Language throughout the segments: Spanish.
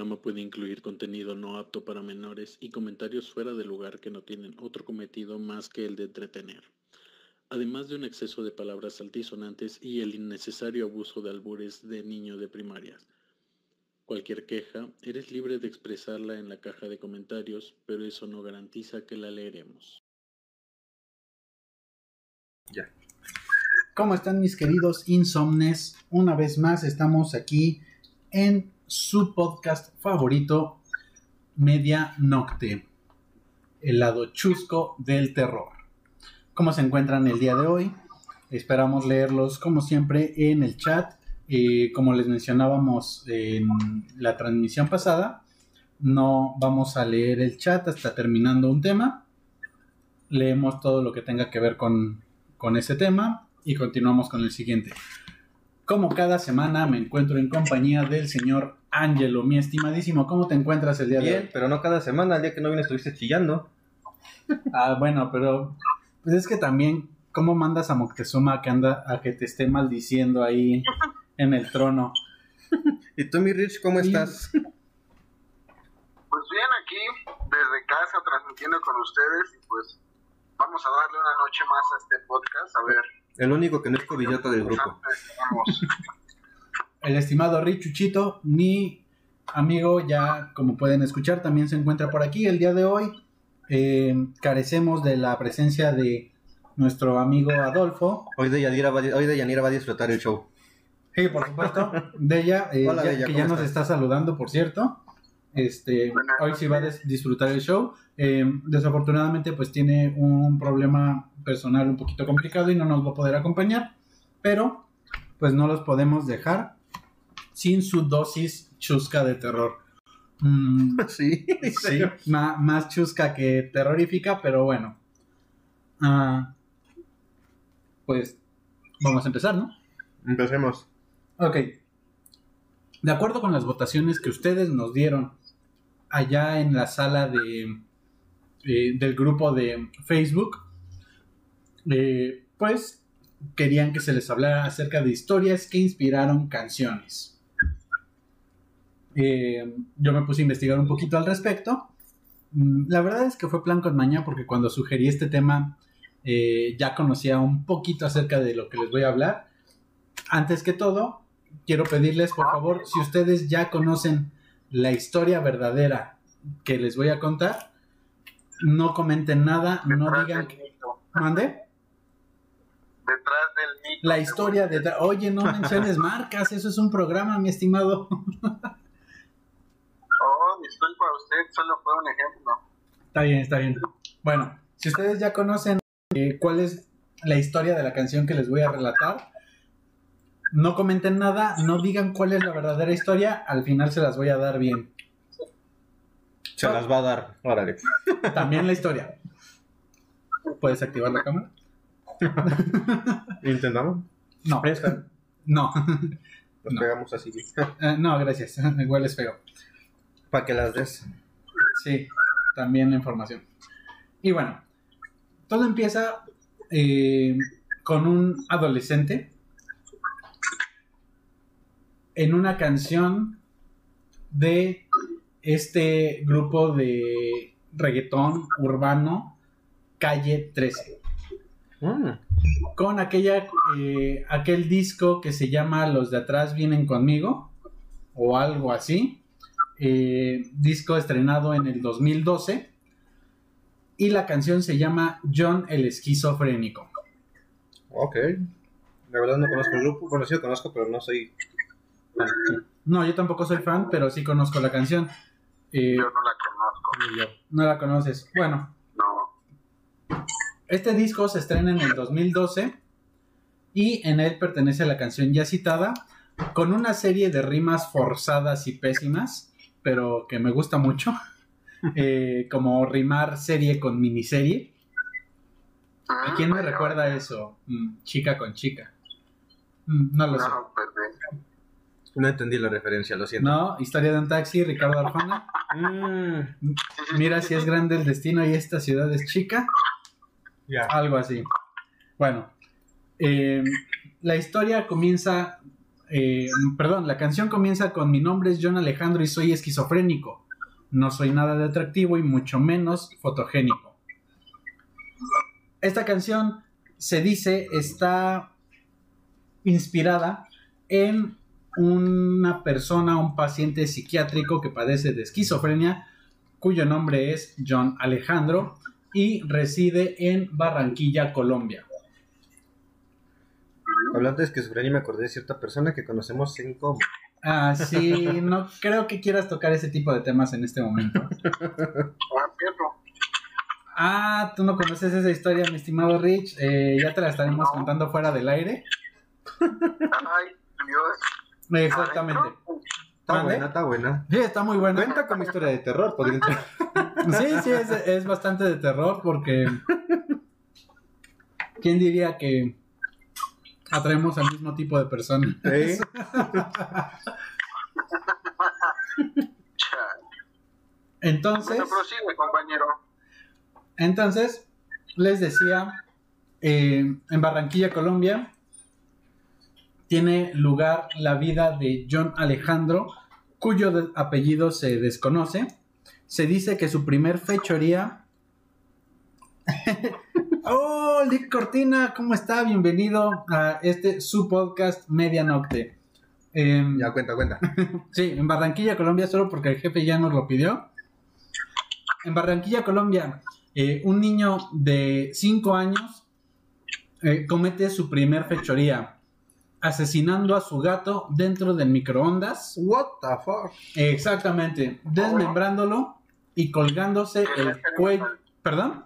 programa puede incluir contenido no apto para menores y comentarios fuera de lugar que no tienen otro cometido más que el de entretener, además de un exceso de palabras altisonantes y el innecesario abuso de albures de niño de primarias. Cualquier queja, eres libre de expresarla en la caja de comentarios, pero eso no garantiza que la leeremos. Ya. ¿Cómo están mis queridos insomnes? Una vez más estamos aquí en su podcast favorito, Media Nocte, el lado chusco del terror. ¿Cómo se encuentran el día de hoy? Esperamos leerlos como siempre en el chat eh, como les mencionábamos en la transmisión pasada, no vamos a leer el chat hasta terminando un tema. Leemos todo lo que tenga que ver con, con ese tema y continuamos con el siguiente. Como cada semana me encuentro en compañía del señor Angelo, mi estimadísimo. ¿Cómo te encuentras el día de hoy? pero no cada semana, el día que no vienes estuviste chillando. Ah, bueno, pero pues es que también, ¿cómo mandas a Moctezuma a que, anda, a que te esté maldiciendo ahí en el trono. ¿Y tú, mi Rich, cómo estás? Pues bien, aquí desde casa transmitiendo con ustedes y pues vamos a darle una noche más a este podcast, a ver. El único que no es cobillota del grupo. el estimado Rich Chuchito, mi amigo, ya como pueden escuchar, también se encuentra por aquí el día de hoy. Eh, carecemos de la presencia de nuestro amigo Adolfo. Hoy de Yanira va, hoy va a disfrutar el show. Sí, por supuesto. De ella, eh, que ya nos está saludando, por cierto. Este, hoy sí va a disfrutar el show. Eh, desafortunadamente, pues tiene un problema personal un poquito complicado y no nos va a poder acompañar. Pero, pues no los podemos dejar sin su dosis chusca de terror. Mm, sí, sí más, chusca que terrorífica, pero bueno. Ah, pues vamos a empezar, ¿no? Empecemos. Ok. De acuerdo con las votaciones que ustedes nos dieron allá en la sala de, eh, del grupo de Facebook, eh, pues querían que se les hablara acerca de historias que inspiraron canciones. Eh, yo me puse a investigar un poquito al respecto. Mm, la verdad es que fue plan con maña porque cuando sugerí este tema ya conocía un poquito acerca de lo que les voy a hablar. Antes que todo, quiero pedirles, por favor, si ustedes ya conocen la historia verdadera que les voy a contar, no comenten nada, no digan que... ¿Mande? Detrás del mito. La historia de... Oye, no menciones marcas, eso es un programa, mi estimado. oh, para usted, solo fue un ejemplo. Está bien, está bien. Bueno, si ustedes ya conocen eh, cuál es la historia de la canción que les voy a relatar, no comenten nada, no digan cuál es la verdadera historia, al final se las voy a dar bien. Se las va a dar, órale. También la historia. ¿Puedes activar la cámara? ¿Intentamos? No. No. Nos pegamos así. Eh, no, gracias. Igual es feo. Para que las des. Sí, también la información. Y bueno, todo empieza eh, con un adolescente en una canción de este grupo de reggaetón urbano Calle 13. Mm. Con aquella, eh, aquel disco que se llama Los de atrás vienen conmigo, o algo así. Eh, disco estrenado en el 2012. Y la canción se llama John el esquizofrénico. Ok. La verdad no conozco el grupo. Bueno, sí lo conozco, pero no soy no, yo tampoco soy fan, pero sí conozco la canción. Eh, yo no la conozco. No la conoces. Bueno. No. Este disco se estrena en el 2012 y en él pertenece a la canción ya citada con una serie de rimas forzadas y pésimas, pero que me gusta mucho, eh, como rimar serie con miniserie. ¿A quién me recuerda eso? Mm, chica con chica. Mm, no lo sé. No entendí la referencia, lo siento. No, historia de un taxi, Ricardo Arjona. Mm. mira si es grande el destino y esta ciudad es chica. Ya. Algo así. Bueno, em, la historia comienza eh, perdón, la canción comienza con mi nombre es John Alejandro y soy esquizofrénico. No soy nada de atractivo y mucho menos fotogénico. Esta canción se dice está inspirada en una persona, un paciente psiquiátrico que padece de esquizofrenia, cuyo nombre es John Alejandro y reside en Barranquilla, Colombia. Hablando de esquizofrenia, me acordé de cierta persona que conocemos en común. Ah, sí, no creo que quieras tocar ese tipo de temas en este momento. Ah, cierto. Ah, tú no conoces esa historia, mi estimado Rich. Eh, ya te la estaremos No. contando fuera del aire. Ay, Dios. Exactamente. Está buena, está buena. Sí, está muy buena. Cuenta como historia de terror, podría entrar. Sí, sí, es, es bastante de terror porque. ¿Quién diría que atraemos al mismo tipo de personas? ¿Eh? Entonces, Bueno, prosigue, compañero. entonces, les decía, eh, en Barranquilla, Colombia, tiene lugar la vida de John Alejandro, cuyo apellido se desconoce. Se dice que su primer fechoría... ¡Oh, Lick Cortina! ¿Cómo está? Bienvenido a este su podcast Media Nocte. Em, Ya, cuenta, cuenta. Sí, en Barranquilla, Colombia, solo porque el jefe ya nos lo pidió. En Barranquilla, Colombia, eh, un niño de 5 años eh, comete su primer fechoría, asesinando a su gato dentro del microondas. What the fuck? Exactamente, desmembrándolo y colgándose el cuello. ¿Perdón?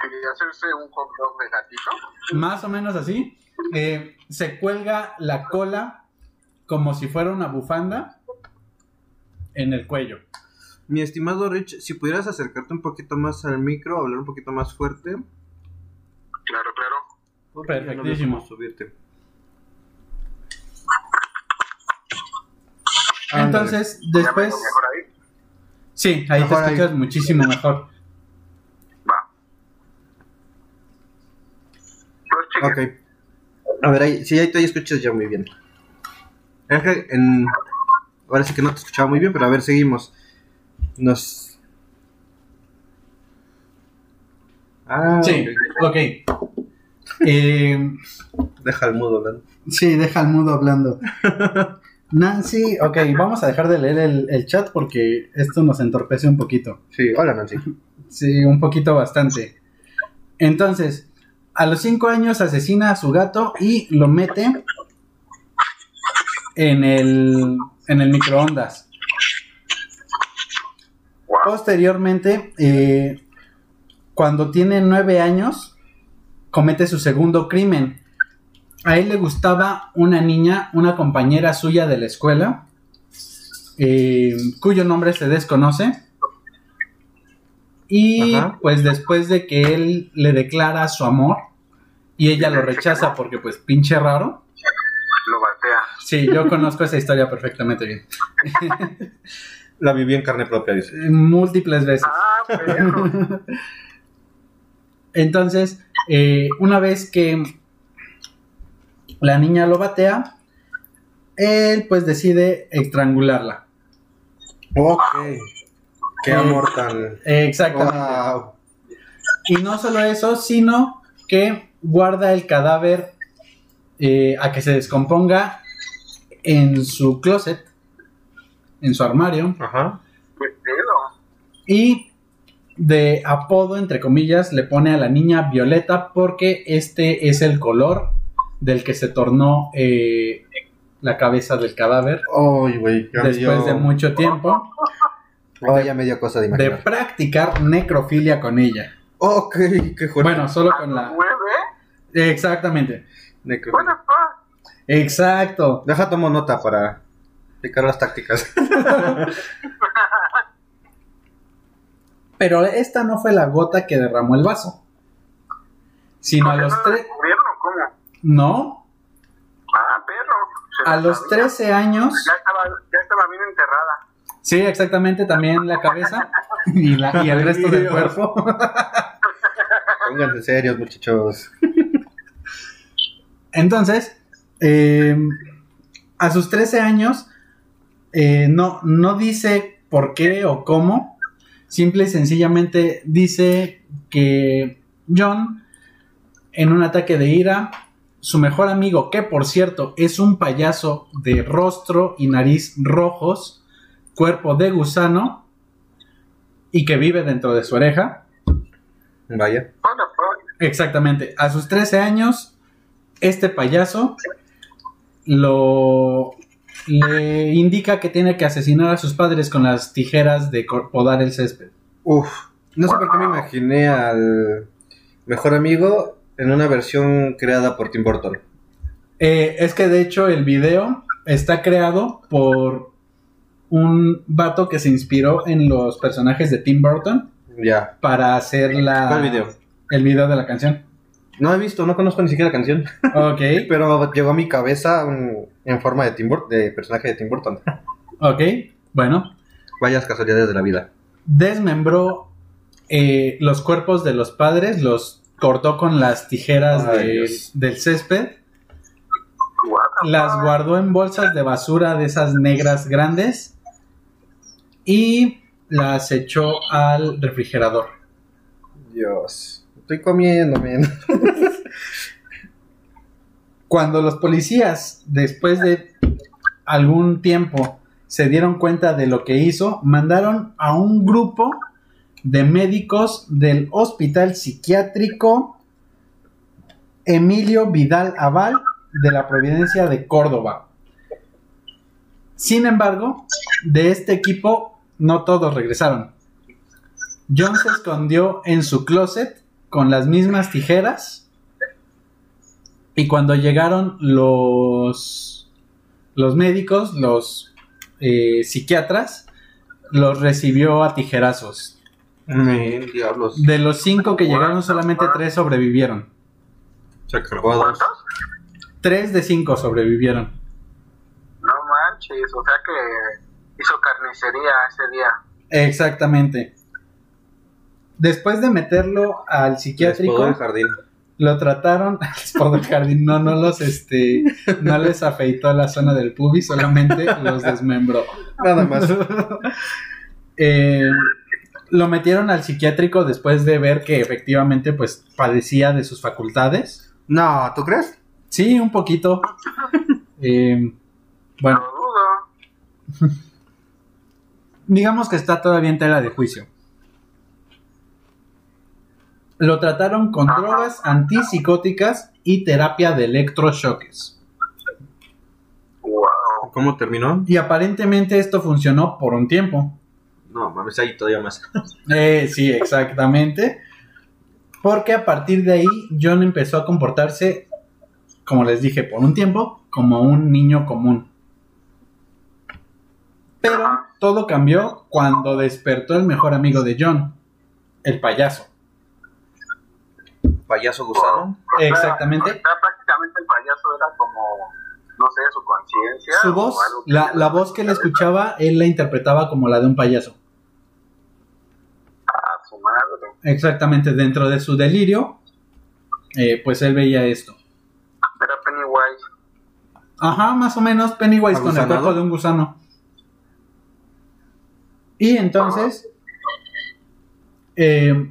Quería hacerse un hot dog de gatito. Más o menos así. Eh, se cuelga la cola como si fuera una bufanda en el cuello. Mi estimado Rich, si pudieras acercarte un poquito más al micro, hablar un poquito más fuerte. Claro, claro. no Perfectísimo. cómo subirte. Entonces, ¿Ya me después... veo mejor ahí? Sí, ahí Mejor te ahí. escuchas muchísimo mejor. Va. Ok. A ver, ahí, sí, ahí te escuchas ya muy bien. Es que en... Ahora sí que no te escuchaba muy bien, pero a ver, seguimos. Nos... Ah, Sí, ok. Eh, Deja el mudo hablando. sí, deja al mudo hablando. Nancy, ok, vamos a dejar de leer el, el chat porque esto nos entorpece un poquito. Sí, hola Nancy. Sí, un poquito bastante. Entonces, a los 5 años asesina a su gato y lo mete en el, en el microondas. Posteriormente, eh, cuando tiene 9 años, comete su segundo crimen. A él le gustaba una niña, una compañera suya de la escuela, eh, cuyo nombre se desconoce. Y Ajá. pues después de que él le declara su amor y ella lo rechaza porque pues pinche raro. Lo batea. Sí, yo conozco esa historia perfectamente bien. La viví en carne propia, dice. Múltiples veces. Ah. Entonces, eh, una vez que la niña lo batea, él pues decide estrangularla. Ok. Qué Eh, amor tan... Exactamente. Wow. Y no solo eso, sino que guarda el cadáver eh, a que se descomponga en su closet, en su armario, Ajá. ¿Qué pedo? y de apodo, entre comillas, le pone a la niña Violeta porque este es el color del que se tornó eh, la cabeza del cadáver Ay, güey. después dio- de mucho tiempo ya me dio cosa de de practicar necrofilia con ella. Ok, qué fuerte. Bueno, solo ¿A con la... nueve? Exactamente. Necro- What the fuck? Exacto. Deja tomo nota para explicar las tácticas. Pero esta no fue la gota que derramó el vaso. Sino a ¿Por qué los tres... No, Ah, perro. A los sabía. 13 años... Ya estaba, ya estaba bien enterrada. Sí, exactamente, también la cabeza y, la- y el resto del cuerpo. Pónganse serios, muchachos. Entonces, eh, a sus 13 años, eh, no, no dice por qué o cómo, simple y sencillamente dice que John, en un ataque de ira, su mejor amigo, que por cierto es un payaso de rostro y nariz rojos, cuerpo de gusano, y que vive dentro de su oreja, Vaya. Exactamente. A sus 13 años, este payaso lo le indica que tiene que asesinar a sus padres con las tijeras de podar el césped. Uf. No sé por qué me imaginé al mejor amigo en una versión creada por Tim Burton. Eh, es que de hecho el video está creado por un vato que se inspiró en los personajes de Tim Burton Ya. para hacer la ¿Cuál video? el video de la canción. No he visto, no conozco ni siquiera la canción. Ok, Pero llegó a mi cabeza un- en forma de Tim Burton, de personaje de Tim Burton. ok. Bueno, Vayas casualidades de la vida. desmembró eh, los cuerpos de los padres, los cortó con las tijeras de- del césped, las guardó en bolsas de basura de esas negras grandes y las echó al refrigerador. Dios. Estoy comiendo, men. Cuando los policías, después de algún tiempo, se dieron cuenta de lo que hizo, mandaron a un grupo de médicos del Hospital Psiquiátrico Emilio Vidal Aval de la Providencia de Córdoba. Sin embargo, de este equipo no todos regresaron. John se escondió en su closet con las mismas tijeras y cuando llegaron los, los médicos, los eh, psiquiatras, los recibió a tijerazos. Diablos. De los cinco que llegaron, solamente tres sobrevivieron. Se cargó a dos. ¿Cuántos? Tres de cinco sobrevivieron. No manches, o sea que hizo carnicería ese día. Exactamente. Después de meterlo al psiquiátrico, podó el jardín. lo trataron les podó el jardín, no, no los, este, no les afeitó la zona del pubis, solamente los desmembró. Nada más. Eh, lo metieron al psiquiátrico después de ver que efectivamente pues padecía de sus facultades. No, ¿tú crees? Sí, un poquito. Eh, bueno, Lo dudo. digamos que está todavía en tela de juicio. Lo trataron con drogas antipsicóticas y terapia de electrochoques. Wow. ¿Cómo terminó? Y aparentemente esto funcionó por un tiempo. No, mames, ahí todavía más. Eh, sí, exactamente. Porque a partir de ahí John empezó a comportarse, como les dije, por un tiempo, como un niño común. Pero todo cambió cuando despertó el mejor amigo de John, el payaso. Payaso gusano. Exactamente. o sea, prácticamente el payaso era como, no sé, su conciencia. Su voz, la, la voz que él escuchaba, él la interpretaba como la de un payaso. Madre. Exactamente, dentro de su delirio, eh, pues él veía esto. Era Pennywise. Ajá, más o menos Pennywise con el cuerpo de un gusano. Y entonces, eh,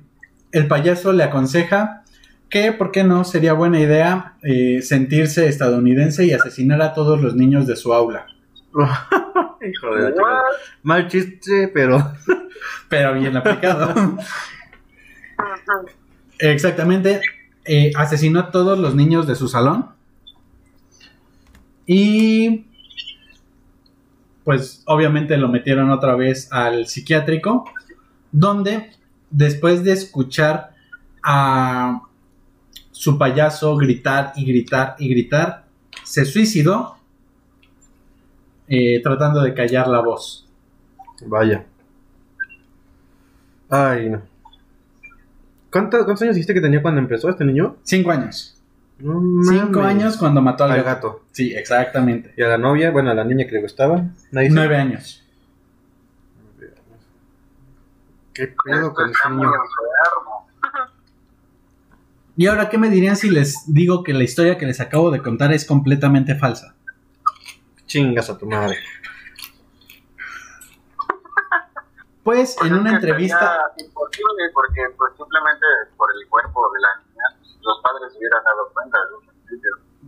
el payaso le aconseja que, ¿por qué no? Sería buena idea eh, sentirse estadounidense y asesinar a todos los niños de su aula. Hijo de la chica. Mal chiste, pero. Pero bien aplicado. Exactamente. eh, asesinó a todos los niños de su salón. Y pues obviamente lo metieron otra vez al psiquiátrico, donde después de escuchar a su payaso gritar y gritar y gritar, se suicidó eh, tratando de callar la voz. Vaya. Ay, no. ¿Cuánto- ¿Cuántos años dijiste que tenía cuando empezó este niño? Cinco años. No Cinco mames. años cuando mató al, Al gato. gato. Sí, exactamente. Y a la novia, bueno, a la niña que le gustaba. Nadie sabe. Nueve años. ¿Qué pedo con ese niño? Y ahora, ¿qué me dirían si les digo que la historia que les acabo de contar es completamente falsa? Chingas a tu madre. Pues en es una entrevista... imposible porque pues simplemente por el cuerpo de la niña pues, los padres se hubieran dado cuenta de.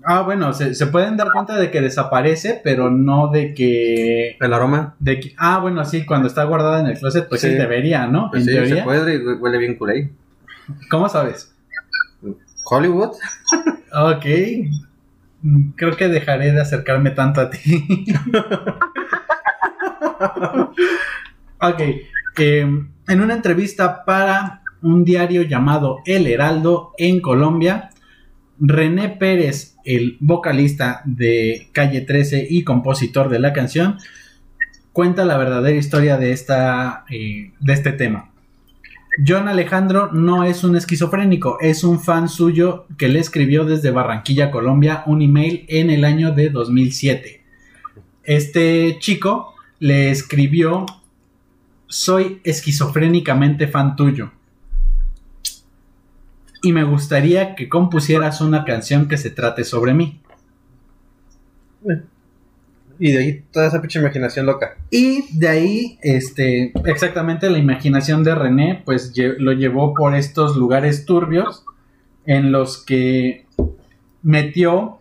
Ah, bueno, se, se pueden dar cuenta de que desaparece, pero no de que... El aroma. De que, ah, bueno, sí, cuando está guardada en el closet, pues sí, Sí. debería, ¿no? Pues en sí, teoría. se puede y huele bien culé. ¿Cómo sabes? Hollywood. Ok. Creo que dejaré de acercarme tanto a ti. ok. eh, en una entrevista para un diario llamado El Heraldo en Colombia, René Pérez, el vocalista de Calle 13 y compositor de la canción, cuenta la verdadera historia de, esta, eh, de este tema. John Alejandro no es un esquizofrénico, es un fan suyo que le escribió desde Barranquilla, Colombia, un email en el año de 2007. Este chico le escribió, soy esquizofrénicamente fan tuyo. Y me gustaría que compusieras una canción que se trate sobre mí. Y de ahí toda esa pinche imaginación loca. Y de ahí, este, exactamente la imaginación de René, pues lle- lo llevó por estos lugares turbios en los que metió,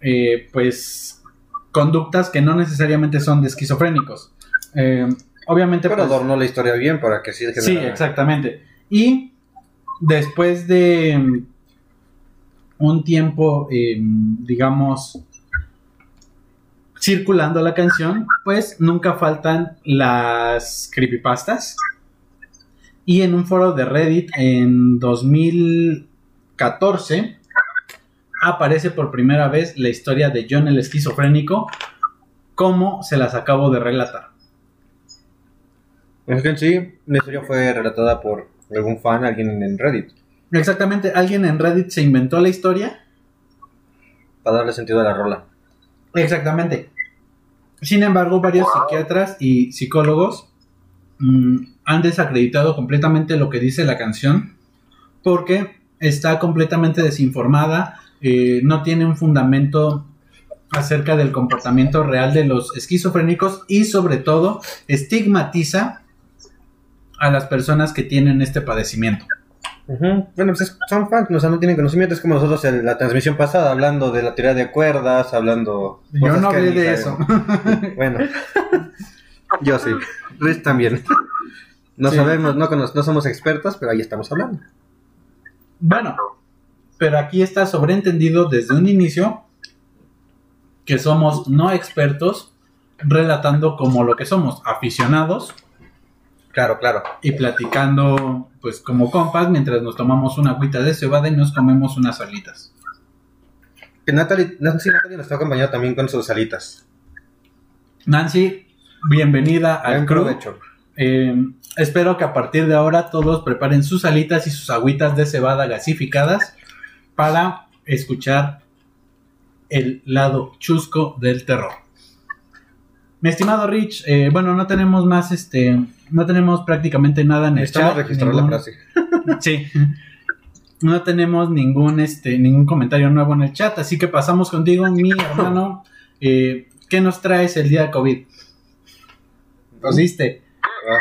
eh, pues, conductas que no necesariamente son de esquizofrénicos. Eh, obviamente, Pero pues, adornó la historia bien para que sí Sí, exactamente. Y después de mm, un tiempo, eh, digamos, circulando la canción, pues nunca faltan las creepypastas. Y en un foro de Reddit en 2014 aparece por primera vez la historia de John el esquizofrénico, como se las acabo de relatar. Es que en sí, la historia fue relatada por algún fan, alguien en Reddit, Exactamente, alguien en Reddit se inventó la historia para darle sentido a la rola. Exactamente. Sin embargo, varios psiquiatras y psicólogos mm, han desacreditado completamente lo que dice la canción porque está completamente desinformada, eh, no tiene un fundamento acerca del comportamiento real de los esquizofrénicos y sobre todo estigmatiza a las personas que tienen este padecimiento. Bueno, pues es- son fans, o sea, no tienen conocimiento. Es como nosotros en la transmisión pasada, hablando de la teoría de cuerdas, hablando. Yo no hablé de sabemos. Bueno, yo sí. Luis también. No Sí. sabemos, no, no somos expertos, pero ahí estamos hablando. Bueno, pero aquí está sobreentendido desde un inicio que somos no expertos relatando como lo que somos, aficionados Claro, claro. y platicando pues como compas mientras nos tomamos una agüita de cebada y nos comemos unas alitas. Que Natalie, Nancy Natalie nos está acompañando también con sus alitas. Nancy, bienvenida al Buen crew. Eh, espero que a partir de ahora todos preparen sus alitas y sus agüitas de cebada gasificadas para escuchar el lado chusco del terror. Mi estimado Rich, eh, bueno, no tenemos más, este, no tenemos prácticamente nada en el Necesitamos chat. registrar ningún- la frase. Sí. No tenemos ningún, este, ningún comentario nuevo en el chat, así que pasamos contigo, mi hermano. Eh, ¿Qué nos traes el día de COVID? ¿Tosiste? Ah.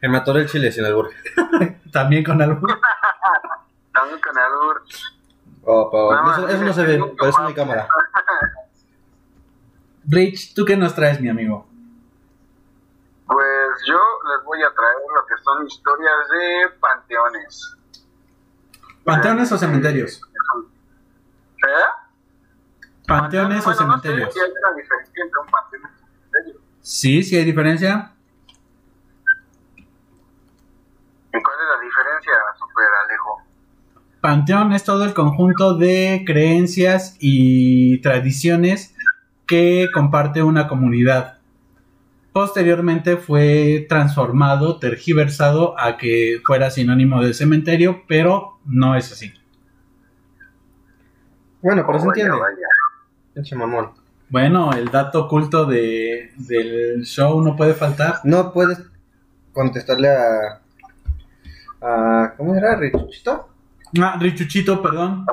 El mató el chile sin albur. También con algo. También con albur. Oh, eso, eso no se ve, por eso no hay cámara. Rich, ¿tú qué nos traes, mi amigo? Pues yo les voy a traer lo que son historias de panteones. ¿Panteones o cementerios? ¿Eh? ¿Panteones o Bueno, no sé cementerios? si hay una diferencia entre un panteón y un cementerio. Sí, sí hay diferencia. ¿Y cuál es la diferencia, Super Alejo? Panteón es todo el conjunto de creencias y tradiciones que comparte una comunidad. Posteriormente fue transformado, tergiversado a que fuera sinónimo de cementerio, pero no es así. Bueno, pero se Vaya, entiende. mamón. Bueno, el dato oculto de, del show no puede faltar. No puedes contestarle a. a ¿Cómo era? ¿Richuchito? Ah, Richuchito, perdón.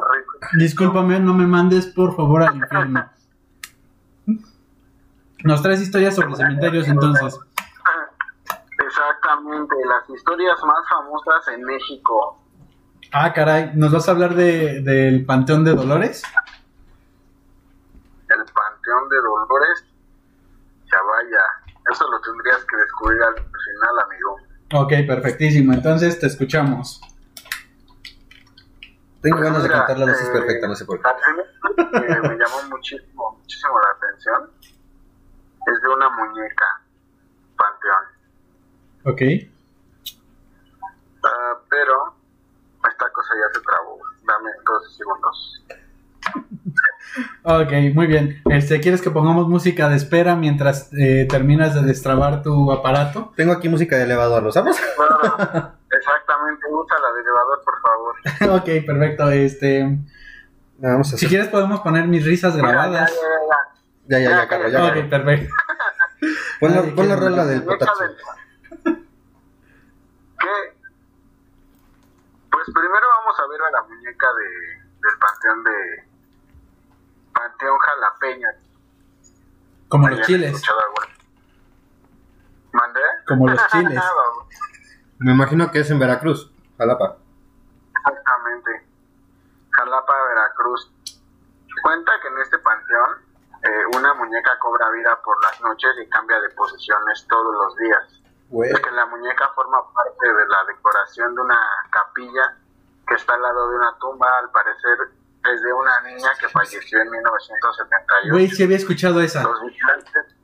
Discúlpame, no me mandes por favor al infierno. Nos traes historias sobre cementerios entonces. Exactamente, las historias más famosas en México. Ah, caray, ¿nos vas a hablar de, del Panteón de Dolores? El Panteón de Dolores, ya vaya, eso lo tendrías que descubrir al final, amigo. Ok, perfectísimo, entonces te escuchamos. Tengo ganas de mira, cantar la es eh, perfecta, no sé por qué. Me llamó muchísimo, muchísimo la atención es de una muñeca, Panteón. Ok. Ah, pero esta cosa ya se trabó. Dame dos segundos. Ok, muy bien. Este, ¿Quieres que pongamos música de espera mientras eh, terminas de destrabar tu aparato? Tengo aquí música de elevador, ¿lo usamos? Bueno, exactamente, usa la de elevador, por favor. ok, perfecto. Este, Vamos a si hacer. quieres podemos poner mis risas grabadas. Ya, ya, ya, Ya, ya, ya, Carlos, ya. Ok, perfecto. Pon la, pon rola del ¿Qué? Pues primero vamos a ver a la muñeca de, del panteón de Panteón Jalapeño. Como ¿Hayan los chiles. ¿Mandé? Como los chiles. Me imagino que es en Veracruz, Jalapa. Exactamente. Jalapa, Veracruz. Cuenta que en este panteón eh, una muñeca cobra vida por las noches y cambia de posiciones todos los días. Güey. Es que la muñeca forma parte de la decoración de una capilla que está al lado de una tumba, al parecer es de una niña que falleció en 1978. Güey, sí había escuchado esa. Los vigilantes,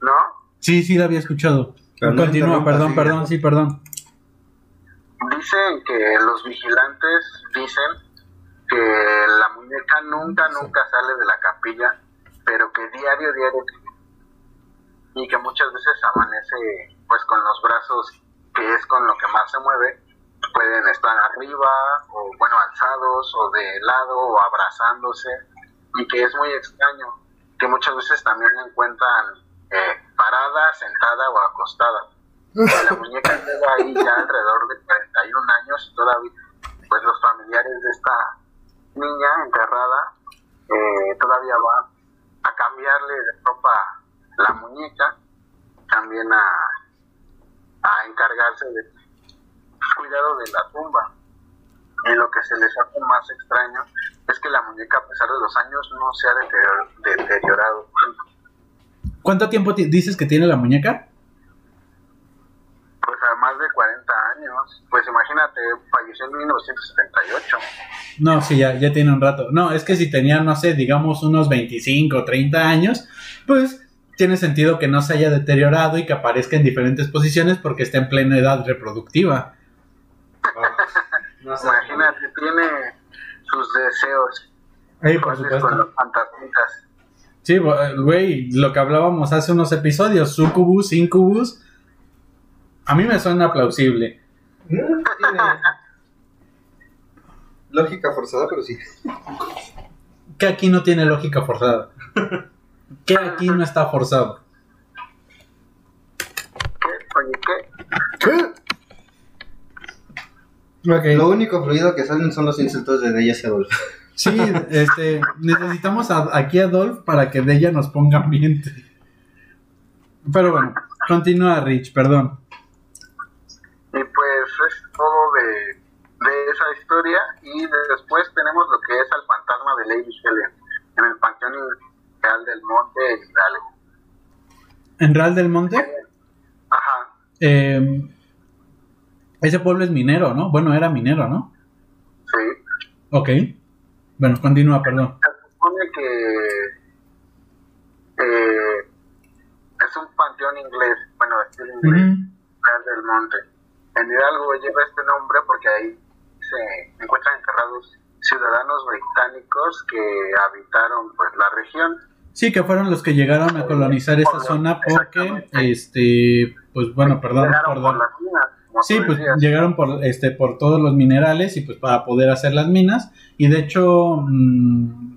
¿no? Sí, sí la había escuchado. Pero no Continúa, perdón, perdón, sí, perdón. Dicen que los vigilantes dicen que la muñeca nunca, nunca sale de la capilla, pero que diario, diario, y que muchas veces amanece pues con los brazos, que es con lo que más se mueve, pueden estar arriba, o bueno, alzados, o de lado, o abrazándose, y que es muy extraño, que muchas veces también la encuentran eh, parada, sentada o acostada. La muñeca lleva ahí ya alrededor de 41 años y todavía, pues los familiares de esta niña enterrada eh, todavía van a cambiarle de ropa la muñeca, también a, a encargarse de cuidado de la tumba. Y lo que se les hace más extraño es que la muñeca, a pesar de los años, no se ha deterior- deteriorado. ¿Cuánto tiempo ti- dices que tiene la muñeca? Pues a más de 40 años. Pues imagínate, falleció en 1978. No, sí, ya, ya tiene un rato. No, es que si tenía, no sé, digamos unos 25 o 30 años, pues tiene sentido que no se haya deteriorado y que aparezca en diferentes posiciones porque está en plena edad reproductiva. No sé. Imagínate, tiene sus deseos. Ey, por Pues, con supuesto. los fantasmitas. Sí, güey, lo que hablábamos hace unos episodios, sucubus, incubus, a mí me suena plausible. Tiene Lógica forzada, pero sí. Que aquí no tiene lógica forzada. Que aquí no está forzado. ¿Qué? Oye, ¿qué? Lo único fluido que salen son los insultos de Deya y Adolfo. Sí, este, necesitamos a- aquí a Dolph para que de ella nos ponga ambiente. Pero bueno, continúa Rich, perdón. Es todo de, de esa historia. Y después tenemos lo que es el fantasma de Lady Helen en el Panteón Real del Monte en Hidalgo. En Real del Monte, Ajá. eh, ese pueblo es minero, ¿no? Bueno, era minero, ¿no? Sí. Ok. Bueno, continúa, perdón. Se supone que eh, es un panteón inglés, bueno, es el inglés. Real del Monte. En Hidalgo lleva este nombre porque ahí se encuentran enterrados ciudadanos británicos que habitaron pues la región. Sí, que fueron los que llegaron a colonizar esa zona porque, este, pues bueno, perdón, Llegaron perdón. por las minas. Sí, pues decías. llegaron por este por todos los minerales y pues para poder hacer las minas y de hecho mm,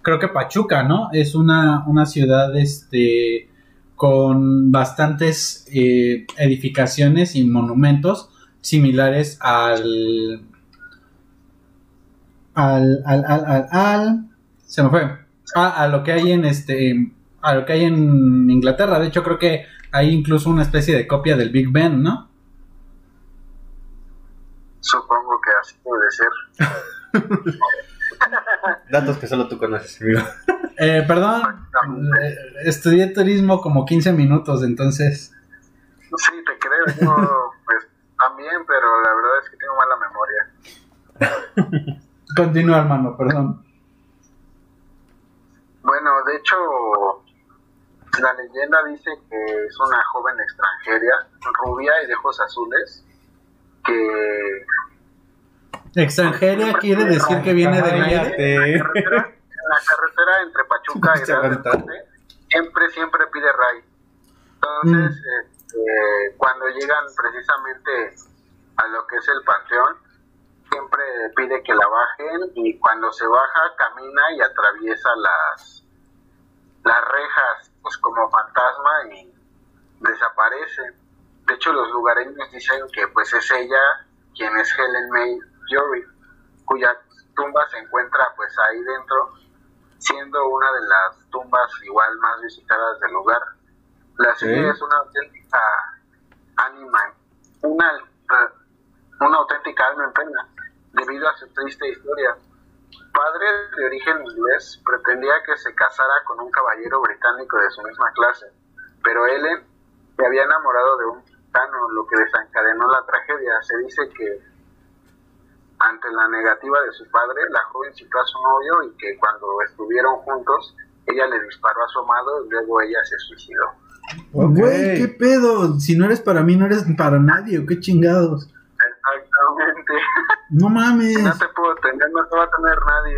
creo que Pachuca, ¿no? Es una, una ciudad este con bastantes eh, edificaciones y monumentos similares al al al al al, al- se me fue a, a lo que hay en este a lo que hay en Inglaterra. De hecho, creo que hay incluso una especie de copia del Big Ben, ¿no? Supongo que así debe ser. Datos que solo tú conoces, amigo. Eh, perdón, eh, estudié turismo como 15 minutos, entonces... Sí, te creo. Yo, pues también, pero la verdad es que tengo mala memoria. Continúa, hermano, perdón. Bueno, de hecho, la leyenda dice que es una joven extranjera, rubia y de ojos azules, que Extranjera quiere decir que viene del aire. La carretera, entre Pachuca y Real. Monte, siempre, siempre pide ray. Entonces, este, cuando llegan precisamente a lo que es el panteón, siempre pide que la bajen y cuando se baja camina y atraviesa las, las rejas, pues como fantasma y desaparece. De hecho, los lugareños dicen que pues es ella quien es Helen May Jory, cuya tumba se encuentra pues ahí dentro, siendo una de las tumbas igual más visitadas del lugar. La serie es una auténtica ánima, una, una auténtica alma en pena, debido a su triste historia. Padre de origen inglés, pretendía que se casara con un caballero británico de su misma clase, pero Ellen se había enamorado de un gitano, lo que desencadenó la tragedia. Se dice que ante la negativa de su padre, la joven citó a su novio y que cuando estuvieron juntos, ella le disparó a su amado y luego ella se suicidó. Güey, ¿qué pedo? Si no eres para mí, no eres para nadie, ¿o qué chingados? Exactamente. No Si mames. no te puedo tener, no te va a tener nadie.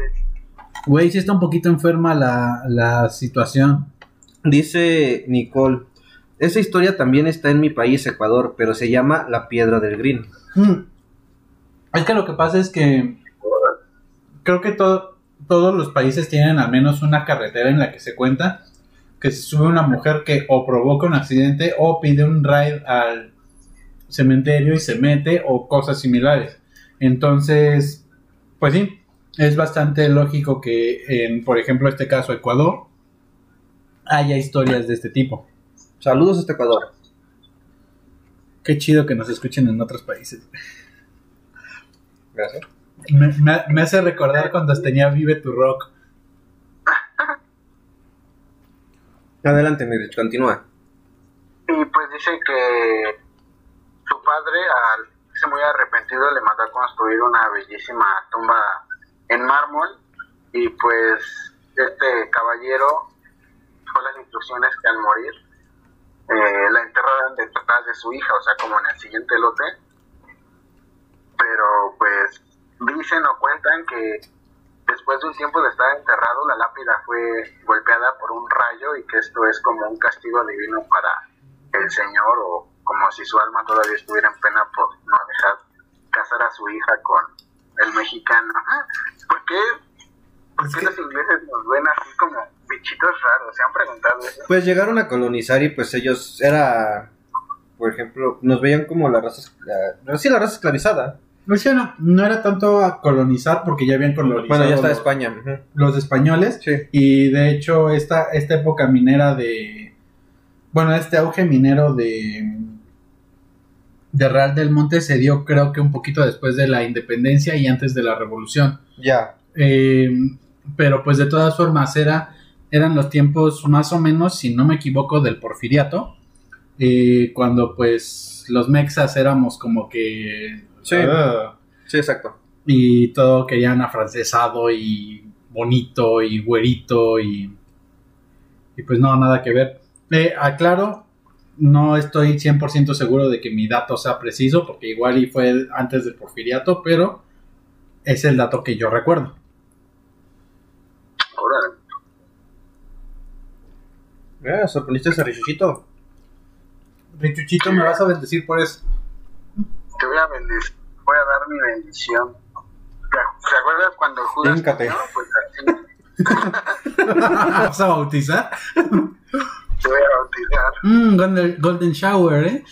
Güey, sí está un poquito enferma la, la situación. Dice Nicole, esa historia también está en mi país, Ecuador, pero se llama La Piedra del Green. Mm. Es que lo que pasa es que creo que todo- todos los países tienen al menos una carretera en la que se cuenta que se sube una mujer que o provoca un accidente o pide un ride al cementerio y se mete o cosas similares. Entonces, pues sí, es bastante lógico que en, por ejemplo, este caso Ecuador haya historias de este tipo. Saludos hasta Ecuador. Qué chido que nos escuchen en otros países. Gracias. Me, me- me hace recordar cuando tenía Vive tu Rock. Adelante, Mirich, continúa. Y pues dice que su padre, al irse muy arrepentido, le mandó a construir una bellísima tumba en mármol. Y pues este caballero fue las instrucciones que al morir eh, la enterraran detrás de su hija, o sea, como en el siguiente lote. Pero pues dicen o cuentan que después de un tiempo de estar enterrado, la lápida fue golpeada por un rayo y que esto es como un castigo divino para el Señor o como si su alma todavía estuviera en pena por no dejar casar a su hija con el mexicano. ¿Por qué, por qué los ingleses nos ven así como bichitos raros? ¿Se han preguntado eso? Pues llegaron a colonizar y pues ellos era, por ejemplo, nos veían como la raza, la, sí, la raza esclavizada. No, sí, no, no era tanto a colonizar porque ya habían colonizado Bueno, ya está los, España. los españoles Sí. y de hecho esta, esta época minera de bueno este auge minero de de Real del Monte se dio creo que un poquito después de la independencia y antes de la revolución Ya. Eh, pero pues de todas formas era eran los tiempos más o menos si no me equivoco del porfiriato eh, cuando pues los mexas éramos como que Sí. ah, Sí, exacto. y todo querían afrancesado y bonito y güerito y, y pues no, nada que ver. Eh, aclaro, no estoy 100% seguro de que mi dato sea preciso porque igual y fue antes del porfiriato, pero es el dato que yo recuerdo. Órale. Eh, sorprendiste a Richuchito. Richuchito, me vas a bendecir por eso. Te voy a bendecir, voy a dar mi bendición. ¿Te acuerdas cuando Judas Híncate. comió? Pues así ¿Vas a bautizar? te voy a bautizar. Mm, golden, golden Shower, ¿eh?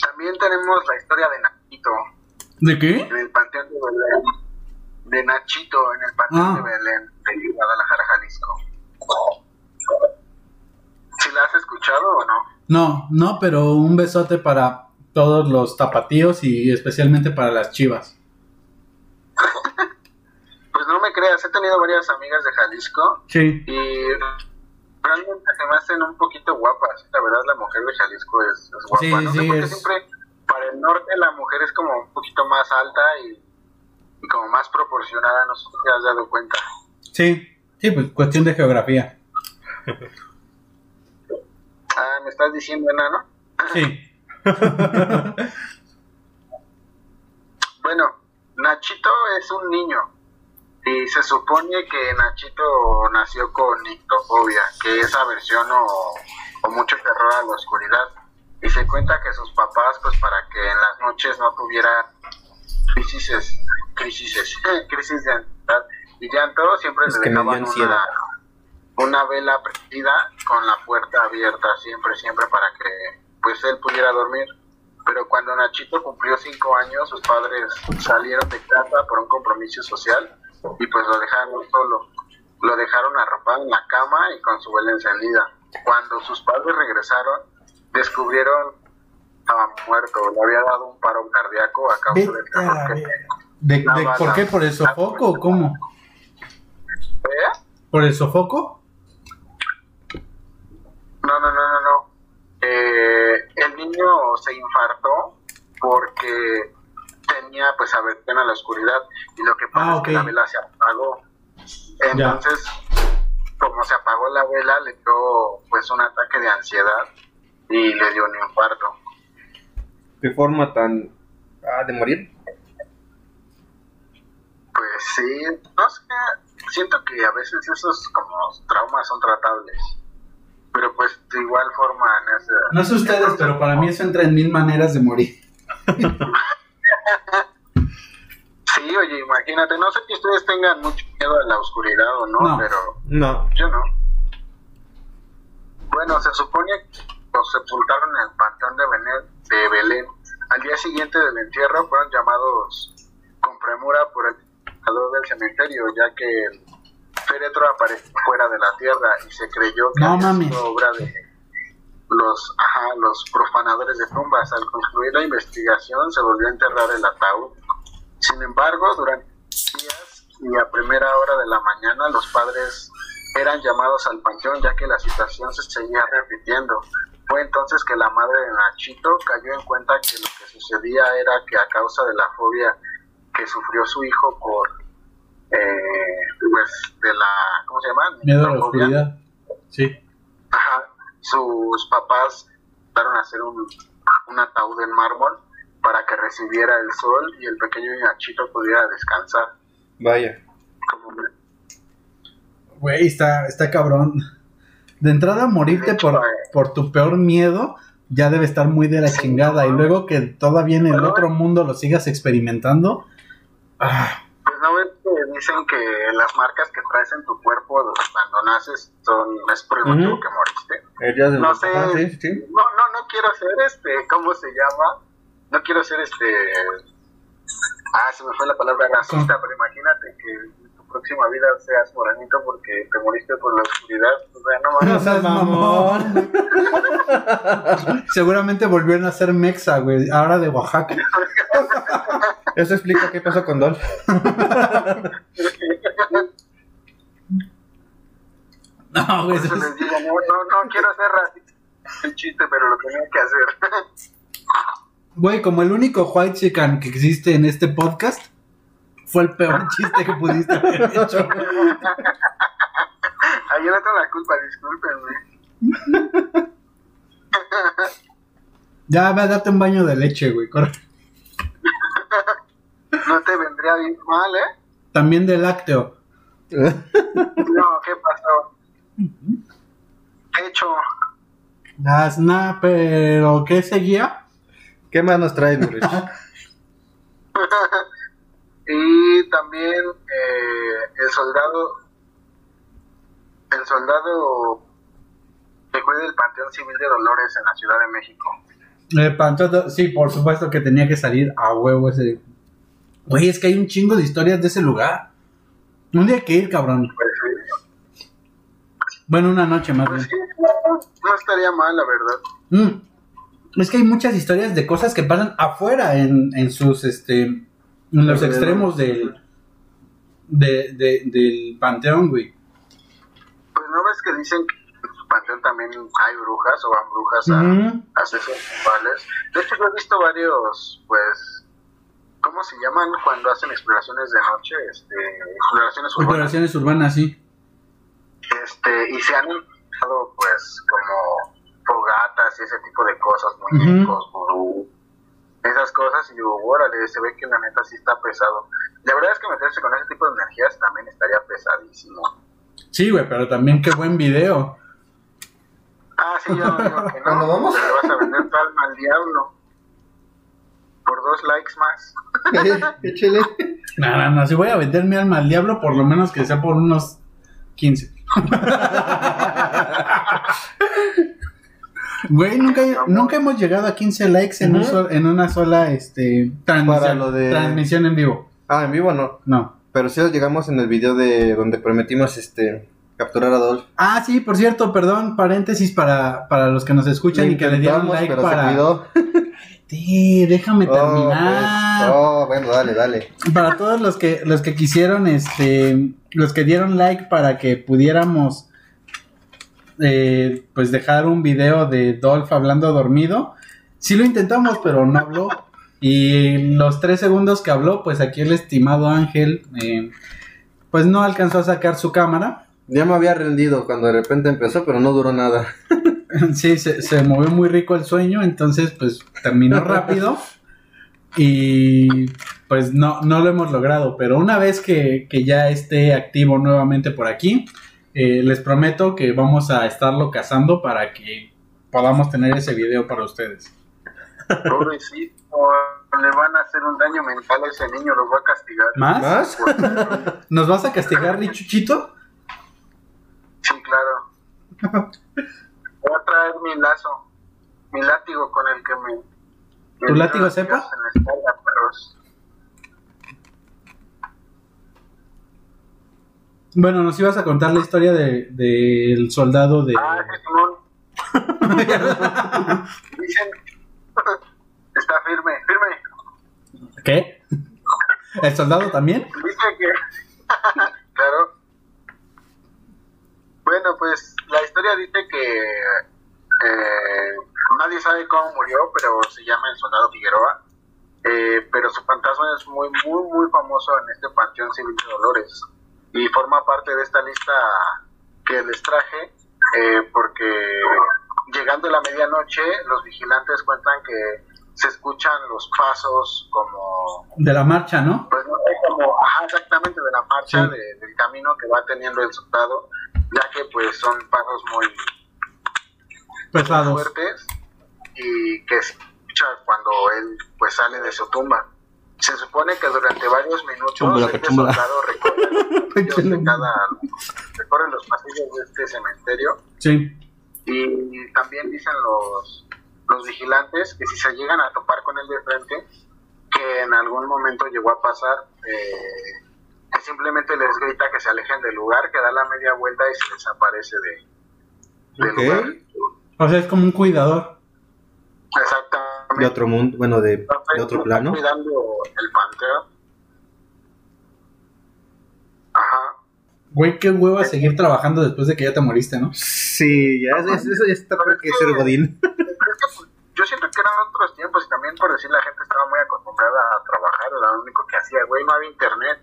También tenemos la historia de Naquito. ¿De qué? En el Panteón de Belén. De Nachito, en el Panteón Ah. de Belén, de Guadalajara, Jalisco. ¿Sí la has escuchado o no? No, no, pero un besote para todos los tapatíos y especialmente para las chivas. Pues no me creas, he tenido varias amigas de Jalisco Sí. y realmente se me hacen un poquito guapas. La verdad, la mujer de Jalisco es, es guapa. Sí, no sé sí, por qué es- siempre para el norte la mujer es como un poquito más alta y, y como más proporcionada, no sé si te has dado cuenta. Sí, sí, pues cuestión de geografía. Ah, ¿me estás diciendo enano? Sí. Bueno, Nachito es un niño y se supone que Nachito nació con nictofobia, que es aversión o, o mucho terror a la oscuridad. Y se cuenta que sus papás, pues para que en las noches no tuviera crisis, crisis, crisis de ansiedad y llanto, siempre Es le dejaban una, una vela prendida con la puerta abierta, siempre, siempre para que pues él pudiera dormir. Pero cuando Nachito cumplió cinco años, sus padres salieron de casa por un compromiso social y pues lo dejaron solo. Lo dejaron arropado en la cama y con su vela encendida. Cuando sus padres regresaron, descubrieron estaba muerto, le había dado un paro cardíaco a causa del terror que ¿De, de- bala. ¿Por qué? ¿Por el sofoco o cómo? ¿Eh? ¿Por el sofoco? No, no, no, no, no. Eh, el niño se infartó porque tenía pues aversión a la oscuridad y lo que pasa Ah, es que la vela se apagó. Entonces, como se apagó la vela, le dio pues un ataque de ansiedad y le dio un infarto. ¿Qué forma tan... Ah, de morir? Pues sí, no sé, siento que a veces esos como traumas son tratables. Pero pues de igual forma en ese... No sé ustedes, pero para mí eso entra en mil maneras de morir. Sí, oye, imagínate, no sé que ustedes tengan mucho miedo a la oscuridad o no, No. pero No. yo no. Bueno, se supone que sepultaron en el Panteón de Belén, de Belén. Al día siguiente del entierro fueron llamados con premura por el administrador del cementerio, ya que el féretro apareció fuera de la tierra y se creyó que No sido obra de los, ajá, los profanadores de tumbas. Al concluir la investigación se volvió a enterrar el ataúd. Sin embargo, durante días y a primera hora de la mañana los padres eran llamados al panteón ya que la situación se seguía repitiendo. Fue entonces que la madre de Nachito cayó en cuenta que lo que sucedía era que a causa de la fobia que sufrió su hijo por, eh, pues, de la, ¿cómo se llama? Miedo a la oscuridad. Sí. Ajá, sus papás a hacer un, un ataúd en mármol para que recibiera el sol y el pequeño Nachito pudiera descansar. Vaya. Como Güey, está, está cabrón. De entrada, morirte por, por tu peor miedo ya debe estar muy de la Sí, chingada. Y luego que todavía en el otro mundo lo sigas experimentando. Ah, Pues no ves que dicen que las marcas que traes en tu cuerpo cuando naces son es por el motivo que moriste. El día de No sé. Ajá, sí, sí. No, no, no quiero ser este, ¿cómo se llama? No quiero ser este. Ah, se me fue la palabra racista, pero imagínate que próxima vida seas moranito porque te moriste por la oscuridad. O sea, no no seas mamón. Seguramente volvieron a ser mexa, güey. Ahora de Oaxaca. Eso explica qué pasó con Dolph. No, güey. eso les digo, no, no, no quiero ser racista. Un chiste, pero lo tenía que hacer. Güey, como el único white chican que existe en este podcast, fue el peor chiste que pudiste haber hecho. Ahí yo no tengo la culpa, discúlpenme. Ya, ve a darte un baño de leche, güey. corre. No te vendría bien mal, ¿eh? También de lácteo. No, ¿qué pasó? ¿Qué he hecho? Das nada, pero ¿qué seguía? ¿Qué más nos traes, Rich? y también eh, el soldado, el soldado que cuida del Panteón Civil de Dolores en la Ciudad de México. El panchoto, sí, por supuesto que tenía que salir a huevo ese Güey, es que hay un chingo de historias de ese lugar. Un día hay que ir, cabrón. Pues sí, Bueno, una noche más pues bien. sí, no, no estaría mal, la verdad. Mm. Es que hay muchas historias de cosas que pasan afuera en, en sus, este, en los extremos del, de, de- del panteón, güey. Pues no ves que dicen que en su panteón también hay brujas o van brujas a, a hacer sus rituales. De hecho, yo he visto varios, pues, ¿cómo se llaman cuando hacen exploraciones de noche? Este, exploraciones urbanas. Exploraciones urbanas, sí. Este, y se han inventado, pues, como fogatas y ese tipo de cosas, muñecos, vudú, esas cosas, y digo, órale, se ve que la neta sí está pesado. La verdad es que meterse con ese tipo de energías también estaría pesadísimo. Sí, güey, pero también qué buen video. Ah, sí, yo no digo que no. ¿Cuándo vamos? Le vas a vender tu alma al diablo. Por dos likes más. Échale. No, no, no, si voy a vender mi alma al diablo, por lo menos que sea por unos 15. Güey, nunca, nunca hemos llegado a 15 likes en, un sol- en una sola este, transmisión, Para lo de- transmisión en vivo. Ah, en vivo no. No. Pero sí llegamos en el video de donde prometimos este capturar a Adolf. Ah, sí, por cierto, perdón, paréntesis para, para los que nos escuchan y que le dieron like pero se para... Sí, déjame Oh, terminar. pues. Oh, bueno, dale, dale. para todos los que los que quisieron este los que dieron like para que pudiéramos eh, pues dejar un video de Dolph hablando dormido. Sí lo intentamos pero no habló. Y los tres segundos que habló pues aquí el estimado Ángel eh, pues no alcanzó a sacar su cámara. Ya me había rendido cuando de repente empezó, pero no duró nada. sí se, se movió muy rico el sueño entonces pues terminó rápido. Y pues no, no lo hemos logrado, pero una vez que, que ya esté activo nuevamente por aquí, eh, les prometo que vamos a estarlo cazando para que podamos tener ese video para ustedes. Pobrecito. Le van a hacer un daño mental a ese niño, los va a castigar. ¿Más? ¿Nos vas a castigar, Richuchito? Sí, claro. Voy a traer mi lazo, mi látigo con el que me... ¿Tu látigo sepa? En la espalda, Bueno, nos ibas a contar la historia de- del soldado de... Ah, ese Simón. Dicen... Está firme, firme. ¿Qué? ¿El soldado también? Dice que... claro. Bueno, pues la historia dice que eh, nadie sabe cómo murió, pero se llama el soldado Figueroa. Eh, pero su fantasma es muy, muy, muy famoso en este Panteón Civil de Dolores. Y forma parte de esta lista que les traje, eh, porque llegando a la medianoche, los vigilantes cuentan que se escuchan los pasos como De la marcha, ¿no? pues no sé como ajá, exactamente de la marcha Sí. de- del camino que va teniendo el soldado ya que pues son pasos muy Pesados. fuertes y que se escucha cuando él pues sale de su tumba se supone que durante varios minutos Chúmbala, este chúmbala. soldado recorre los pasillos de cada recorre los pasillos de este cementerio Sí. y también dicen los, los vigilantes que si se llegan a topar con él de frente, que en algún momento llegó a pasar, eh, que simplemente les grita que se alejen del lugar, que da la media vuelta y se desaparece de, del Ok. lugar. O sea, es como un cuidador. Exactamente. De otro mundo, bueno, de, otro plano. cuidando el panteón. Ajá. Güey, qué hueva seguir trabajando después de que ya te moriste, ¿no? Sí, ya es- es- eso ya está peor que ser Godín. Pero es que, pues, yo siento que eran otros tiempos y también por decir la gente estaba muy acostumbrada a trabajar, era lo único que hacía, güey, no había internet.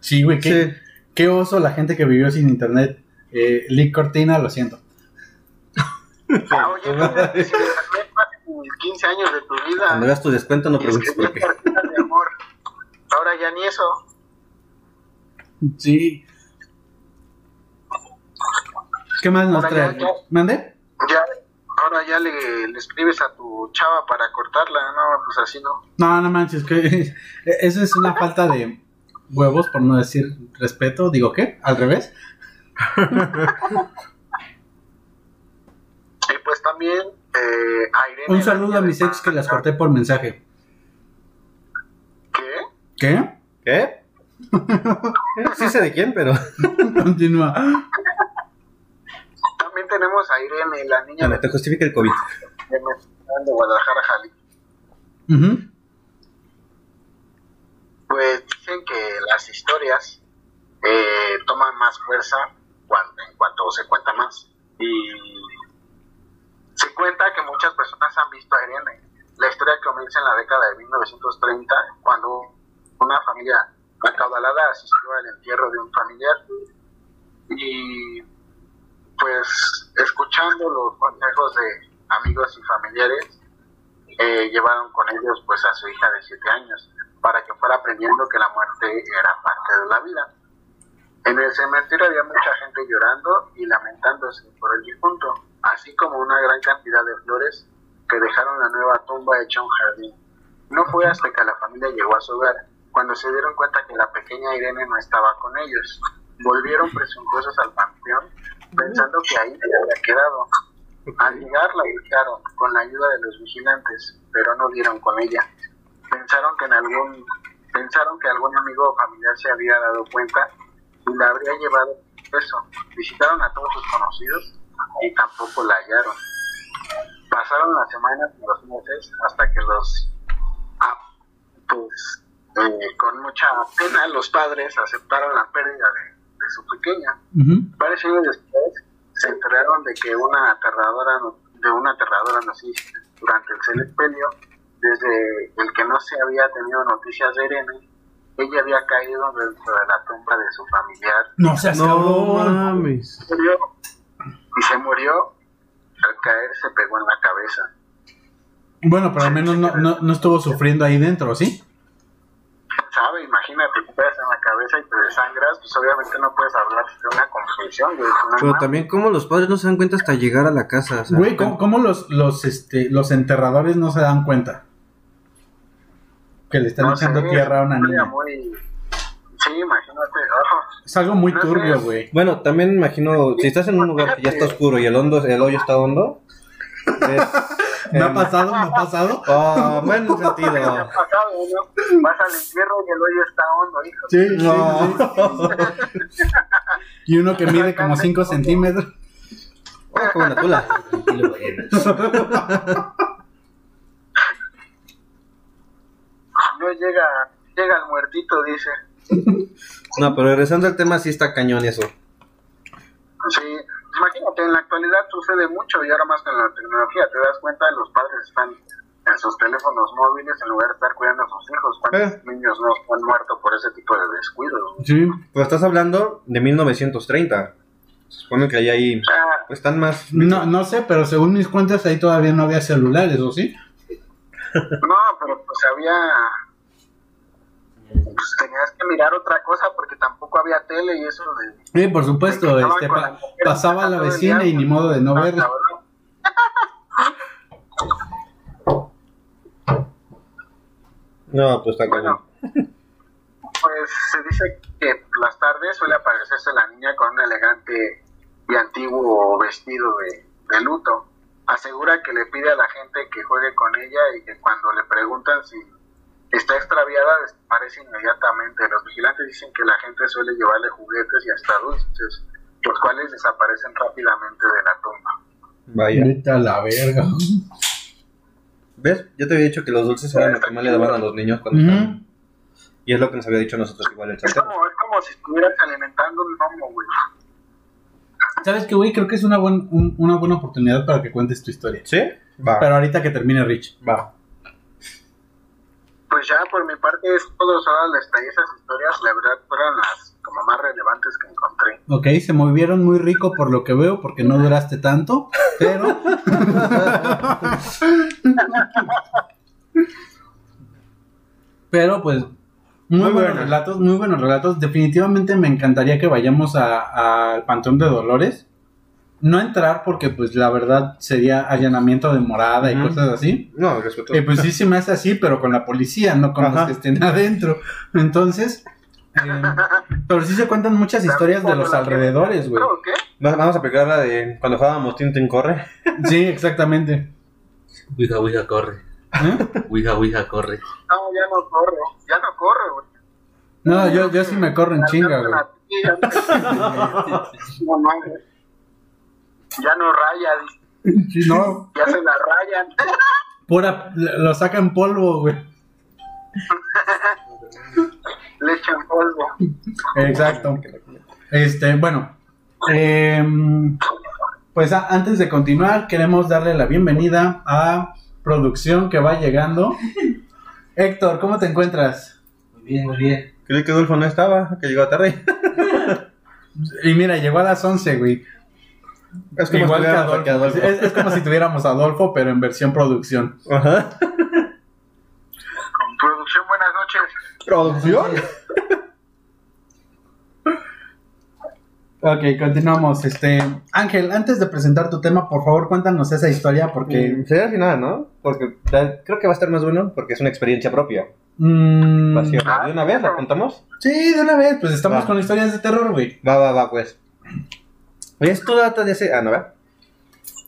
Sí, güey, qué, Sí. qué oso la gente que vivió sin internet. Eh, Lick Cortina, lo siento. Ah, oye, pero si 15 años de tu vida. Cuando veas tu descuento no preguntes por qué. de amor. Ahora ya ni eso. Sí. ¿Qué más nos Ahora trae? ya- ¿Mande? Ya, ahora ya le, le escribes a tu chava para cortarla, no, pues así no. No, no manches, que eso es una falta de huevos, por no decir respeto. Digo, ¿qué? ¿Al revés? Y pues también eh, Irene Un saludo a mis ex que las corté por mensaje. ¿Qué? ¿Qué? ¿Qué? sí sé de quién, pero... Continúa. También tenemos a Irene, la niña No, de, te justifica el COVID. de de Guadalajara, Jalisco. Ujú. Pues dicen que las historias eh, toman más fuerza cuando, en cuanto se cuenta más. Y se cuenta que muchas personas han visto a Irene. La historia comienza en la década de 1930, cuando una familia acaudalada asistió al entierro de un familiar. Y pues escuchando los consejos de amigos y familiares, eh, llevaron con ellos pues a su hija de 7 años para que fuera aprendiendo que la muerte era parte de la vida. En el cementerio había mucha gente llorando y lamentándose por el difunto, así como una gran cantidad de flores que dejaron la nueva tumba hecha un jardín. No fue hasta que la familia llegó a su hogar cuando se dieron cuenta que la pequeña Irene no estaba con ellos. Volvieron presuntuosos al panteón pensando que ahí se había quedado. Al llegar la buscaron con la ayuda de los vigilantes, pero no dieron con ella. Pensaron que en algún pensaron que algún amigo o familiar se había dado cuenta y la habría llevado eso. Visitaron a todos sus conocidos y tampoco la hallaron. Pasaron las semanas y los meses hasta que los ah, pues eh, con mucha pena los padres aceptaron la pérdida de, de su pequeña. Ujú. Varios años después se enteraron de que una aterradora no- de una aterradora noticia durante el sepelio, desde el que no se había tenido noticias de Irene, ella había caído dentro de la tumba de su familiar No seas No mames. Y se murió al caer se pegó en la cabeza. Bueno, pero al menos no, no, no estuvo sufriendo ahí dentro, ¿sí? ¿Sabe? Imagínate, te pegas en la cabeza y te desangras, pues obviamente no puedes hablar de una confesión, güey. Pero también como los padres no se dan cuenta hasta llegar a la casa. o sea, Güey, ¿cómo, cómo los, los, este, los enterradores no se dan cuenta? Que le están No echando sé, tierra a una niña. muy- Sí, imagínate. ojo. Es algo muy No turbio, güey. Bueno, también me imagino, si estás en un lugar que ya está oscuro y el hondo, el hoyo está hondo. es- ¿Me ha pasado? ¿Me ha pasado? Oh, buen sentido. ¿Qué ha pasado, no? Vas al entierro y el hoyo está hondo, hijo. Sí, sí, No. sí. Y uno que mide como 5 centímetros. Oh, como una tula. No llega, llega el muertito, dice. No, pero regresando al tema, sí está cañón eso. Sí, imagínate, en la actualidad sucede mucho y ahora más con la tecnología, te das cuenta, los padres están en sus teléfonos móviles en lugar de estar cuidando a sus hijos. ¿Cuántos Eh. niños no han muerto por ese tipo de descuidos? Sí. Pero estás hablando de 1930. Se supone que ahí, ahí pues, están más. No, no sé, pero según mis cuentas ahí todavía no había celulares, ¿o sí? no, pero pues había... Pues tenías que mirar otra cosa porque tampoco había tele y eso de... Sí, por supuesto. Este, pa- la pasaba la vecina día, y ni modo de no verla. cabrón. No, pues está cañón. Bueno, pues se dice que por las tardes suele aparecerse la niña con un elegante y antiguo vestido de, de luto. Asegura que le pide a la gente que juegue con ella y que cuando le preguntan si está extraviada desaparece inmediatamente. Los vigilantes dicen que la gente suele llevarle juguetes y hasta dulces, los cuales desaparecen rápidamente de la tumba. Vaya. Vete a la verga. ¿Ves? Yo te había dicho que los dulces eran lo que más le daban a los niños cuando estaban. Y es lo que nos había dicho nosotros igual el Es santero. como, es como si estuvieras alimentando un gnomo, güey. ¿Sabes qué, güey? Creo que es una, buen- un- una buena oportunidad para que cuentes tu historia. ¿Sí? Va. Pero ahorita que termine Rich. Va. Pues ya por mi parte es todo, solo les traí esas historias, la verdad fueron las como más relevantes que encontré. Ok, se movieron muy rico por lo que veo, porque no duraste tanto, pero... pero pues, muy, Muy buenos relatos, muy buenos relatos. Definitivamente me encantaría que vayamos a- al Panteón de Dolores. No entrar porque pues la verdad sería allanamiento de morada y cosas así. No, respeto. Eh, pues sí se me hace así, pero con la policía, no con los que estén adentro. Entonces, eh, pero sí se cuentan muchas historias de los alrededores, güey. Va- Vamos a aplicar la de cuando jugábamos Tintin Corre. Sí, exactamente. Ouija, Ouija, corre. ¿Eh? Ouija, Ouija, corre. No, ya no corre, ya no corre, güey. No, yo, yo sí me corro en chinga, güey. No mames. Ya no raya, dice. Sí, no, ya se la rayan. pura, lo sacan polvo, güey. Le echan polvo. Exacto. Este, bueno, em, pues a- antes de continuar, queremos darle la bienvenida a producción que va llegando. Héctor, ¿cómo te encuentras? Muy bien, muy bien. Creí que Adolfo no estaba, que llegó tarde. Y mira, llegó a las 11, güey. Es como Igual si que tuviéramos Adolfo. aquí a Adolfo. Es, es como si tuviéramos a Adolfo, pero en versión producción. Ajá. Producción, buenas noches. ¿Producción? Ok, continuamos. Este, Ángel, antes de presentar tu tema, por favor, cuéntanos esa historia porque... Que sería al final, ¿no? Porque da- creo que va a estar más bueno porque es una experiencia propia. mm, Así, ¿De una vez la contamos? sí, de una vez, pues estamos Va. con historias de terror, güey. Va, va, va, pues. Esto data de hace. Ah, no, ¿verdad?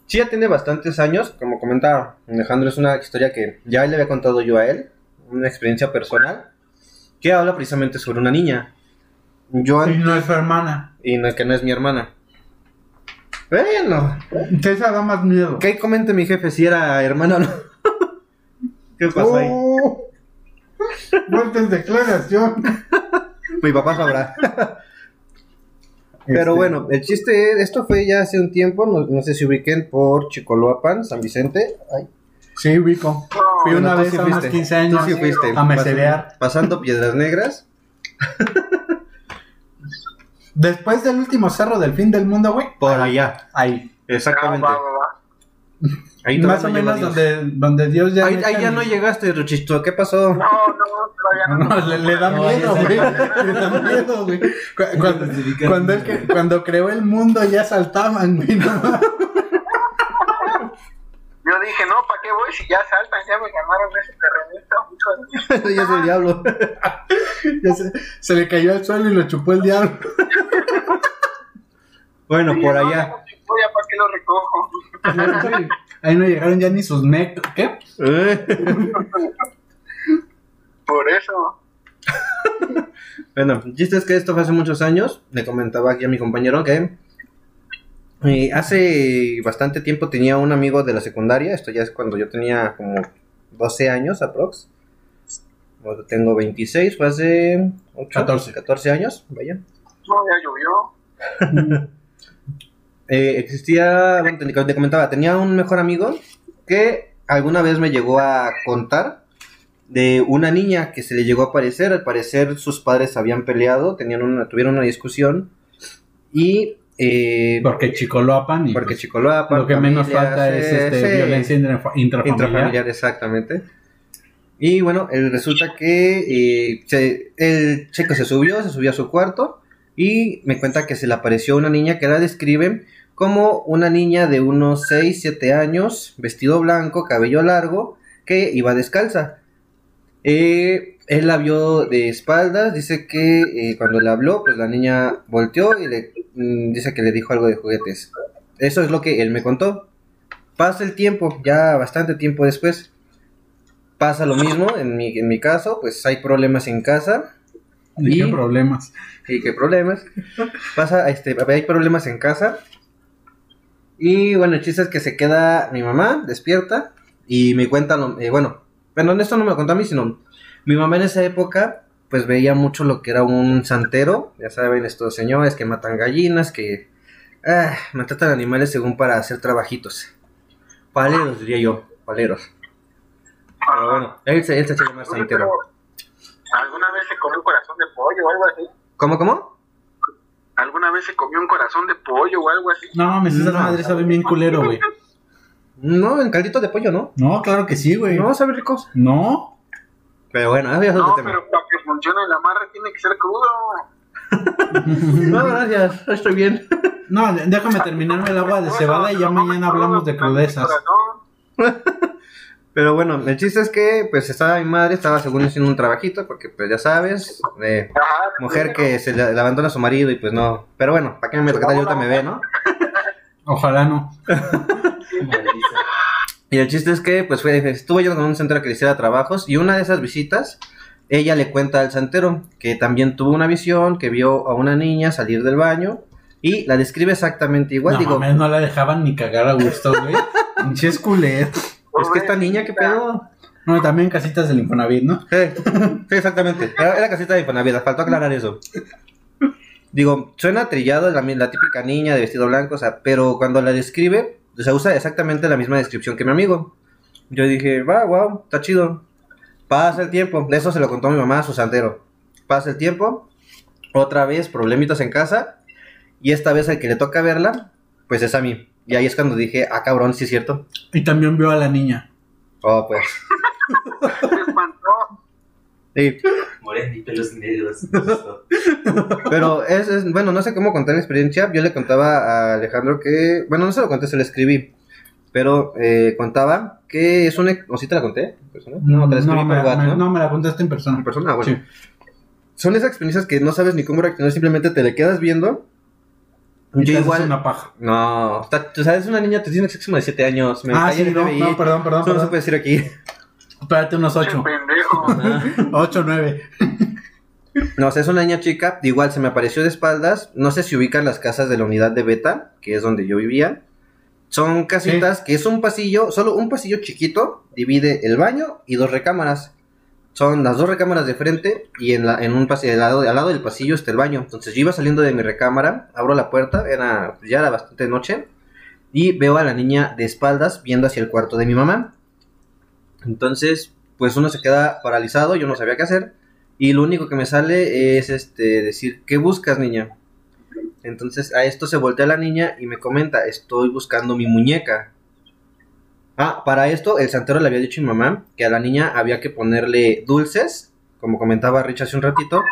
Sí, ya tiene bastantes años. Como comentaba Alejandro, es una historia que ya le había contado yo a él. Una experiencia personal. Que habla precisamente sobre una niña. Yo, Y no es su hermana. y no es que no es mi hermana. Bueno, Que esa da más miedo. que ahí comente mi jefe si era hermana o no. ¿Qué pasó ahí? Oh, Fuertes declaración. Mi papá sabrá. Pero Este, bueno, el chiste, esto fue ya hace un tiempo, no, no sé si ubiquen por Chicoloapan, San Vicente. Ay, Sí, Rico. Fui Bueno, una vez sí a unos fuiste. 15 años sí fuiste. a meserear. Pas- Pasando Piedras Negras. Después del último cerro del fin del mundo, güey. Por allá. Ahí. Exactamente. Ah, va, va, va. Ahí Más o no menos donde, donde Dios ya... Ahí, ahí ya no llegaste, Ruchisto. ¿Qué pasó? No, no, todavía no. No, le, le da No, miedo, güey. Le da miedo, güey. Cu- Cuando, cuando, él que- cuando creó el mundo ya saltaban, güey. ¿no? Yo dije, no, ¿para qué voy si ya saltan? Ya me ganaron ese terrenito. ya es el diablo. Ya se, se le cayó al suelo y lo chupó el diablo. bueno, Sí, por no, allá. No, Voy a para qué lo recojo. Ahí no llegaron ya ni sus mec... ¿Qué? Eh. Por eso. Bueno, el chiste es que esto fue hace muchos años. Le comentaba aquí a mi compañero que eh, hace bastante tiempo tenía un amigo de la secundaria. Esto ya es cuando yo tenía como 12 años aprox. Ahora tengo 26, fue hace 8, 14. 14 años, vaya. No, ya llovió. Eh, existía, bueno, te, te comentaba, tenía un mejor amigo que alguna vez me llegó a contar de una niña que se le llegó a aparecer. Al parecer sus padres habían peleado, tenían una, tuvieron una discusión y eh, Porque chicoloapan y porque pues, Chicoloapan, lo que menos falta es este, violencia intraf- intrafamiliar. intrafamiliar, exactamente. Y bueno, él resulta que eh, se- el chico se subió, se subió a su cuarto y me cuenta que se le apareció una niña que la describen como una niña de unos 6, 7 años, vestido blanco, cabello largo, que iba descalza. Eh, él la vio de espaldas, dice que eh, cuando le habló, pues la niña volteó y le mm, dice que le dijo algo de juguetes. Eso es lo que él me contó. Pasa el tiempo, ya bastante tiempo después. Pasa lo mismo en mi, en mi caso, pues hay problemas en casa. ¿Y qué problemas? ¿Y qué problemas? Pasa, este, hay problemas en casa. Y bueno, el chiste es que se queda mi mamá despierta y me cuenta, lo- eh, bueno, bueno, esto no me lo contó a mí, sino mi mamá en esa época, pues veía mucho lo que era un santero, ya saben, estos señores que matan gallinas, que ah, maltratan animales según para hacer trabajitos. Paleros, diría yo, paleros. Pero bueno, él se, él se llama santero. ¿Alguna vez se comió un corazón de pollo o algo así? ¿Cómo, cómo? ¿Alguna vez se comió un corazón de pollo o algo así? No mames, esas No. madres saben bien culero, güey. No, en caldito de pollo, ¿no? No, claro que sí, güey. No, sabe ricos. No. Pero bueno, eso ya es otro No, tema. pero para que funcione el amarre tiene que ser crudo. No, gracias, estoy bien. No, déjame terminarme el agua de cebada y ya mañana hablamos de crudezas. Pero bueno, el chiste es que pues estaba mi madre, estaba según haciendo un trabajito, porque pues ya sabes, Ajá, mujer que se le, le abandona a su marido y pues no. Pero bueno, ¿para qué me meto? ¿Qué tal y ahorita me ve, no? Ojalá no. Y el chiste es que, pues, fue, estuvo yendo con un santero que le hiciera trabajos. Y una de esas visitas, ella le cuenta al santero que también tuvo una visión, que vio a una niña salir del baño. Y la describe exactamente igual. no, Digo, mames, no la dejaban ni cagar a gusto, güey. Pinches culeros. Es que esta niña, ¿qué pedo? No, también casitas del Infonavit, ¿no? Sí, sí, exactamente. Era, era casita de Infonavit, faltó aclarar eso. Digo, suena trillado, la, la típica niña de vestido blanco, o sea, pero cuando la describe, o sea, usa exactamente la misma descripción que mi amigo. Yo dije, va, wow, está chido. Pasa el tiempo, eso se lo contó mi mamá a su santero. Pasa el tiempo, otra vez problemitas en casa, y esta vez al que le toca verla, pues es a mí. Y ahí es cuando dije, ah, cabrón, sí es cierto. Y también vio a la niña. Oh, pues. Se espantó. Sí. Morena y pelos negros. Pero es, es- bueno, no sé cómo contar la experiencia. Yo le contaba a Alejandro que, bueno, no se lo conté, se lo escribí. Pero eh, contaba que es una. ¿O sí te la conté? en persona? No, te la escribí no, me, WhatsApp, me- ¿no? no, me la contaste en persona. En persona, ah, bueno. Sí. Son esas experiencias que no sabes ni cómo reaccionar, simplemente te le quedas viendo. Yo igual. una paja. No, está, tú sabes, una niña, te tiene sexo como de 7 años. Me Ah, sí, no, no, perdón, perdón, Eso no se puede decir aquí. Espérate unos Che, ocho. pendejo. Ocho, nueve. No, o sea, es una niña chica. Igual se me apareció de espaldas. No sé si ubican las casas de la unidad de Beta, que es donde yo vivía. Son casitas que es un pasillo, solo un pasillo chiquito, divide el baño y dos recámaras. Son las dos recámaras de frente y en, la, en un pasillo, al lado, al lado del pasillo está el baño. Entonces yo iba saliendo de mi recámara, abro la puerta, era, ya era bastante noche, y veo a la niña de espaldas viendo hacia el cuarto de mi mamá. Entonces, pues uno se queda paralizado, yo no sabía qué hacer. Y lo único que me sale es este decir, ¿qué buscas, niña? Entonces a esto se voltea la niña y me comenta, estoy buscando mi muñeca. Ah, para esto el santero le había dicho a mi mamá que a la niña había que ponerle dulces, como comentaba Rich hace un ratito,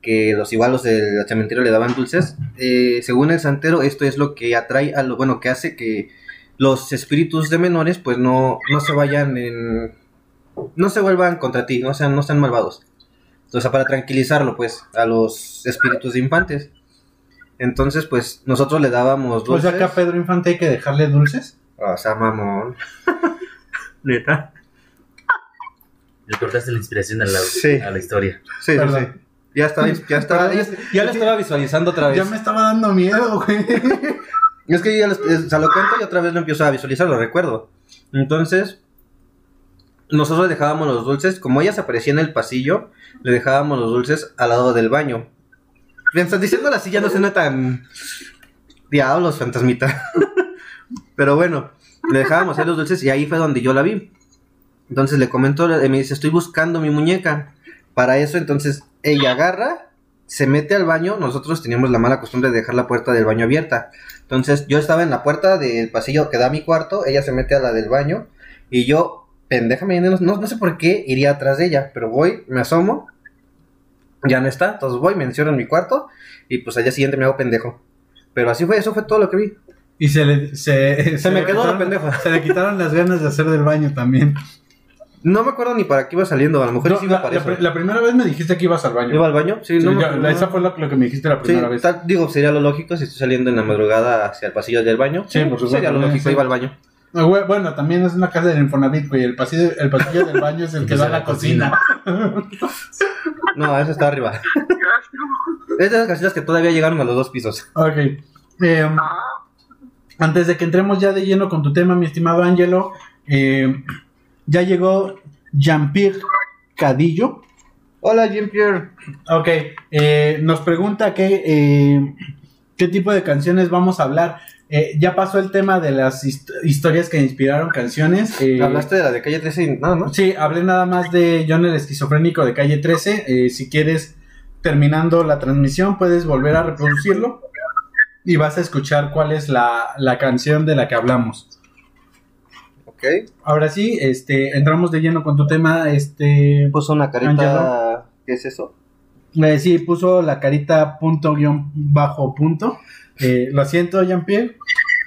que los igual los del cementerio le daban dulces. Eh, según el santero, esto es lo que atrae a lo bueno que hace que los espíritus de menores pues no, no se vayan en no se vuelvan contra ti, no sean, no sean malvados. Entonces, para tranquilizarlo, pues, a los espíritus de infantes. Entonces, pues, nosotros le dábamos dulces. sea, que a Pedro Infante hay que dejarle dulces. O sea, mamón. Neta. Le cortaste la inspiración a la, Sí. a la historia. Sí, sí, Perdón. sí. Ya estaba, ya estaba, ya, ya lo estaba visualizando otra vez. Ya me estaba dando miedo, güey. Es que ya lo, es- o sea, lo cuento y otra vez lo empiezo a visualizar, lo recuerdo. Entonces, nosotros le dejábamos los dulces, como ella se aparecía en el pasillo, le dejábamos los dulces al lado del baño. Piensas, diciéndolo así ya no suena tan... Diablos, fantasmita. Pero bueno, le dejábamos ahí los dulces y ahí fue donde yo la vi. Entonces le comentó, le- me dice, estoy buscando mi muñeca. Para eso, entonces, ella agarra, se mete al baño. Nosotros teníamos la mala costumbre de dejar la puerta del baño abierta. Entonces, yo estaba en la puerta del pasillo que da a mi cuarto, ella se mete a la del baño y yo, pendeja, me no, no sé por qué iría atrás de ella, pero voy, me asomo, ya no está, entonces voy, me encierro en mi cuarto y pues al día siguiente me hago pendejo. Pero así fue, eso fue todo lo que vi. Y se le. Se, Se me le quedó la quitaron- pendeja. Se le quitaron las ganas de hacer del baño también. No me acuerdo ni para qué iba saliendo, a lo mejor No, sí iba la, para la eso. pri- la primera vez me dijiste que ibas al baño. ¿Iba al baño? Sí, Sí, no ya- esa fue lo, lo que me dijiste la Sí, primera vez. tal- digo, sería lo lógico si estoy saliendo en la madrugada hacia el pasillo del baño. Sí, por supuesto, Sería lo lógico, sí. iba al baño. Ah, güey, Bueno, también es una casa del Infonavit, güey. El pasillo, el pasillo del baño es el que da a la cocina. No, eso está arriba. Es de esas casitas que todavía llegaron a los dos pisos. ok. Eh, antes de que entremos ya de lleno con tu tema, mi estimado Ángelo, eh, ya llegó Jean-Pierre Cadillo. Hola, Jean-Pierre. Ok, eh, nos pregunta qué, eh, qué tipo de canciones vamos a hablar. Eh, ya pasó el tema de las hist- historias que inspiraron canciones. eh, Hablaste de la de calle 13 y nada más. Sí, hablé nada más de John el esquizofrénico de calle 13. Eh, si quieres, terminando la transmisión, puedes volver a reproducirlo y vas a escuchar cuál es la, la canción de la que hablamos. Ok. Ahora sí, este, entramos de lleno con tu tema. Este, Puso una carita. ¿Qué es eso? eh, sí, puso la carita punto guion bajo punto. Eh, lo siento, Jean-Pierre.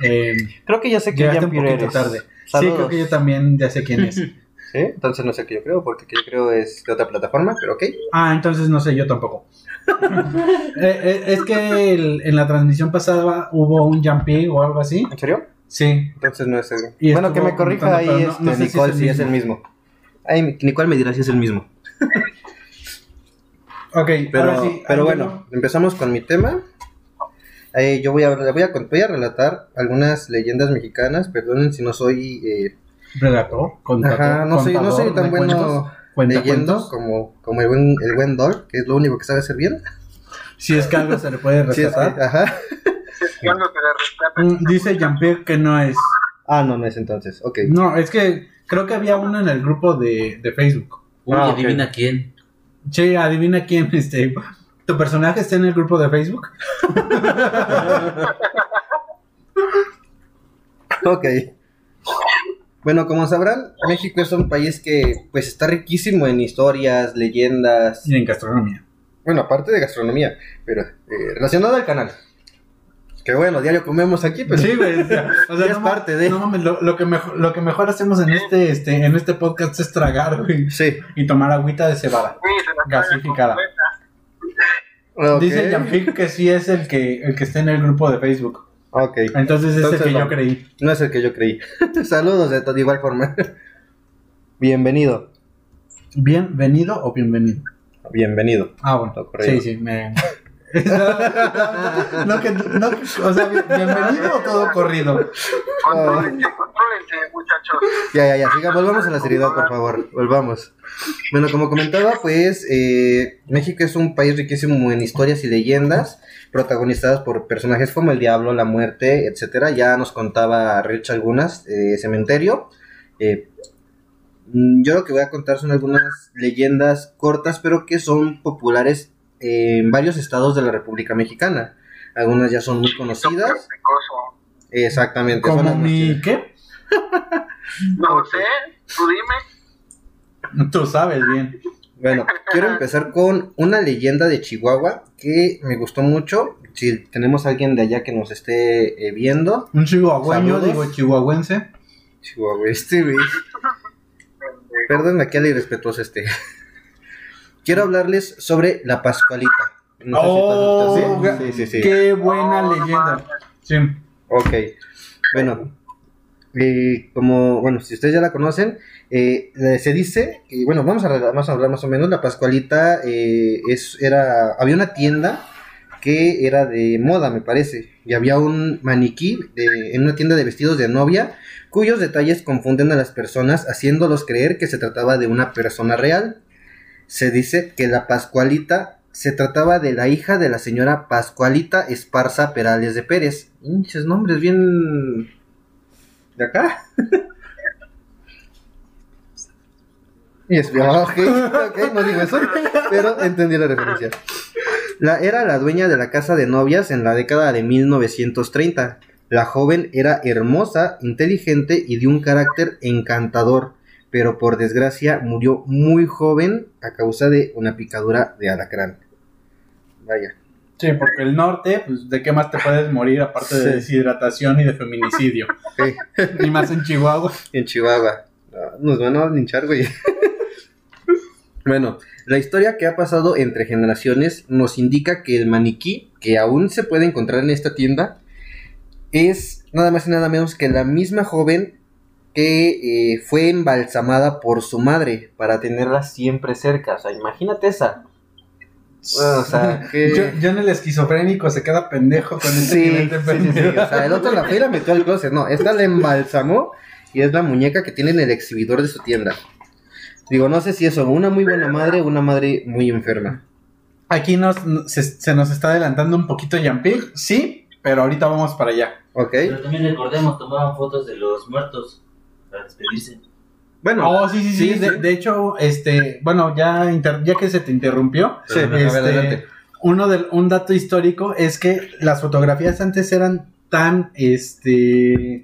Eh, Creo que ya sé que llegaste un Jean-Pierre poquito eres. tarde. Sí, creo que yo también ya sé quién es. ¿Sí? Entonces no sé qué yo creo, porque que yo creo es de otra plataforma, pero ok. Ah, entonces no sé, yo tampoco. Eh, eh, es que el- en la transmisión pasada hubo un jumpy o algo así. ¿En serio? Sí. Entonces no es el. Y bueno, que estuvo me corrija ahí pero no- este, no sé si Nicole es el si es el mismo. Ay, Nicole me dirá si es el mismo. Ok, Pero, ahora sí. pero hay bueno, empezamos con mi tema. Eh, yo voy a, voy, a, voy a relatar algunas leyendas mexicanas. Perdonen si no soy eh, contador, ajá, no soy, no soy contador tan bueno cuentos. Leyendo como, como el buen, el buen Dol, que es lo único que sabe hacer bien. Si es que algo se le puede Sí, es que- rescatar. ajá. Se le rescata. Mm, Dice Jean-Pierre que no es. Ah, no, no es entonces. Ok. No, es que creo que había uno en el grupo de, de Facebook. Uy, Ah, adivina quién. Che, adivina quién, este. ¿Tu personaje está en el grupo de Facebook? Ok. Bueno, como sabrán, México es un país que pues está riquísimo en historias, leyendas, Y en gastronomía. bueno, aparte de gastronomía, pero eh, relacionado al canal. Que bueno, diario comemos aquí, pero Sí, güey. O sea, o sea, Ya es parte de- No mames, lo, lo que mejor, lo que mejor hacemos en este, este, en este podcast es tragar, güey. sí. Y tomar agüita de cebada. Sí, Gasificada. completa. Ok. Dice Jean-Pierre que sí es el que, el que está en el grupo de Facebook. Ok, Entonces es Entonces el que no. yo creí. no es el que yo creí. Saludos de, de igual forma. Bienvenido. ¿Bienvenido o bienvenido? Bienvenido. Ah, bueno. Sí, sí, me... no, no, que, no, o sea, bien- bienvenido o todo corrido. Contrólense, contrólense, muchachos. Ya, ya, ya, sigamos, volvamos a la seriedad, por favor, volvamos. Bueno, como comentaba, pues eh, México es un país riquísimo en historias y leyendas, protagonizadas por personajes como el diablo, la muerte, etcétera. Ya nos contaba Rich algunas, eh, Cementerio. Eh, mm, yo lo que voy a contar son algunas leyendas cortas, pero que son populares en varios estados de la República Mexicana. Algunas ya son muy conocidas. Exactamente. son Como mi... ¿Qué? No sé, tú dime. Tú sabes bien. Bueno, quiero empezar con una leyenda de Chihuahua que me gustó mucho. Si tenemos a alguien de allá que nos esté eh, viendo, Un chihuahueño, Saludos. digo chihuahuense. Chihuahua, este güey. Perdón, aquí al irrespetuoso este. Quiero hablarles sobre la Pascualita. No sé si Oh, has escuchado- sí, sí, sí. Qué buena Oh, leyenda. Sí. Ok. Bueno, eh, como, bueno, si ustedes ya la conocen, eh, se dice, que, bueno, vamos a, vamos a hablar más o menos, la Pascualita eh, es, era, había una tienda que era de moda, me parece, y había un maniquí de- en una tienda de vestidos de novia, cuyos detalles confunden a las personas, haciéndolos creer que se trataba de una persona real. Se dice que la Pascualita se trataba de la hija de la señora Pascualita Esparza Perales de Pérez. Hinches nombres bien... ¿De acá? Y es, ok, ok, no digo eso, pero entendí la referencia. La, era la dueña de la casa de novias en la década de 1930. La joven era hermosa, inteligente y de un carácter encantador, pero por desgracia murió muy joven a causa de una picadura de alacrán. Vaya. Sí, porque el norte, pues, ¿de qué más te puedes morir aparte de Sí. deshidratación y de feminicidio? Sí, y más en Chihuahua. en Chihuahua. Ah, Nos van a linchar, güey. Bueno, la historia que ha pasado entre generaciones nos indica que el maniquí, que aún se puede encontrar en esta tienda, es nada más y nada menos que la misma joven que eh, fue embalsamada por su madre para tenerla siempre cerca. O sea, imagínate esa. Bueno, o sea, que... Yo, yo en el esquizofrénico se queda pendejo con ese Sí, nivel de sí, sí, sí. pendejo. O sea, el otro la fue y la metió al closet. No, esta la embalsamó y es la muñeca que tiene en el exhibidor de su tienda. Digo, no sé si eso, una muy buena madre o una madre muy enferma. Aquí nos, se, se nos está adelantando un poquito Jean-Pierre, sí, pero ahorita vamos para allá. ¿Ok? Pero también recordemos, tomaban fotos de los muertos para despedirse. Bueno, Oh, sí, sí, sí. sí, de, sí. de hecho, este, bueno, ya, inter- ya que se te interrumpió, Sí, este, adelante. uno del, un dato histórico es que las fotografías antes eran tan, este,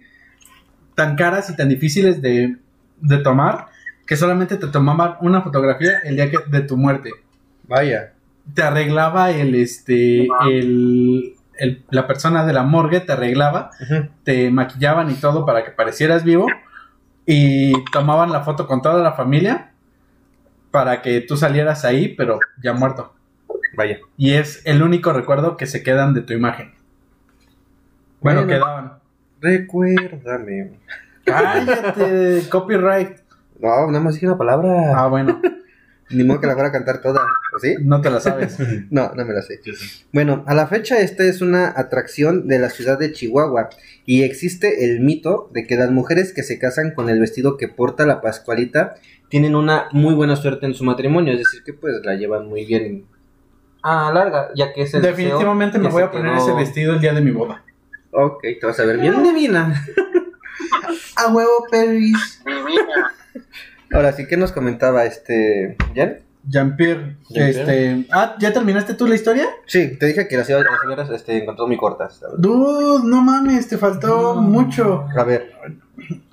tan caras y tan difíciles de, de tomar que solamente te tomaban una fotografía el día que, de tu muerte. vaya. Te arreglaba el, este, el, el- la persona de la morgue te arreglaba, te maquillaban y todo para que parecieras vivo y tomaban la foto con toda la familia para que tú salieras ahí, pero ya muerto. Vaya. Y es el único recuerdo que se quedan de tu imagen. Bueno, Bueno. quedaban. Recuérdame. Cállate, copyright. No, nada más dije una palabra. Ah, bueno, Ni modo que la fuera a cantar toda. ¿O sí? no te la sabes. No, no me la sé. Bueno, a la fecha esta es una atracción de la ciudad de Chihuahua y existe el mito de que las mujeres que se casan con el vestido que porta la Pascualita tienen una muy buena suerte en su matrimonio, es decir, que pues la llevan muy bien a larga, ya que es el Definitivamente deseo me voy a poner quedó- ese vestido el día de mi boda. Ok, te vas a ver bien divina. A huevo, Peris. Divina. Ahora sí, ¿qué nos comentaba este Jan? Jean-Pierre, este... Ah, ¿ya terminaste tú la historia? Sí, te dije que las señoras este, encontró muy cortas. Dude, no mames, te faltó mucho. A ver,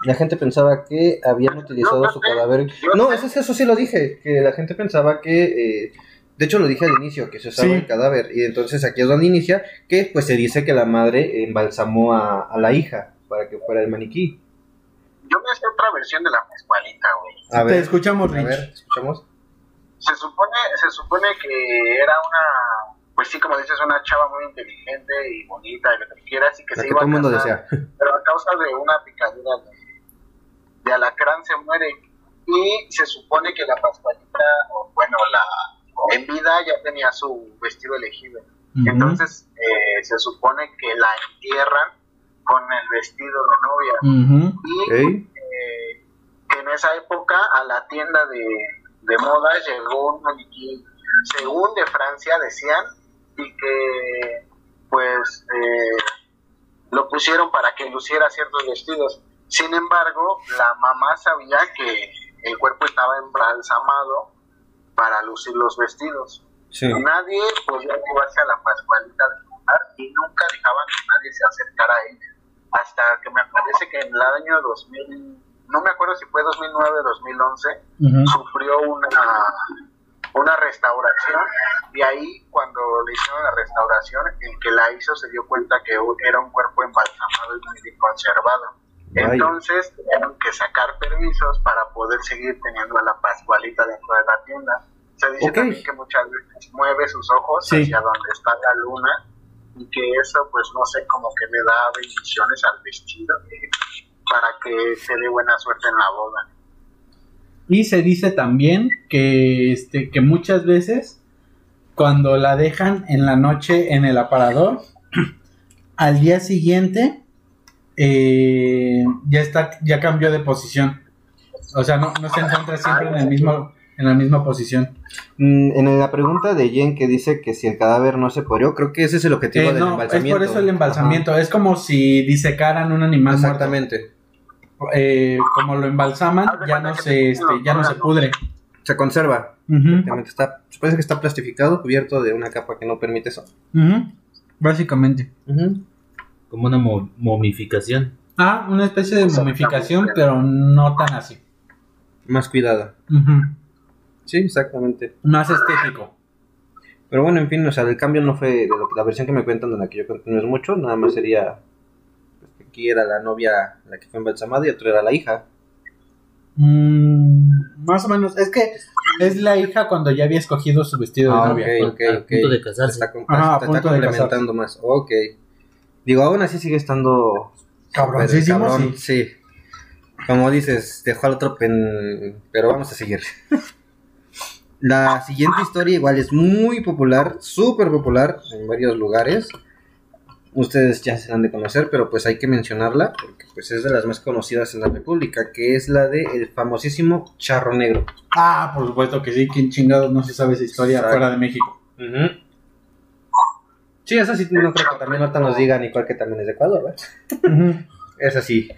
la gente pensaba que habían utilizado su cadáver. No, eso, eso sí lo dije, que la gente pensaba que, eh, de hecho lo dije al inicio, que se usaba Sí. el cadáver. Y entonces aquí es donde inicia, que pues se dice que la madre embalsamó a, a la hija para que fuera el maniquí. Yo me sé otra versión de la Pascualita, güey. A te ver, escuchamos, a Rich. ver, escuchamos. Se supone, se supone que era una, pues sí, como dices, una chava muy inteligente y bonita y lo que quieras y que La se que iba todo el a mundo casar, desea. pero a causa de una picadura de, de alacrán se muere y se supone que la Pascualita, o bueno, la en vida ya tenía su vestido elegido. Entonces eh, se supone que la entierran con el vestido de novia. Y Ok. eh, que en esa época a la tienda de, de moda llegó un maniquí, según de Francia decían, y que pues eh, lo pusieron para que luciera ciertos vestidos. Sin embargo, la mamá sabía que el cuerpo estaba embalsamado para lucir los vestidos. Sí. Nadie podía llevarse a la Pascualita del lugar y nunca dejaban que nadie se acercara a ella. Hasta que me parece que en el año 2000, no me acuerdo si fue 2009 o 2011, Ujú. sufrió una, una restauración y ahí cuando le hicieron la restauración, el que la hizo se dio cuenta que era un cuerpo embalsamado y muy bien conservado. Vaya. Entonces tuvieron que sacar permisos para poder seguir teniendo a la Pascualita dentro de la tienda. Se dice también que muchas veces mueve sus ojos Sí. hacia donde está la luna y que eso pues no sé como que le da bendiciones al vestido para que se dé buena suerte en la boda. Y se dice también que, este, que muchas veces cuando la dejan en la noche en el aparador, al día siguiente eh, ya está, ya cambió de posición. O sea, no, no se encuentra siempre en el mismo, en la misma posición. Mm, En la pregunta de Jen que dice que si el cadáver no se pudrió, creo que ese es el objetivo Eh, del no, es embalsamiento. por eso el embalsamiento. Es como si disecaran un animal. Exactamente. Eh, como lo embalsaman, ya no se, este, ya no se pudre. Se conserva. Ujú, Exactamente, Está, parece que está plastificado, cubierto de una capa que no permite eso. Básicamente. Como una mo- momificación. Ah, una especie de momificación, pero no tan así. Más cuidada. Sí, exactamente. Más estético. Pero bueno, en fin, o sea, el cambio no fue de lo que- la versión que me cuentan de la que yo cuento no es mucho, nada más sería pues, que aquí era la novia la que fue embalsamada y otra era la hija. Mm, más o menos. Es que es la hija cuando ya había escogido su vestido de Ah, novia. ok, ok, A ok. punto de casarse. Está, com- está- punto está de complementando más. Ok. Digo, aún así sigue estando... Cabroncísimo, cabrón, sí. sí. Como dices, dejó al otro pen... Pero vamos a seguir. La siguiente historia igual es muy popular, súper popular en varios lugares. Ustedes ya se han de conocer, pero pues hay que mencionarla porque pues es de las más conocidas en la República, que es la de el famosísimo Charro Negro. Ah, por supuesto que sí. ¿Quién chingados no se sabe esa historia Exacto. fuera de México? Sí, esa sí no creo que también ahorita nos digan igual que también es de Ecuador, ¿verdad? Es así.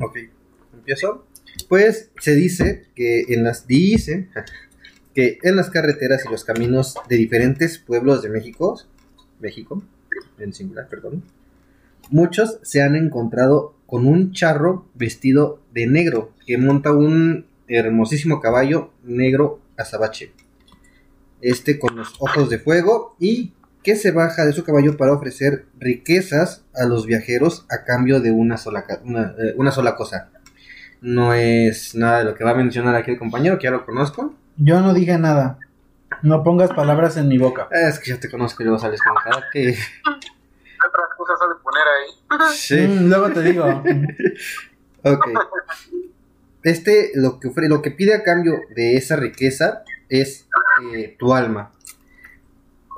Ok, empiezo. Pues se dice que en las dice que en las carreteras y los caminos de diferentes pueblos de México, México, en singular, perdón, muchos se han encontrado con un charro vestido de negro que monta un hermosísimo caballo negro azabache. Este con los ojos de fuego y que se baja de su caballo para ofrecer riquezas a los viajeros a cambio de una sola, eh, una sola cosa. No es nada de lo que va a mencionar aquí el compañero, que ya lo conozco. Yo no dije nada. No pongas palabras en mi boca. Es que ya te conozco y luego sales con cara que... Otras cosas de poner ahí. Sí. Mm, luego te digo. Ok. Este lo que, ofre- lo que pide a cambio de esa riqueza es eh, tu alma.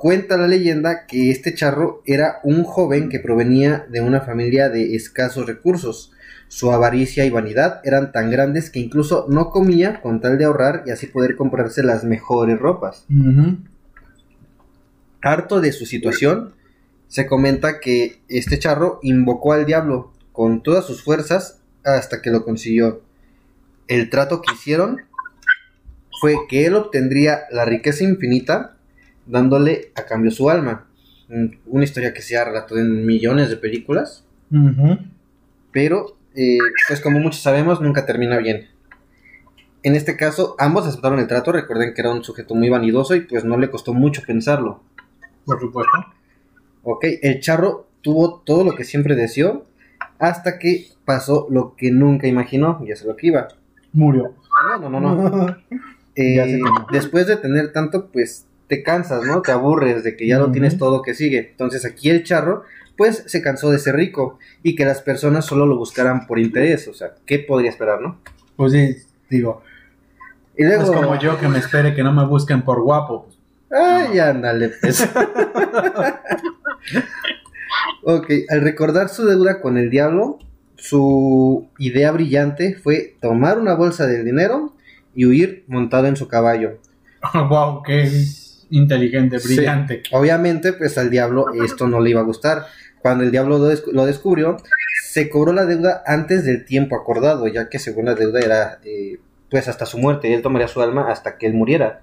Cuenta la leyenda que este charro era un joven que provenía de una familia de escasos recursos. Su avaricia y vanidad eran tan grandes que incluso no comía con tal de ahorrar y así poder comprarse las mejores ropas. Harto de su situación, se comenta que este charro invocó al diablo con todas sus fuerzas hasta que lo consiguió. El trato que hicieron fue que él obtendría la riqueza infinita dándole a cambio su alma. Una historia que se ha relatado en millones de películas, pero eh, pues como muchos sabemos nunca termina bien. En este caso ambos aceptaron el trato, recuerden que era un sujeto muy vanidoso y pues no le costó mucho pensarlo. Por supuesto. Ok, el charro tuvo todo lo que siempre deseó hasta que pasó lo que nunca imaginó, ya sé lo que iba. Murió. No, no, no, no. Eh, después de tener tanto, pues te cansas, ¿no? Te aburres de que ya lo Ujú. tienes todo que sigue. Entonces aquí el charro, pues se cansó de ser rico y que las personas solo lo buscaran por interés. O sea, ¿qué podría esperar, no? Pues sí, digo. Y luego, Es como yo que me espere que no me busquen por guapo. Ay, ándale, pues. ok, al recordar su deuda con el diablo, su idea brillante fue tomar una bolsa del dinero y huir montado en su caballo. wow, qué inteligente, Sí. brillante. Obviamente, pues al diablo esto no le iba a gustar. Cuando el diablo lo, descu- lo descubrió, se cobró la deuda antes del tiempo acordado, ya que según la deuda era eh, pues hasta su muerte, él tomaría su alma hasta que él muriera.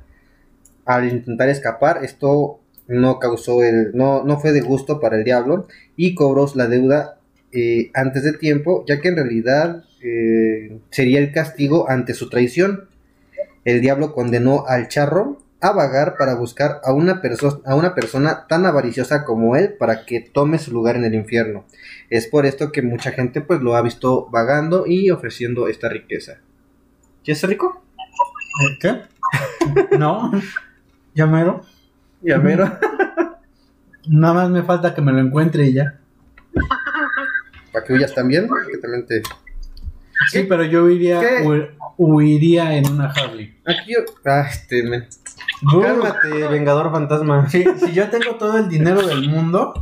Al intentar escapar, esto no causó el, no, no fue de gusto para el diablo y cobró la deuda eh, antes de tiempo, ya que en realidad eh, sería el castigo ante su traición. El diablo condenó al charro a vagar para buscar a una, a una persona tan avariciosa como él para que tome su lugar en el infierno. Es por esto que mucha gente pues lo ha visto vagando y ofreciendo esta riqueza. ¿Quieres ser rico? ¿Qué? ¿No? ¿Ya mero? Ya mero. Nada más me falta que me lo encuentre y ya. Para que huyas también, que también te... Sí, pero yo iría, huiría en una Harley. Aquí yo... Ah, este. Uh, Cálmate, vengador fantasma. si, si yo tengo todo el dinero del mundo,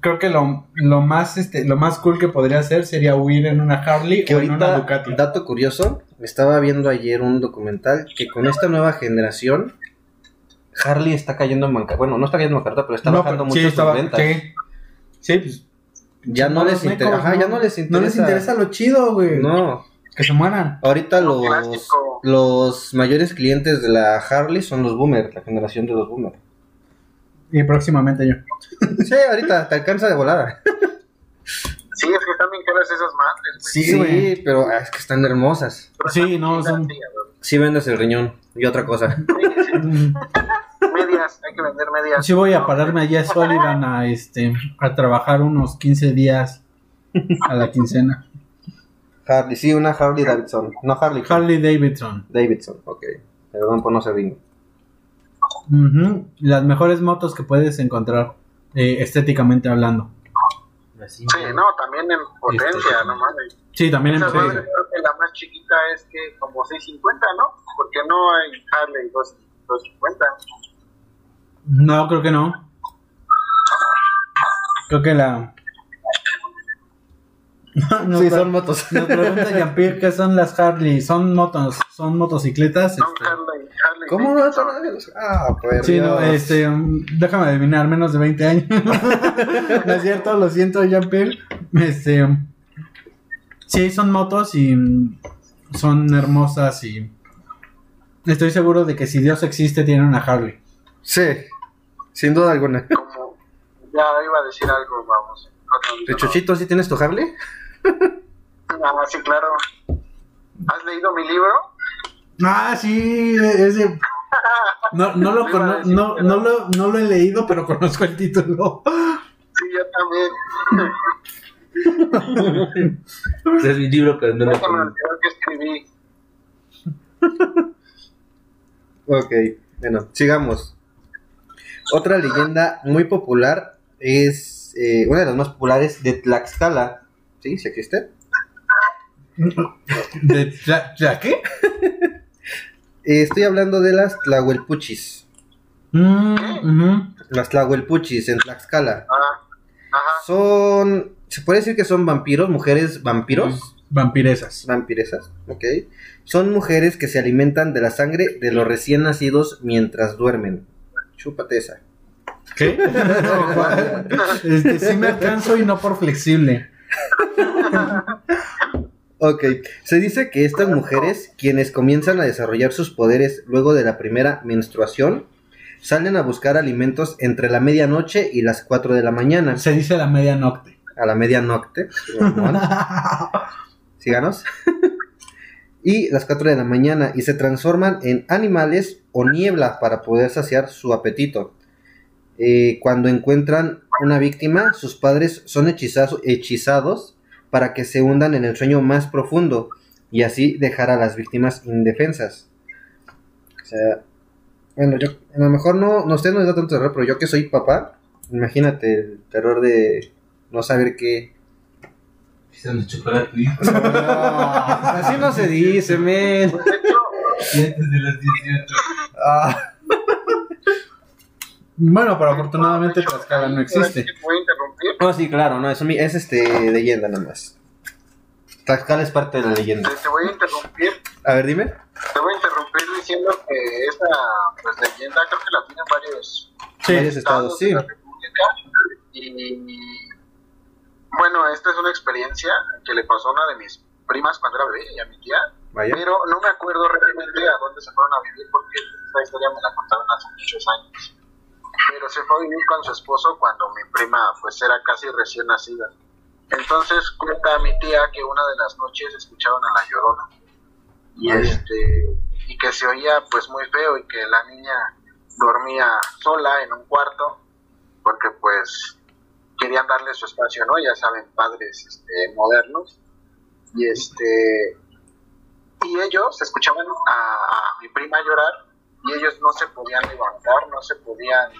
creo que lo, lo más este, lo más cool que podría hacer sería huir en una Harley Que o en una ahorita, Ducati. dato curioso, estaba viendo ayer un documental que con esta nueva generación, Harley está cayendo en bancarrota. Bueno, no está cayendo en bancarrota, pero está No, bajando pero- mucho sí, sus estaba- ventas. sí. Sí, pues. Ya no les mecos, interesa. Ajá, ya no les interesa. No les interesa lo chido, güey. No, Que se mueran. ahorita los, los mayores clientes de la Harley son los boomers, la generación de los boomers. Y próximamente yo. Sí, ahorita te alcanza de volada. Sí, es que están bien caras esas madres. güey. Sí, Sí, güey. pero ah, es que están hermosas. Sí, no, son. Sí vendes el riñón y otra cosa. Medias, hay que vender medias. Sí voy a pararme allá a Sullivan a este a trabajar unos 15 días a la quincena. Harley, sí, una Harley Davidson. No Harley. Harley Davidson. Davidson, ok. Perdón por no ser riñón. Ujú, Las mejores motos que puedes encontrar eh, estéticamente hablando. Así, Sí, no, también en potencia, Este, no mames. Sí, también en madre más chiquita es que como 650, ¿no? Porque no hay Harley 2- 250. No, creo que no. Creo que la. Nos Sí, son motos. Nos pregunta Jean-Pierre qué son las Harley. Son motos, son motocicletas. Son este. Harley, Harley. ¿Cómo no? Davidson. Ah, pues. Sí, no, este, um, déjame adivinar, menos de 20 años. no es cierto, lo siento, Jean-Pierre. Este, um, sí, son motos y um, son hermosas y estoy seguro de que si Dios existe, tiene una Harley. Sí, sin duda alguna. Como, ya iba a decir algo, vamos. ¿De Chuchito sí tienes tu Harley? Ah, sí, claro. ¿Has leído mi libro? Ah, sí, ese. No, no, lo, Iba a cono- decir no, que no, no. lo, no lo he leído, pero conozco el título. Sí, yo también. Ese es mi libro, pero no conozco. olvidar que escribí. Ok, bueno, sigamos. Otra leyenda muy popular es eh, una de las más populares de Tlaxcala. ¿Sí? ¿Sí existe? ¿De ya qué? Eh, estoy hablando de las Tlahuelpuchis. Mm. Las Tlahuelpuchis en Tlaxcala. Ah, ajá. Son, se puede decir que son vampiros, mujeres vampiros, Vampiresas. vampiresas, ok. Son mujeres que se alimentan de la sangre de los recién nacidos mientras duermen. Chúpate esa. ¿Qué? este, sí me alcanzo y no por flexible. Ok, se dice que estas mujeres, quienes comienzan a desarrollar sus poderes luego de la primera menstruación, salen a buscar alimentos entre la medianoche y las 4 de la mañana. Se dice la media nocte. A la medianoche. Síganos. y las 4 de la mañana y se transforman en animales o niebla para poder saciar su apetito. Eh, cuando encuentran una víctima, sus padres son hechizazo- hechizados para que se hundan en el sueño más profundo y así dejar a las víctimas indefensas. O sea, bueno, yo a lo mejor no, no usted no les da tanto terror, pero yo que soy papá, imagínate el terror de no saber qué. Me chupó la tuya. así no se dice, men. De Y antes de las 18. Ah, Bueno, pero afortunadamente Tlaxcala no existe. ¿te puedo interrumpir? no, sí, claro, no, es, es este leyenda nada más. Tlaxcala es parte de la leyenda. Te, te voy a interrumpir. A ver, dime. Te voy a interrumpir diciendo que esa pues, leyenda creo que la tienen varios Sí. Varios estados, sí. de la República. Y bueno, esta es una experiencia que le pasó a una de mis primas cuando era bebé y a mi tía. Vaya. Pero no me acuerdo realmente a dónde se fueron a vivir porque esta historia me la contaron hace muchos años. Pero se fue a vivir con su esposo cuando mi prima pues era casi recién nacida. Entonces cuenta mi tía que una de las noches escucharon a la llorona. Y Vaya. este y que se oía pues muy feo y que la niña dormía sola en un cuarto porque pues querían darle su espacio, ¿no? Ya saben, padres este, modernos. Y este y ellos escuchaban a, a mi prima llorar y ellos no se podían levantar, no se podían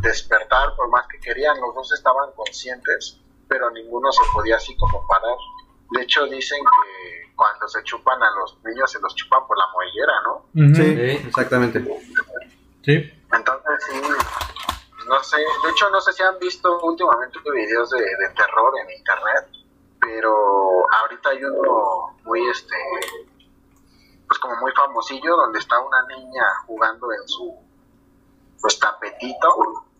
despertar por más que querían, los dos estaban conscientes, pero ninguno se podía así como parar. De hecho dicen que cuando se chupan a los niños se los chupan por la mollera, ¿no? Sí. exactamente. Sí. Entonces sí, no sé, de hecho no sé si han visto últimamente videos de, de terror en internet, pero ahorita hay uno muy este, pues como muy famosillo donde está una niña jugando en su pues tapetito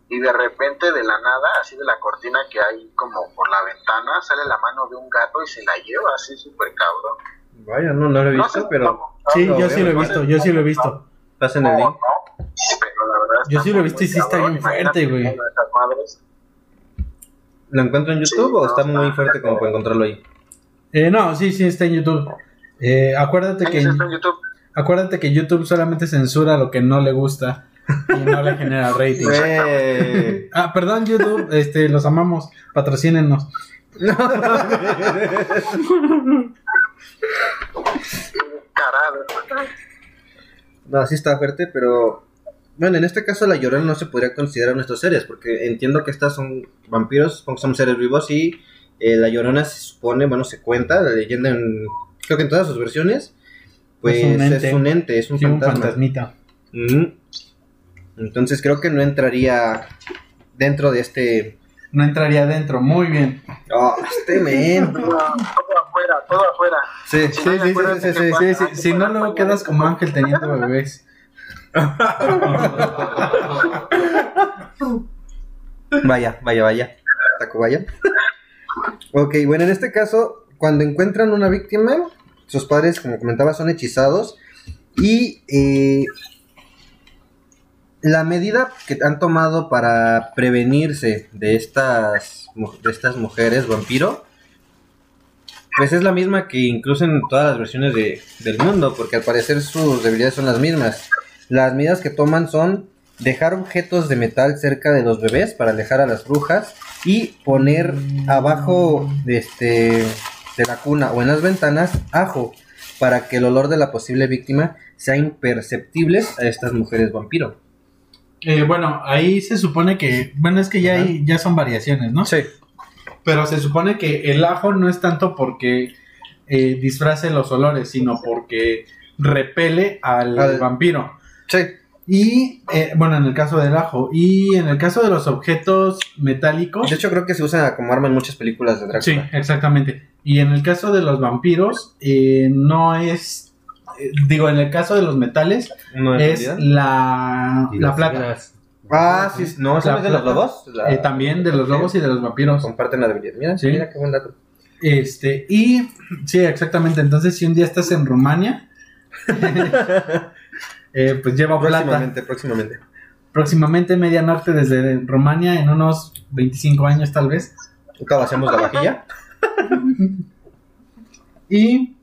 y de repente de la nada, así de la cortina que hay como por la ventana, sale la mano de un gato y se la lleva así súper cabrón. Vaya, no, no lo he No visto, sé pero cómo, Sí, lo yo sí lo he ¿no? visto, yo sí lo he visto. pasen el link. Pero la verdad Yo sí lo he visto y sí está bien fuerte, güey. ¿Lo encuentro en YouTube Sí, o está muy fuerte como para encontrarlo ahí? Eh, no, sí, sí, está en YouTube. Eh, acuérdate Sí, que sí está en YouTube. acuérdate que YouTube solamente censura lo que no le gusta y no le genera rating. Ah, perdón, YouTube, este, los amamos, patrocínenos. Carado. No, sí está fuerte, pero bueno, en este caso la llorona no se podría considerar nuestras series, porque entiendo que estas son vampiros, supongo que son seres vivos y eh, la llorona se supone, bueno, se cuenta, la leyenda en, creo que en todas sus versiones, pues Es un es ente. un ente, es un Sí, un fantasma. Entonces creo que no entraría dentro de este... No entraría adentro, muy bien. Oh, este men. Todo afuera, todo afuera. Sí, Sí, sí, sí, sí, acuérdate sí, que sí, pasa- sí, Sí, sí, si no, luego quedas como Ángel teniendo bebés. Vaya, vaya, vaya. Taco, vaya. ok, bueno, en este caso, cuando encuentran una víctima, sus padres, como comentaba, son hechizados. Y eh, la medida que han tomado para prevenirse de estas, de estas mujeres vampiro, pues es la misma que incluso en todas las versiones de- del mundo, porque al parecer sus debilidades son las mismas. Las medidas que toman son dejar objetos de metal cerca de los bebés para alejar a las brujas y poner abajo de, este, de la cuna o en las ventanas ajo para que el olor de la posible víctima sea imperceptible a estas mujeres vampiro. Eh, bueno, ahí se supone que, bueno, es que ya, hay, ya son variaciones, ¿no? Sí. Pero se supone que el ajo no es tanto porque eh, disfrace los olores, sino porque repele al, Al- vampiro. Sí. Y, eh, bueno, en el caso del ajo. Y en el caso de los objetos metálicos. De hecho, creo que se usa como arma en muchas películas de Sí, Drácula. exactamente. Y en el caso de los vampiros, eh, no es. eh, digo, en el caso de los metales, No es realidad. la, Y la las plata. Ah, sí. No, ¿eso La no es de los lobos? La- Eh, también de los Sí. lobos y de los vampiros. Comparten la debilidad. Mira, Sí. mira qué buen dato. Este, y sí, exactamente. Entonces, si un día estás en Rumania, eh, pues lleva plata. Próximamente, próximamente. Próximamente, Media Norte desde Rumania en unos 25 años, tal vez. Vaciamos la vajilla. Y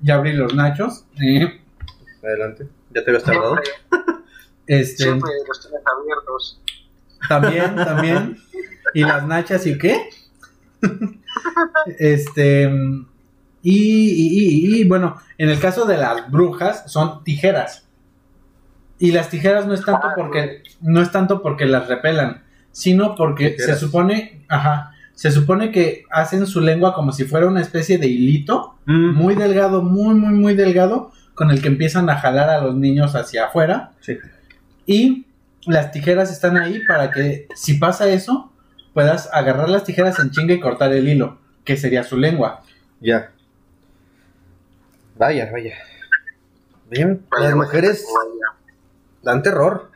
ya abrí los nachos. eh, Adelante. Ya te habías tardado. Siempre, este, siempre los tienes abiertos. también, también. Y las nachas, ¿y qué? este. Y, y- y- y, bueno, en el caso de las brujas, son tijeras. Y las tijeras no es tanto Ah, porque. No es tanto porque las repelan, sino porque Tijeras. se supone. Ajá. Se supone que hacen su lengua como si fuera una especie de hilito. Mm, Muy delgado, muy, muy, muy delgado. Con el que empiezan a jalar a los niños hacia afuera. Sí. Y las tijeras están ahí para que si pasa eso, puedas agarrar las tijeras en chinga y cortar el hilo, que sería su lengua. Ya. Vaya, vaya. Bien, Vaya, las mujeres vaya. dan terror.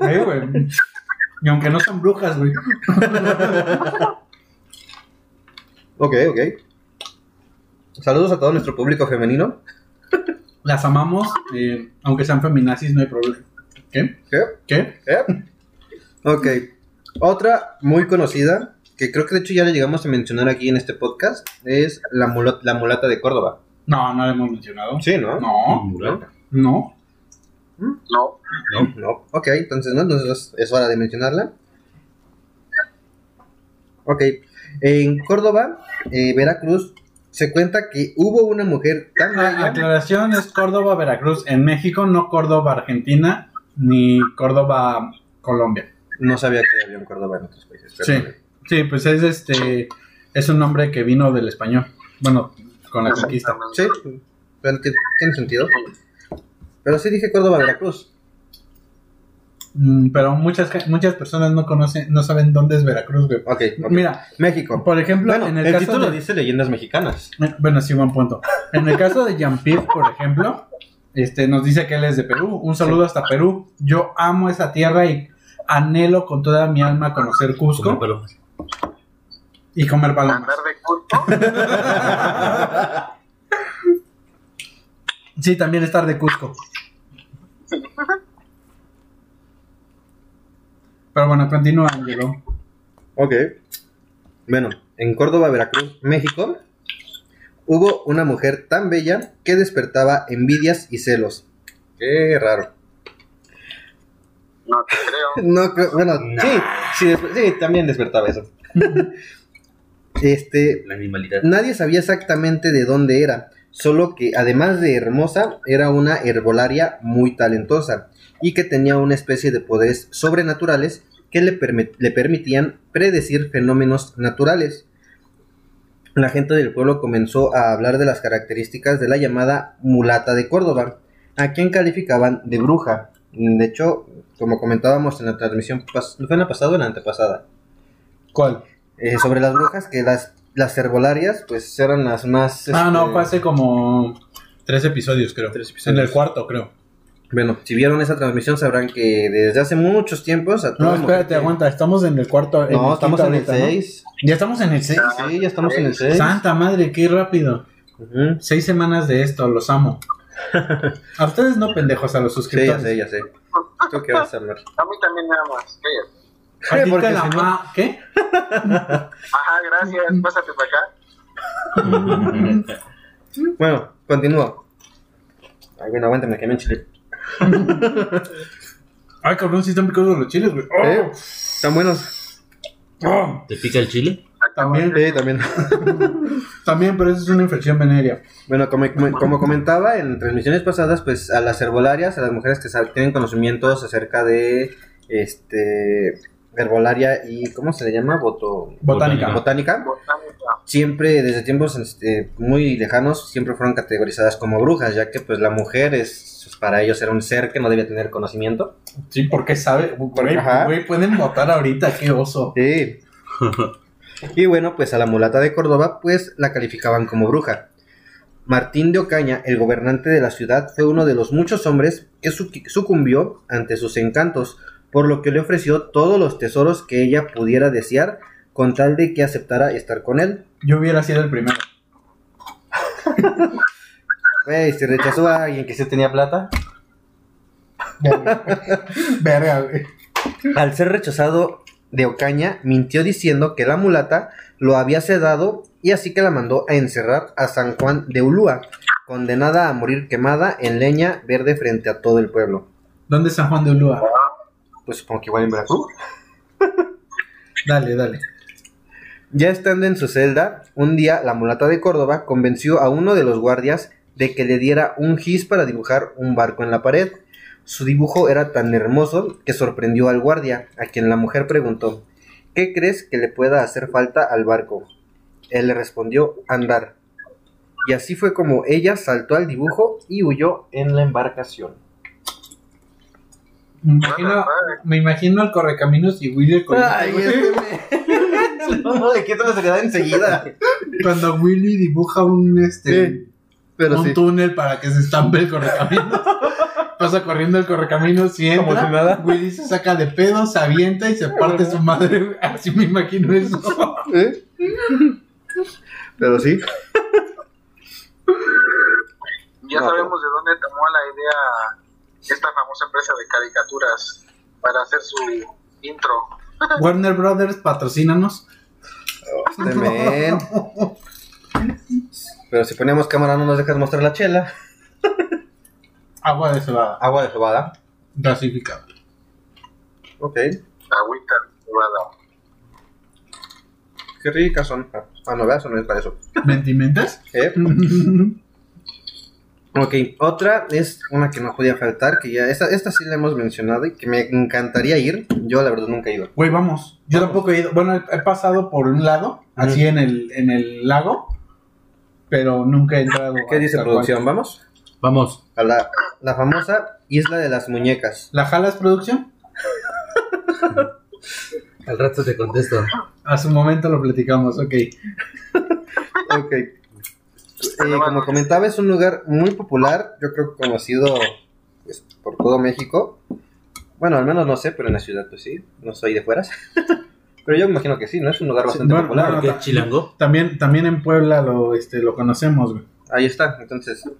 Eh, güey. Y aunque no son brujas, güey. Ok, ok. Saludos a todo nuestro público femenino. Las amamos, eh, aunque sean feminazis, no hay problema. ¿Qué? ¿Qué? ¿Qué? Ok. Otra muy conocida, que creo que de hecho ya le llegamos a mencionar aquí en este podcast, es la, mulo- la mulata de Córdoba. No, no la hemos mencionado. Sí, ¿no? No, no. No, No, no. Ok, entonces no, entonces es hora de mencionarla. Ok, en Córdoba, eh, Veracruz, se cuenta que hubo una mujer tan Ah, bella. aclaración es Córdoba, Veracruz. En México, no Córdoba, Argentina, ni Córdoba, Colombia. No sabía que había un Córdoba en otros países. Sí, sí, pues es este, es un nombre que vino del español. Bueno, con la conquista. Sí, pero ti- tiene sentido. Pero sí dije Córdoba, Veracruz. Mm, pero muchas, muchas personas no conocen, no saben dónde es Veracruz, güey. Ok, ok. Mira, México. por ejemplo, Bueno, en el, el, caso título de, dice leyendas mexicanas. Eh, Bueno, sí, buen punto. En el caso de Jean-Pierre, por ejemplo, este, nos dice que él es de Perú. Un saludo hasta Perú. Yo amo esa tierra y anhelo con toda mi alma conocer Cusco. Y comer palomas. andar de culto. Sí, también estar de Cusco. Pero bueno, continúa, Angelo. Ok. Bueno, en Córdoba, Veracruz, México, hubo una mujer tan bella que despertaba envidias y celos. Qué raro. No te creo. No, creo- bueno, sí, sí, sí, también despertaba eso. este, La animalidad. nadie sabía exactamente de dónde era, solo que además de hermosa, era una herbolaria muy talentosa y que tenía una especie de poderes sobrenaturales que le, le permitían predecir fenómenos naturales. La gente del pueblo comenzó a hablar de las características de la llamada mulata de Córdoba, a quien calificaban de bruja. De hecho, como comentábamos en la transmisión, pas- ¿fue en la pasada o en la antepasada? ¿Cuál? Eh, sobre las brujas, que las, las herbolarias, pues eran las más... Ah, este, no, fue hace como tres episodios, creo. Tres episodios. En el cuarto, creo. Bueno, si vieron esa transmisión sabrán que desde hace muchos tiempos... A No, espérate, que- aguanta. Estamos en el cuarto. en No, el estamos en el ahorita, ¿no? 6. Ya estamos en el 6. Sí, ya estamos en el 6. Santa madre, qué rápido. Seis semanas de esto, los amo. A ustedes no pendejos, a los Sí, ya suscriptores. sé, ya sé. ¿Tú qué vas a hablar? A mí también nada más. Cállate. A ti Porque te la ma- ¿Qué? Ajá, gracias. Pásate para acá. Bueno, continúo. Ay, bueno, aguántame, que me enchilé. Ay, cabrón, sí están picados los chiles, güey. Oh, ¿Eh? ¿Están buenos? oh. ¿Te pica el chile? ¿A También. Sí, también. También, pero eso es una infección venérea. Bueno, como, como- como comentaba en transmisiones pasadas, pues a las herbolarias, a las mujeres que tienen conocimientos acerca de este herbolaria y ¿cómo se le llama? Boto, Botánica. botánica. Botánica. Siempre desde tiempos este, muy lejanos siempre fueron categorizadas como brujas, ya que pues la mujer es pues, para ellos era un ser que no debía tener conocimiento. Sí, porque sabe. Güey, Ajá. güey, pueden votar ahorita, qué oso. Sí. y bueno, pues a la mulata de Córdoba, pues la calificaban como bruja. Martín de Ocaña, el gobernante de la ciudad, fue uno de los muchos hombres que sucumbió ante sus encantos, por lo que le ofreció todos los tesoros que ella pudiera desear, con tal de que aceptara estar con él. Yo hubiera sido el primero. Güey, si rechazó a alguien que sí tenía plata. Verga, güey. Al ser rechazado de Ocaña, mintió diciendo que la mulata lo había sedado y así que la mandó a encerrar a San Juan de Ulúa, condenada a morir quemada en leña verde frente a todo el pueblo. ¿Dónde es San Juan de Ulúa? Pues supongo que igual en Veracruz. Dale, dale. Ya estando en su celda, un día la mulata de Córdoba convenció a uno de los guardias de que le diera un gis para dibujar un barco en la pared. Su dibujo era tan hermoso que sorprendió al guardia, a quien la mujer preguntó, ¿qué crees que le pueda hacer falta al barco? Él le respondió, andar. Y así fue como ella saltó al dibujo y huyó en la embarcación. Me imagino, me imagino el correcaminos y Willy el Ay, este me... No, le quito la seriedad enseguida. Cuando Willy dibuja un este Sí, Pero un sí. túnel para que se estampe el correcaminos. Pasa corriendo el correcaminos y entra. Como si nada. Willy se saca de pedo, se avienta y se parte su madre. Así me imagino eso. ¿Eh? Pero sí. Ya No, sabemos de dónde tomó la idea esta famosa empresa de caricaturas para hacer su intro. Warner Brothers, patrocínanos. Este men. Pero si ponemos cámara no nos dejas mostrar la chela. Agua de cebada. Agua de cebada. Gasificada. Ok. Agüita cebada. Qué ricas son. Ah, no veas, no es para eso. ¿Mentimentas? ¿Eh? Ok, otra es una que no podía faltar, que ya, esta, esta sí la hemos mencionado y que me encantaría ir. Yo la verdad nunca he ido. Güey, vamos. Yo tampoco he ido. Bueno, he, he pasado por un lado, así en el, en el lago, pero nunca he entrado. ¿Qué dice producción? ¿Vamos? Vamos. A la, la famosa Isla de las Muñecas. ¿La jalas, producción? Al rato te contesto. A su momento lo platicamos, ok. Ok. Eh, como comentaba, es un lugar muy popular, yo creo que conocido pues, por todo México. Bueno, al menos no sé, pero en la ciudad pues sí, no soy de fueras. pero yo me imagino que sí, ¿no? Es un lugar bastante bueno, popular. bueno, ¿Qué chilango? También, también en Puebla lo, este, lo conocemos, güey. Ahí está, entonces, sí.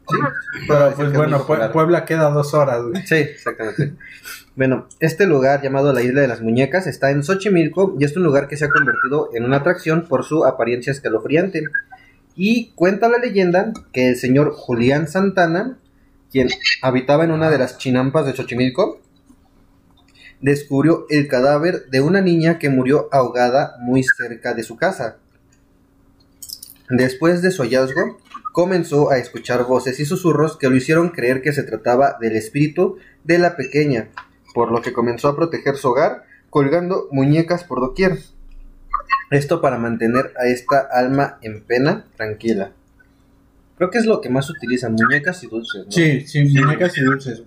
Pero pues bueno. Pue- Puebla queda dos horas, güey. Sí, exactamente. Bueno, este lugar llamado la Isla de las Muñecas está en Xochimilco y es un lugar que se ha convertido en una atracción por su apariencia escalofriante. Y cuenta la leyenda que el señor Julián Santana, quien habitaba en una de las chinampas de Xochimilco, descubrió el cadáver de una niña que murió ahogada muy cerca de su casa. Después de su hallazgo, comenzó a escuchar voces y susurros que lo hicieron creer que se trataba del espíritu de la pequeña, por lo que comenzó a proteger su hogar colgando muñecas por doquier. Esto para mantener a esta alma en pena tranquila. Creo que es lo que más utilizan, muñecas y dulces. ¿no? Sí, sí, muñecas y dulces.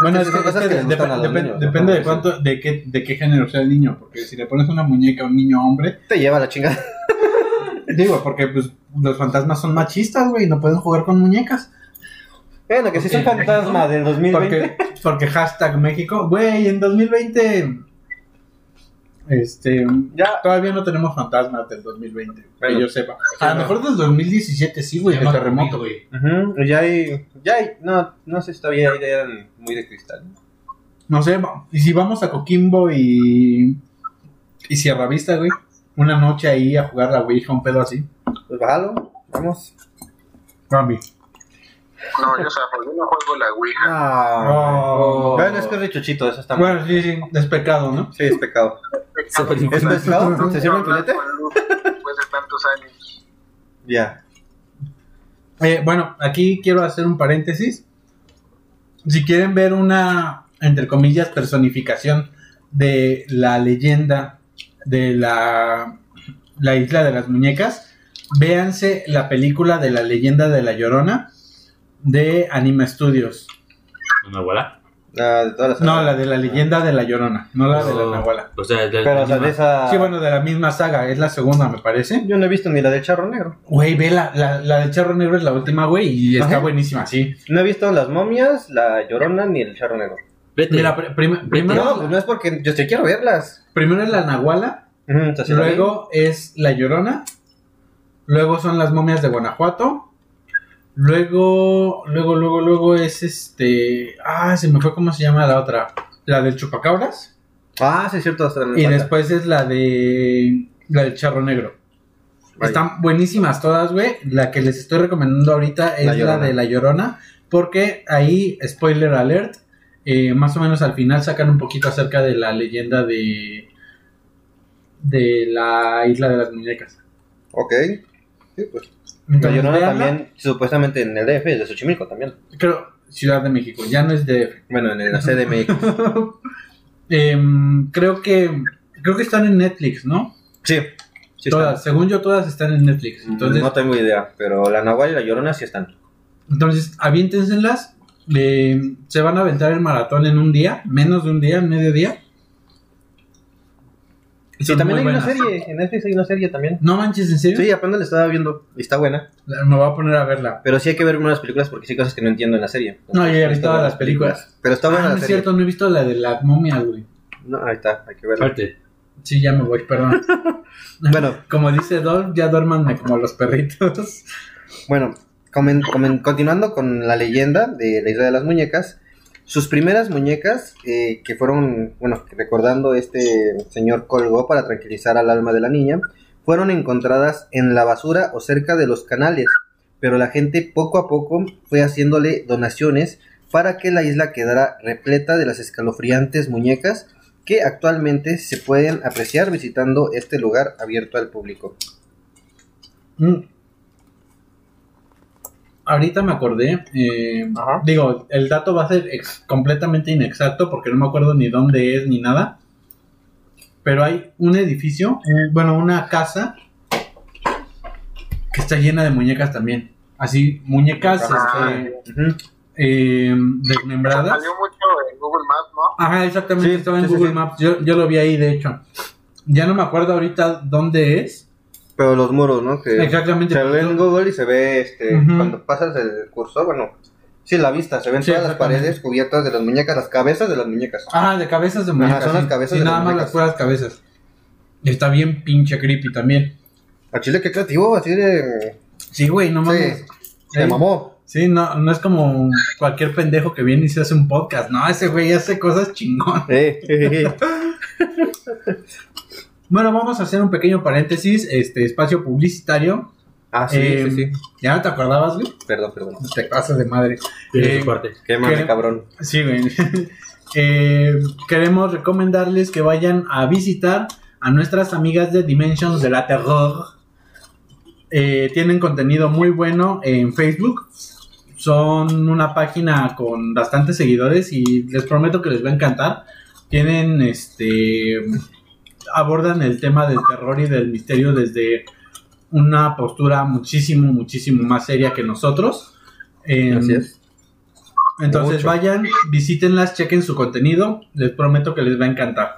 Bueno, es Son que, es cosas que que les dep- gustan a los dep- niños, ¿no? depende de cuánto, de qué, de qué género sea el niño, porque si le pones una muñeca a un niño hombre, Te lleva la chingada. digo, porque pues los fantasmas son machistas, güey, y no pueden jugar con muñecas. Bueno, que si es un fantasma del 2020. Porque, porque hashtag México, güey, en 2020, este, Ya. todavía no tenemos fantasmas del 2020, que Bueno. yo sepa. A lo mejor del 2017 sí, güey, el terremoto. güey. Ujú, Ya hay. Ya hay. No, no sé si todavía hay- eran muy de cristal. No sé, y si vamos a Coquimbo y, y Sierra Vista, güey, una noche ahí a jugar la Ouija, un pedo así. Pues bájalo. Vamos. Bambi. No, yo, o sea, porque yo no juego la Ouija. Ah. Oh. Bueno, es que es de eso está. Bueno, sí, sí, es pecado, ¿no? Sí, es pecado. Súper ¿Es pescado? ¿Se sirve en filete? Con luz, Después Ya. Eh, bueno, aquí quiero hacer un paréntesis. Si quieren ver una, entre comillas, personificación de la leyenda de la, la isla de las muñecas, véanse la película de la leyenda de la llorona de Anima Studios. ¿Una abuela? La de todas las No, la de la leyenda de la llorona, no la de la No. Nahuala. O sea, de, Pero, o sea, de esa. Sí, bueno, de la misma saga, es la segunda, me parece. Yo no he visto ni la del charro negro. Güey, ve la, la, la de Charro Negro es la última, güey, y está Ajá. buenísima, sí. No he visto las momias, la llorona ni el charro negro. Vete. Mira, pr- prim- primero, No, pues no es porque yo te quiero verlas. primero es la Nahuala, Ujú, o sea, sí la vi. luego es la Llorona, luego son las momias de Guanajuato, luego, luego, luego, luego es este, ah, se me fue cómo se llama la otra, la del Chupacabras, Ah, sí, es cierto. hasta y después es la de, la del Charro Negro. Vaya. Están buenísimas todas, güey. La que les estoy recomendando ahorita es La de La Llorona, porque ahí, spoiler alert, eh, más o menos al final sacan un poquito acerca de la leyenda de de la isla de las muñecas. Ok. Sí, pues. La Entonces, llorona véanla. también, supuestamente en el DF, es de Xochimilco también. Creo Ciudad de México, ya no es de Bueno, en la CDMX. Em, creo que creo que están en Netflix, ¿no? sí. sí todas, están. según yo todas están en Netflix. Entonces, no tengo idea, pero la Nahual y la Llorona sí están. Entonces, aviéntenselas. eh, se van a aventar el maratón en un día, menos de un día, en medio día. Sí, son también hay muy una buenas. serie, en Netflix hay una serie también. No manches, ¿en serio? Sí, apenas la estaba viendo y está buena. Me voy a poner a verla. Pero sí hay que ver unas películas porque sí hay cosas que no entiendo en la serie. No, yo ya vi Está todas las películas. Pero está buena ah, la no es serie. cierto, no he visto la de la momia, güey. No, ahí está, hay que verla. Fuerte. Sí, ya me voy, perdón. Bueno, Como dice Dolph, ya duérmanme como los perritos. Bueno, comen- comen- continuando con la leyenda de la isla de las muñecas, sus primeras muñecas, eh, que fueron, bueno, recordando este señor colgó para tranquilizar al alma de la niña, fueron encontradas en la basura o cerca de los canales, pero la gente poco a poco fue haciéndole donaciones para que la isla quedara repleta de las escalofriantes muñecas que actualmente se pueden apreciar visitando este lugar abierto al público. Mm. Ahorita me acordé, eh, digo, el dato va a ser ex- completamente inexacto porque no me acuerdo ni dónde es ni nada. Pero hay un edificio, bueno, una casa que está llena de muñecas también. Así, muñecas este, eh, desmembradas. Salió mucho en Google Maps, ¿no? Ajá, exactamente, Sí, estaba en sí, Google sí. Maps. Yo, yo lo vi ahí, de hecho. Ya no me acuerdo ahorita dónde es. Pero los muros, ¿no? Que Exactamente. Se ve en Google y se ve, este, cuando pasas el cursor, bueno, sí, la vista, se ven Sí, todas las paredes cubiertas de las muñecas, las cabezas de las muñecas. Ah, de cabezas de Ajá, muñecas. son sí. las cabezas Sí, de nada las más las puras cabezas. Está bien pinche creepy también. A Chile, qué creativo, así de... Sí, güey, no mames. se mamó. Sí, no, no es como cualquier pendejo que viene y se hace un podcast. No, ese güey hace cosas chingón. Eh, jejeje. Bueno, vamos a hacer un pequeño paréntesis, este espacio publicitario. ah, sí, Eh, sí, sí. ¿Ya no te acordabas, güey? Perdón, perdón. Te pasas de madre. Eh, su parte. Qué madre, ¿qué? cabrón. Sí, güey. Eh, queremos recomendarles que vayan a visitar a nuestras amigas de Dimensions de la Terror. Eh, tienen contenido muy bueno en Facebook. Son una página con bastantes seguidores y les prometo que les va a encantar. Tienen este abordan el tema del terror y del misterio desde una postura muchísimo, muchísimo más seria que nosotros. Em, Así es. entonces Mucho. vayan, visítenlas, chequen su contenido, les prometo que les va a encantar.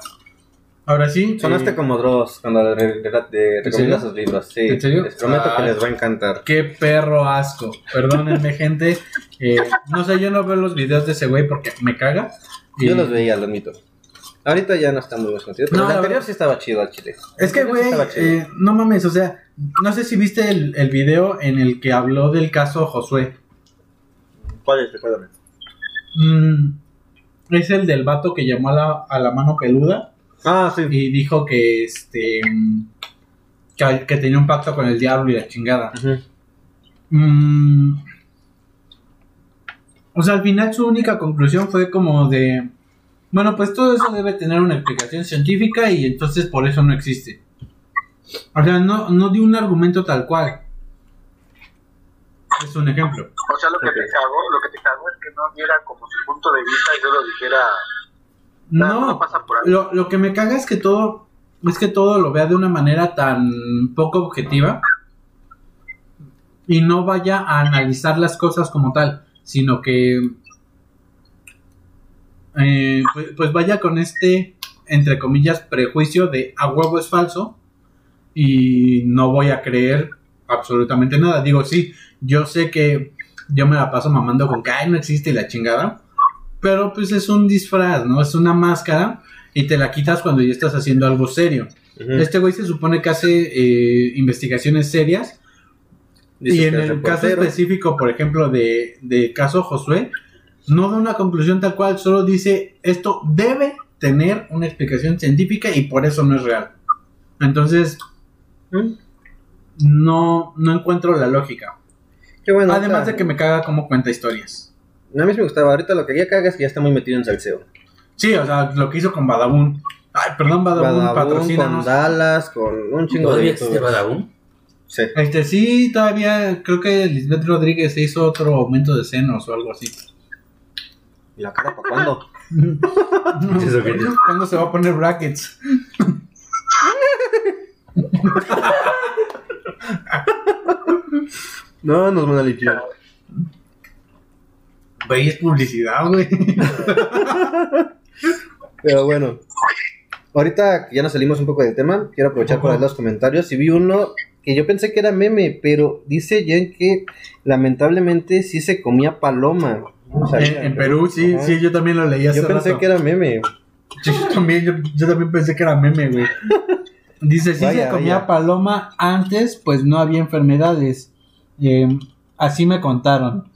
Ahora sí. Sonaste eh, como Dross cuando re- re- de- recomienda serio? sus libros. Sí, ¿En serio? les prometo Ah. que les va a encantar. Qué perro asco. Perdónenme, gente. Eh, no sé, yo no veo los videos de ese güey porque me caga. Yo los veía, lo admito. Ahorita ya no está muy pero No, el la anterior sí estaba chido al chile. Es que, güey, sí eh, no mames, o sea, no sé si viste el, el video en el que habló del caso Josué. ¿Cuál es? Recuérdame. Mm, es el del vato que llamó a la, a la mano peluda Ah, sí. y dijo que este que, que tenía un pacto con el diablo y la chingada. Mm, o sea, al final su única conclusión fue como de, bueno, pues todo eso debe tener una explicación científica y entonces por eso no existe. O sea, no, no dio un argumento tal cual. es un ejemplo. O sea, lo que te cagó, lo que te cagó es que no diera como su punto de vista y solo dijera, no, No, no pasa por ahí. lo, lo que me caga es que todo, es que todo lo vea de una manera tan poco objetiva y no vaya a analizar las cosas como tal, sino que eh, pues, pues vaya con este, entre comillas, prejuicio de a huevo es falso y no voy a creer absolutamente nada. Digo, sí, yo sé que yo me la paso mamando con que "Ay, no existe y la chingada, pero pues es un disfraz, ¿no? Es una máscara y te la quitas cuando ya estás haciendo algo serio. Este güey se supone que hace eh, investigaciones serias y en el caso específico, por ejemplo, de, de caso Josué, no da una conclusión tal cual, solo dice esto debe tener una explicación científica y por eso no es real. Entonces, no, no encuentro la lógica. Qué bueno. Además de que me caga cómo cuenta historias. A mí me gustaba. Ahorita lo que ya caga es que ya está muy metido en salseo. Sí, o sea, lo que hizo con Badabun. Ay, perdón, Badabun, Badabun, con. Dallas, con un chingo de ¿Todavía. Badabun? Sí. Este, sí, todavía creo que Lisbeth Rodríguez hizo otro aumento de senos o algo así. ¿Y la cara para cuándo? ¿Cuándo se va a poner brackets? No, nos van a limpiar. Güey, es publicidad, güey. Pero bueno. Ahorita que ya nos salimos un poco del tema, quiero aprovechar para leer los comentarios. Y vi uno que yo pensé que era meme, pero dice Jen que lamentablemente sí se comía paloma. No En, sabía. en Perú, sí, Ajá. sí, yo también lo leí hace Yo pensé rato. que era meme. Yo también, yo, yo también pensé que era meme, güey. Dice, Vaya, se comía vaya. paloma antes, pues no había enfermedades. Eh, así me contaron.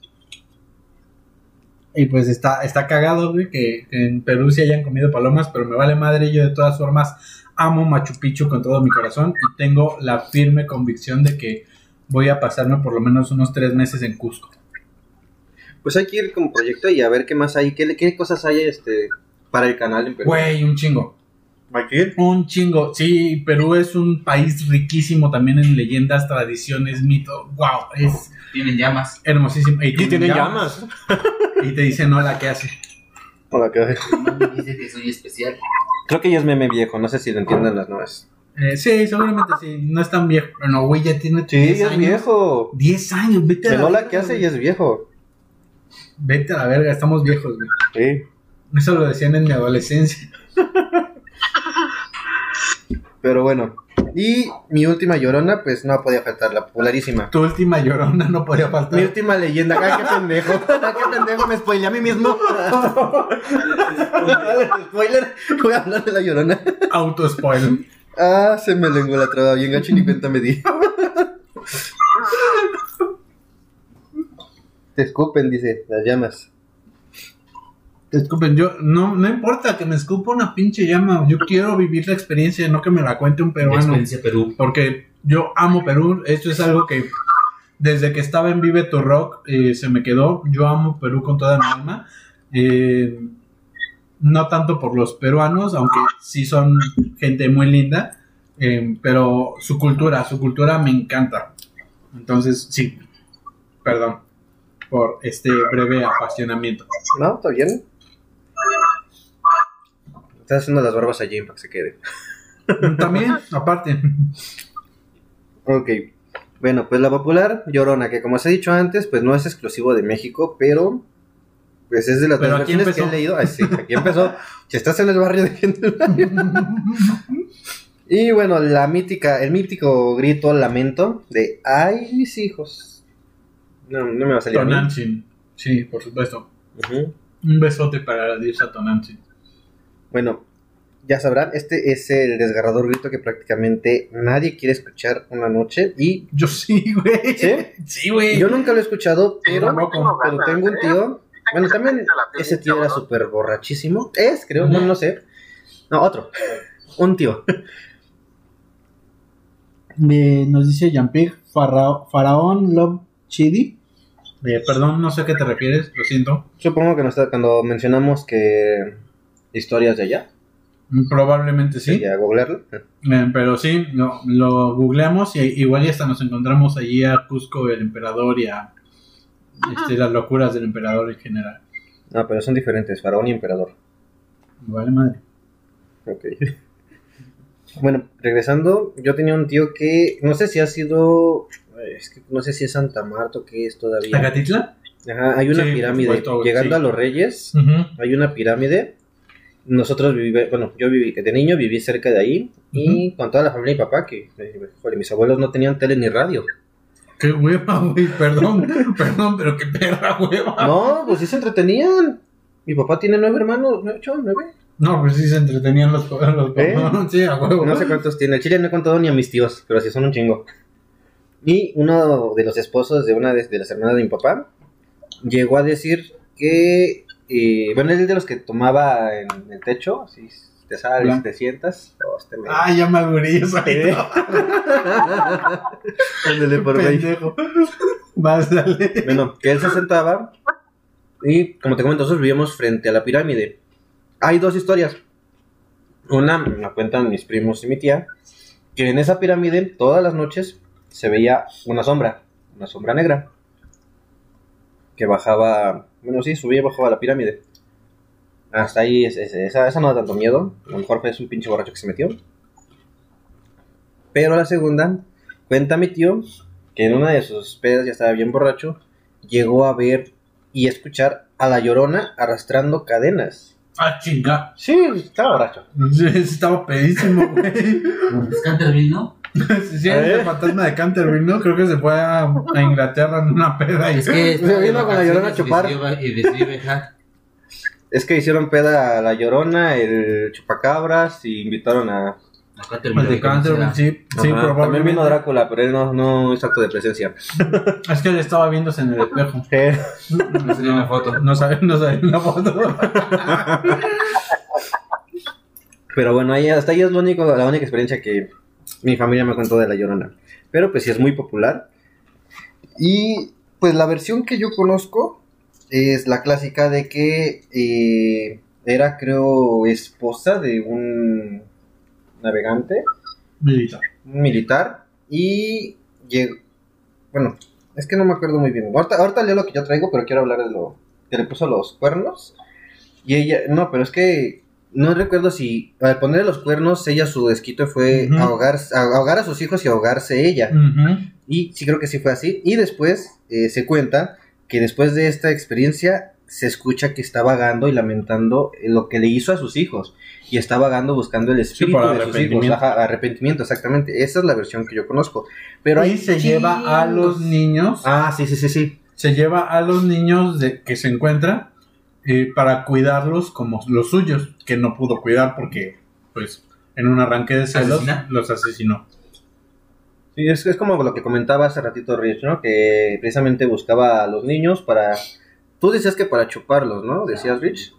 Y pues está, está cagado, güey, que, que en Perú sí hayan comido palomas, pero me vale madre, yo de todas formas amo Machu Picchu con todo mi corazón y tengo la firme convicción de que voy a pasarme por lo menos unos tres meses en Cusco. Pues hay que ir como proyecto y a ver qué más hay, qué, qué cosas hay este para el canal en Perú. Güey, un chingo. ¿Hay que ir? Un chingo. Sí, Perú es un país riquísimo también en leyendas, tradiciones, mitos. Wow, es Tienen llamas. hermosísimo. Y tiene llamas. Y te dicen, hola, ¿qué hace? Hola, ¿qué? Mami dice que soy especial. Creo que ya es meme viejo, no sé si lo entiendan las nuevas. Eh, sí, seguramente sí. No es tan viejo. Pero no, güey, ya tiene Sí, 10 ya es años. viejo. 10 años, vete a hola que hace güey. ya es viejo. Vete a la verga, estamos viejos, güey. Sí. Eso lo decían en mi adolescencia. Pero bueno. Y mi última llorona, pues no podía faltar, la popularísima. Tu última llorona no podía Mi faltar. última leyenda, ¡ay, qué pendejo! ¡Ay, qué pendejo! Me spoilé a mí mismo. Spoiler, voy a hablar de la llorona. Auto spoil. Ah, se me lenguó la traba bien gacho y ni cuenta me di. Te escupen, dice, las llamas. Disculpen, yo no, no importa que me escupa una pinche llama. Yo quiero vivir la experiencia, no que me la cuente un peruano. Experiencia Perú. Porque yo amo Perú. Esto es algo que desde que estaba en Vive tu Rock eh, se me quedó. Yo amo Perú con toda mi alma. Eh, no tanto por los peruanos, aunque sí son gente muy linda. eh, pero su cultura, su cultura me encanta. Entonces, sí. Perdón por este breve apasionamiento. ¿No? ¿Está bien? Estás haciendo las barbas a Jane para que se quede. También, aparte. Ok. Bueno, pues la popular Llorona, que como os he dicho antes, pues no es exclusivo de México, pero pues es de las Pero aquí que he leído. Ah, sí, aquí empezó. si estás en el barrio de Y bueno, la mítica, el mítico grito lamento de ay mis hijos. No, no me va a salir. Tonantzin. Sí, por supuesto. Un besote para la diosa Tonantzin. Bueno, ya sabrán, este es el desgarrador grito que prácticamente nadie quiere escuchar una noche. Y Yo sí, güey. ¿Sí? Sí, güey. yo nunca lo he escuchado, pero, pero tengo un tío. Bueno, también ese tío era súper borrachísimo. Es, creo, no, no sé. No, otro. Un tío. Eh, nos dice Jean-Pierre Farao- Faraón Love Chidi. Perdón, no sé a qué te refieres, lo siento. Supongo que no está, cuando mencionamos que historias de allá, Probablemente sí. y a googlearlo. Eh, pero sí, lo, lo googleamos y igual y hasta nos encontramos allí a Cusco, el emperador y a, este, las locuras del emperador en general. No, pero son diferentes, faraón y emperador. Vale madre. Ok. Bueno, regresando, yo tenía un tío que no sé si ha sido, es que no sé si es Santa Marta o qué es todavía. ¿Agatitla? Ajá, hay una Sí, pirámide. supuesto, Llegando sí. a los Reyes, hay una pirámide. Nosotros viví, bueno, yo viví, de niño viví cerca de ahí y con toda la familia y papá, que, eh, joder, mis abuelos no tenían tele ni radio. Qué hueva, güey, perdón, perdón, pero qué perra hueva. No, pues sí se entretenían. Mi papá tiene nueve hermanos, ocho, nueve. No, pues sí se entretenían los, los ¿Eh? Sí, a huevo. No sé cuántos tiene. El chile no he contado ni a mis tíos, pero sí son un chingo. Y uno de los esposos de una de, de las hermanas de mi papá llegó a decir que, eh, bueno, él es de los que tomaba en el techo, así te sales, Blanco. te sientas. oh, este me- Ay, ya eso. ¿Eh? Ándale, por ahí. Pendejo. Vas, dale. Bueno, que él se sentaba y, como te comento, nosotros vivíamos frente a la pirámide. Hay dos historias. Una me la cuentan mis primos y mi tía, que en esa pirámide todas las noches se veía una sombra, una sombra negra, que bajaba, bueno, sí, subía y bajaba la pirámide. Hasta ahí, es- es- esa, esa no da tanto miedo, a lo mejor es un pinche borracho que se metió. Pero la segunda, cuenta mi tío que en una de sus pedas ya estaba bien borracho, llegó a ver y escuchar a la llorona arrastrando cadenas. Ah, chinga. Sí, estaba borracho. Sí, Estaba pedísimo, güey. Es Canterville, ¿no? Si sí, es el fantasma de Canterbury, ¿no? Creo que se fue a, a Inglaterra en una peda y Es que Se vino con la Llorona a chupar. Y. Es que hicieron peda a la llorona, el chupacabras y invitaron a... A Canterville. de Canterbury, sí, sí, Ajá, También probablemente. vino Drácula, pero él no, no hizo acto de presencia. Es que él estaba viéndose en el espejo. No salió en la foto. No sabe, no la foto. Pero bueno, ahí, hasta ahí es lo único, la única experiencia que mi familia me contó de La Llorona. Pero pues sí es muy popular. Y pues la versión que yo conozco es la clásica de que eh, era, creo, esposa de un navegante, Militar. militar, y llegó, bueno, es que no me acuerdo muy bien. Ahorita, ahorita leo lo que yo traigo, pero quiero hablar de lo que le puso los cuernos. Y ella, no, pero es que no recuerdo si al ponerle los cuernos, ella su desquito fue ahogar, ahogar a sus hijos y ahogarse ella. Y sí creo que sí fue así. Y después eh, se cuenta que después de esta experiencia se escucha que está vagando y lamentando eh, lo que le hizo a sus hijos. Y está vagando buscando el espíritu de sus hijos. arrepentimiento. Ajá, arrepentimiento, exactamente. Esa es la versión que yo conozco. Pero Ahí se lleva a los niños. Ah, sí, sí, sí, sí. Se lleva a los niños de, que se encuentra eh, para cuidarlos como los suyos, que no pudo cuidar porque, pues, en un arranque de celos ¿Asesina? los asesinó. Sí, es, es como lo que comentaba hace ratito Rich, ¿no? Que precisamente buscaba a los niños para... Tú decías que para chuparlos, ¿no? Decías Rich.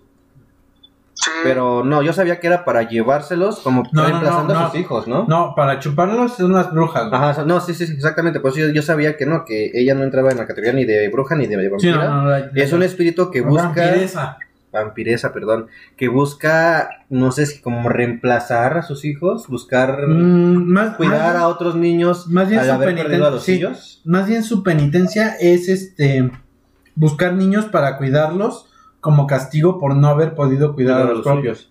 Sí, Pero no, yo sabía que era para llevárselos como No, reemplazando no, a sus hijos, ¿no? No, para chuparlos son las brujas. güey. Ajá, no, sí, sí, sí, exactamente. Por eso yo, yo sabía que no, que ella no entraba en la categoría ni de bruja ni de Sí, vampira. la- Es un espíritu que busca... vampiresa. Vampiresa, perdón. Que busca, no sé si como reemplazar a sus hijos, buscar Mm, más, cuidar más- a otros niños más bien al su haber perdido a los sí. suyos. Más bien su penitencia es este buscar niños para cuidarlos como castigo por no haber podido cuidar a los, propios.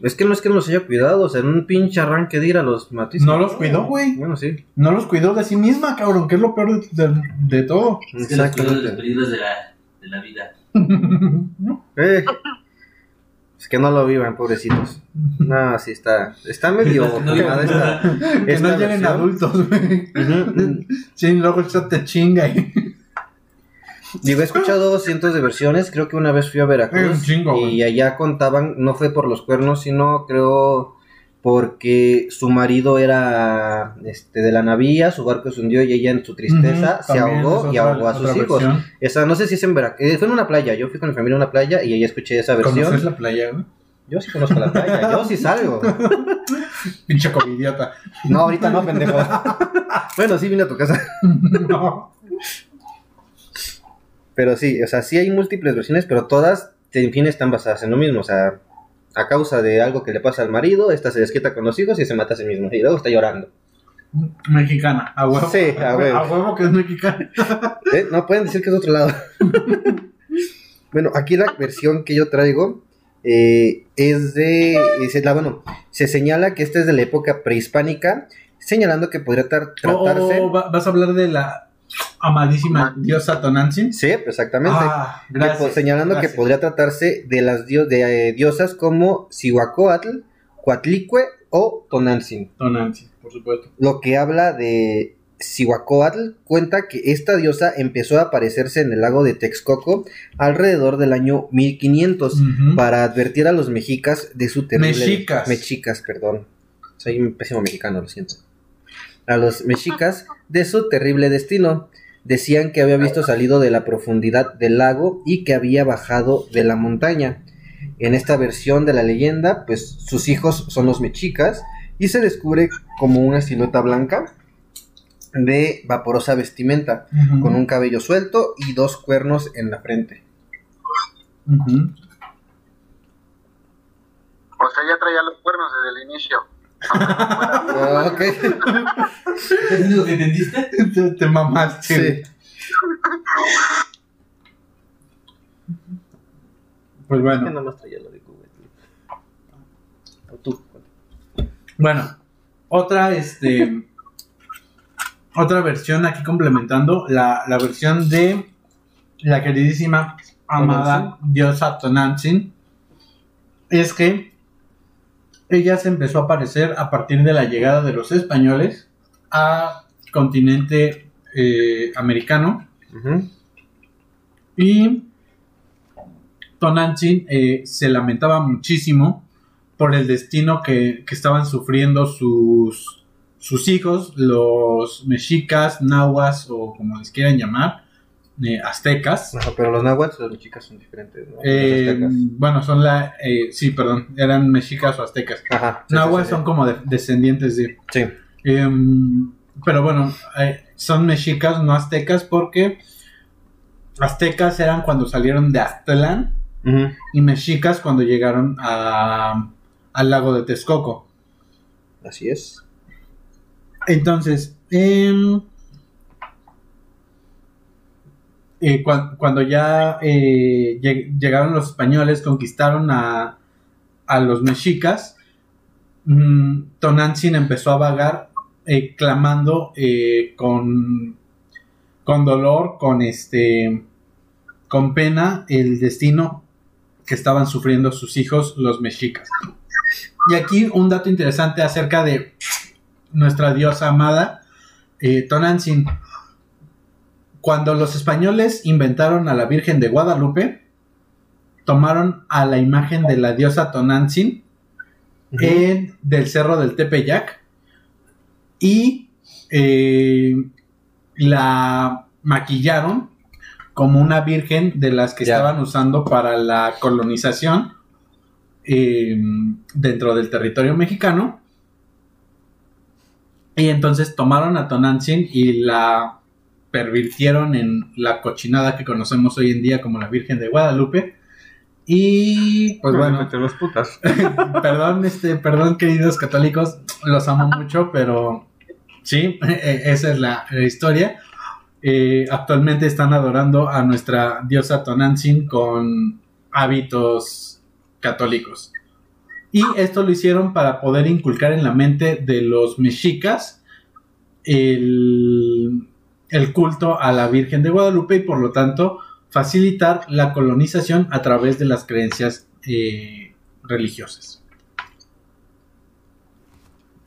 Es que no es que no los haya cuidado, o sea, en un pinche arranque de ir a los matices. No los cuidó, güey. Bueno, sí. No los cuidó de sí misma, cabrón, que es lo peor de, de- de todo. Es que los de los Exactamente. peligros de la, de la vida. Eh, es que no lo vivan, pobrecitos. No, sí está. Está medio Que no esta. que esta no lleguen versión. adultos, güey. Sí, luego te chinga y Digo, he escuchado cientos de versiones. Creo que una vez fui a Eh, Veracruz chingo, y allá contaban, no fue por los cuernos, sino creo porque su marido era este, de la navía, su barco se hundió y ella en su tristeza se ahogó y ahogó a sus hijos. versión. Esa, no sé si es en Veracruz, fue en una playa, yo fui con mi familia a una playa y ahí escuché esa versión. ¿Conoces la playa? Yo sí conozco la playa, yo sí salgo. Pinche covidiota. No, ahorita no, pendejo. bueno, sí vine a tu casa. no. Pero sí, o sea, sí hay múltiples versiones, pero todas, en fin, están basadas en lo mismo. O sea, a causa de algo que le pasa al marido, esta se desquita con los hijos y se mata a sí mismo. Y luego está llorando. Mexicana, a huevo. Sí, a huevo. A huevo que es mexicana. ¿Eh? No pueden decir que es de otro lado. bueno, aquí la versión que yo traigo eh, es de. es la- bueno, se señala que esta es de la época prehispánica, señalando que podría tar- tratarse. O va- vas a hablar de la amadísima diosa Tonantzin. Sí, exactamente. Ah, Que gracias. señalando gracias. que podría tratarse de las de, eh, diosas como Cihuacóatl, Coatlicue o Tonantzin. Tonantzin, por supuesto. Lo que habla de Cihuacóatl cuenta que esta diosa empezó a aparecerse en el lago de Texcoco alrededor del año 1500 Ujú. para advertir a los mexicas de su terrible... Mexicas. Mexicas, perdón. Soy un pésimo mexicano, lo siento. A los mexicas de su terrible destino. Decían que había visto salido de la profundidad del lago y que había bajado de la montaña. En esta versión de la leyenda, pues sus hijos son los mexicas y se descubre como una silueta blanca de vaporosa vestimenta, con un cabello suelto y dos cuernos en la frente. O sea, ya traía los cuernos desde el inicio. Ah, ok. ¿Es lo que entendiste? Te, te mamaste. Sí. Pues Que bueno. nomás traía lo de Google. O tú. Bueno, otra, este. Otra versión aquí complementando. La, la versión de la queridísima amada diosa Tonantzin. Es que ella se empezó a aparecer a partir de la llegada de los españoles a continente eh, americano. Y Tonantzin eh, se lamentaba muchísimo por el destino que, que estaban sufriendo sus, sus hijos, los mexicas, nahuas o como les quieran llamar, eh, aztecas. Ajá, pero los náhuatl, las mexicas son diferentes, ¿no? Los Eh, aztecas. bueno, son la... eh, sí, perdón, eran mexicas o aztecas. Ajá. sí, nahuas sí, sí. son como de- descendientes de... Sí. Em, pero bueno, eh, son mexicas, no aztecas, porque aztecas eran cuando salieron de Aztlán Ujú. y mexicas cuando llegaron a, al lago de Texcoco. Así es. Entonces, em, eh, cua- cuando ya eh, lleg- llegaron los españoles, conquistaron a, a los mexicas, mm, Tonantzin empezó a vagar eh, clamando eh, con, con dolor, con este, con pena el destino que estaban sufriendo sus hijos, los mexicas. Y aquí un dato interesante acerca de nuestra diosa amada, eh. Cuando los españoles inventaron a la Virgen de Guadalupe, tomaron a la imagen de la diosa Tonantzin en, del cerro del Tepeyac y eh, la maquillaron como una virgen de las que Ya. estaban usando para la colonización eh, dentro del territorio mexicano. Y entonces tomaron a Tonantzin y la pervirtieron en la cochinada que conocemos hoy en día como la Virgen de Guadalupe. Y pues bueno, los putas. perdón, este, perdón, queridos católicos, los amo mucho, pero sí, eh, esa es la, la historia. Eh, actualmente están adorando a nuestra diosa Tonantzin con hábitos católicos. Y esto lo hicieron para poder inculcar en la mente de los mexicas el, el culto a la Virgen de Guadalupe y por lo tanto facilitar la colonización a través de las creencias eh, religiosas.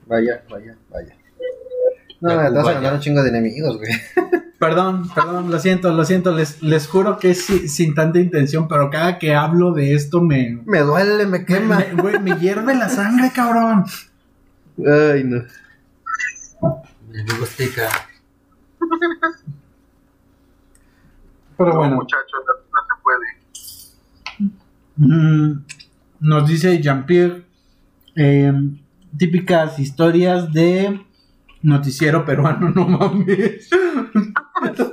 Vaya, vaya, vaya. No, te vas a ganar un chingo de enemigos, güey. Perdón, perdón, lo siento, lo siento, les, les juro que es si- sin tanta intención, pero cada que hablo de esto me... Me duele, me Me, quema. me- güey, me hierve la sangre, cabrón. Ay, no. Amigo Azteca. Pero No, bueno, muchachos, no se puede. mm, nos dice Jean-Pierre, eh, típicas historias de noticiero peruano, no mames.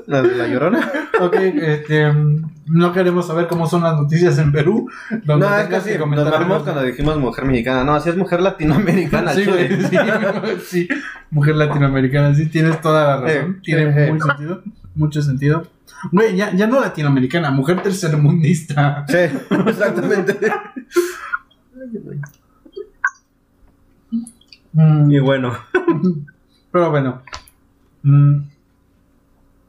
La, la llorona. Ok, este, mm, no queremos saber cómo son las noticias en Perú. donde No, es que sí, que nos cuando dijimos mujer mexicana. No, así es mujer latinoamericana. Sí, güey, sí, sí, mujer latinoamericana, sí, tienes toda la razón. Eh, Tiene eh, muy eh. sentido, mucho sentido. Güey, ya, ya no latinoamericana, mujer tercermundista. Sí, exactamente. Mm, Y bueno, Pero bueno, mm,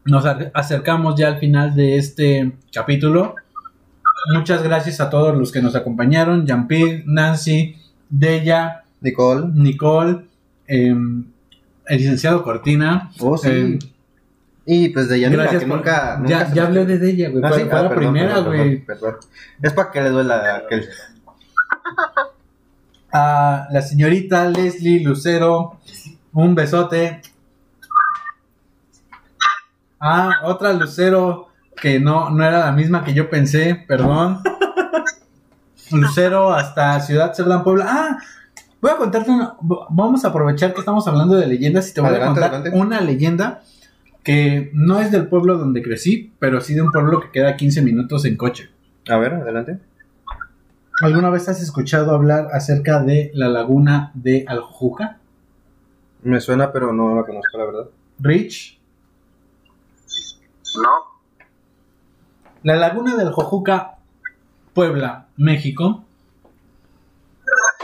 nos acercamos ya al final de este capítulo. Muchas gracias a todos los que nos acompañaron: Jean-Pierre, Nancy, Deya, Nicole. Nicole, em, el licenciado Cortina. Oh, sí. em, y pues de Yanira, que por- nunca. nunca ya, hablé de Deya, güey. Ah, sí, fue ah, la perdón, primera, güey. Es para que le duela aquel. A la señorita Leslie Lucero, un besote. Ah, otra Lucero que no, no era la misma que yo pensé, perdón. Lucero hasta Ciudad Cerdán, Puebla. Ah, voy a contarte una. Vamos a aprovechar que estamos hablando de leyendas y te voy Adelante, a contar adelante. una leyenda que no es del pueblo donde crecí, pero sí de un pueblo que queda 15 minutos en coche. A ver, adelante. ¿Alguna vez has escuchado hablar acerca de la laguna de Aljuca? Me suena, pero no la conozco, la verdad. Rich. No, La laguna del Jojuca, Puebla, México,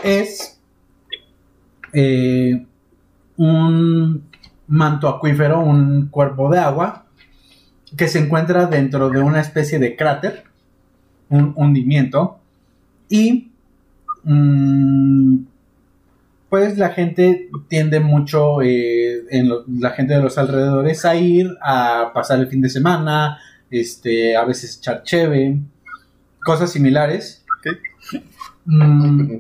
es eh, un manto acuífero, un cuerpo de agua que se encuentra dentro de una especie de cráter, un hundimiento, y mm, pues la gente tiende mucho, eh, en lo- la gente de los alrededores, a ir a pasar el fin de semana, este, a veces echar cheve, cosas similares. Mm,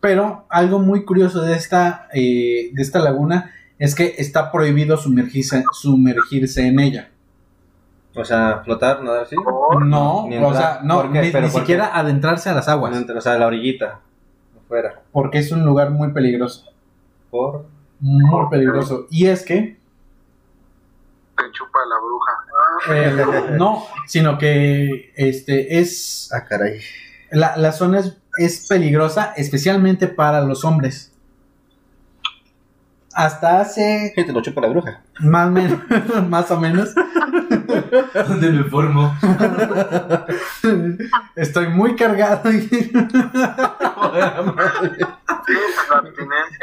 pero algo muy curioso de esta, eh, de esta laguna es que está prohibido sumergirse, sumergirse en ella. O sea, flotar, nadar así. No, Ni o sea, no, ni, ¿Pero ni siquiera adentrarse a las aguas, O sea, la orillita. Afuera. porque es un lugar muy peligroso, Por. muy peligroso. Y es que te chupa la bruja. Eh, no, sino que este es Ah, caray. la, la zona es, es peligrosa, especialmente para los hombres. Hasta hace ¿Qué te lo chupa la bruja? más, men- más o menos ¿Dónde me formo? estoy muy cargado.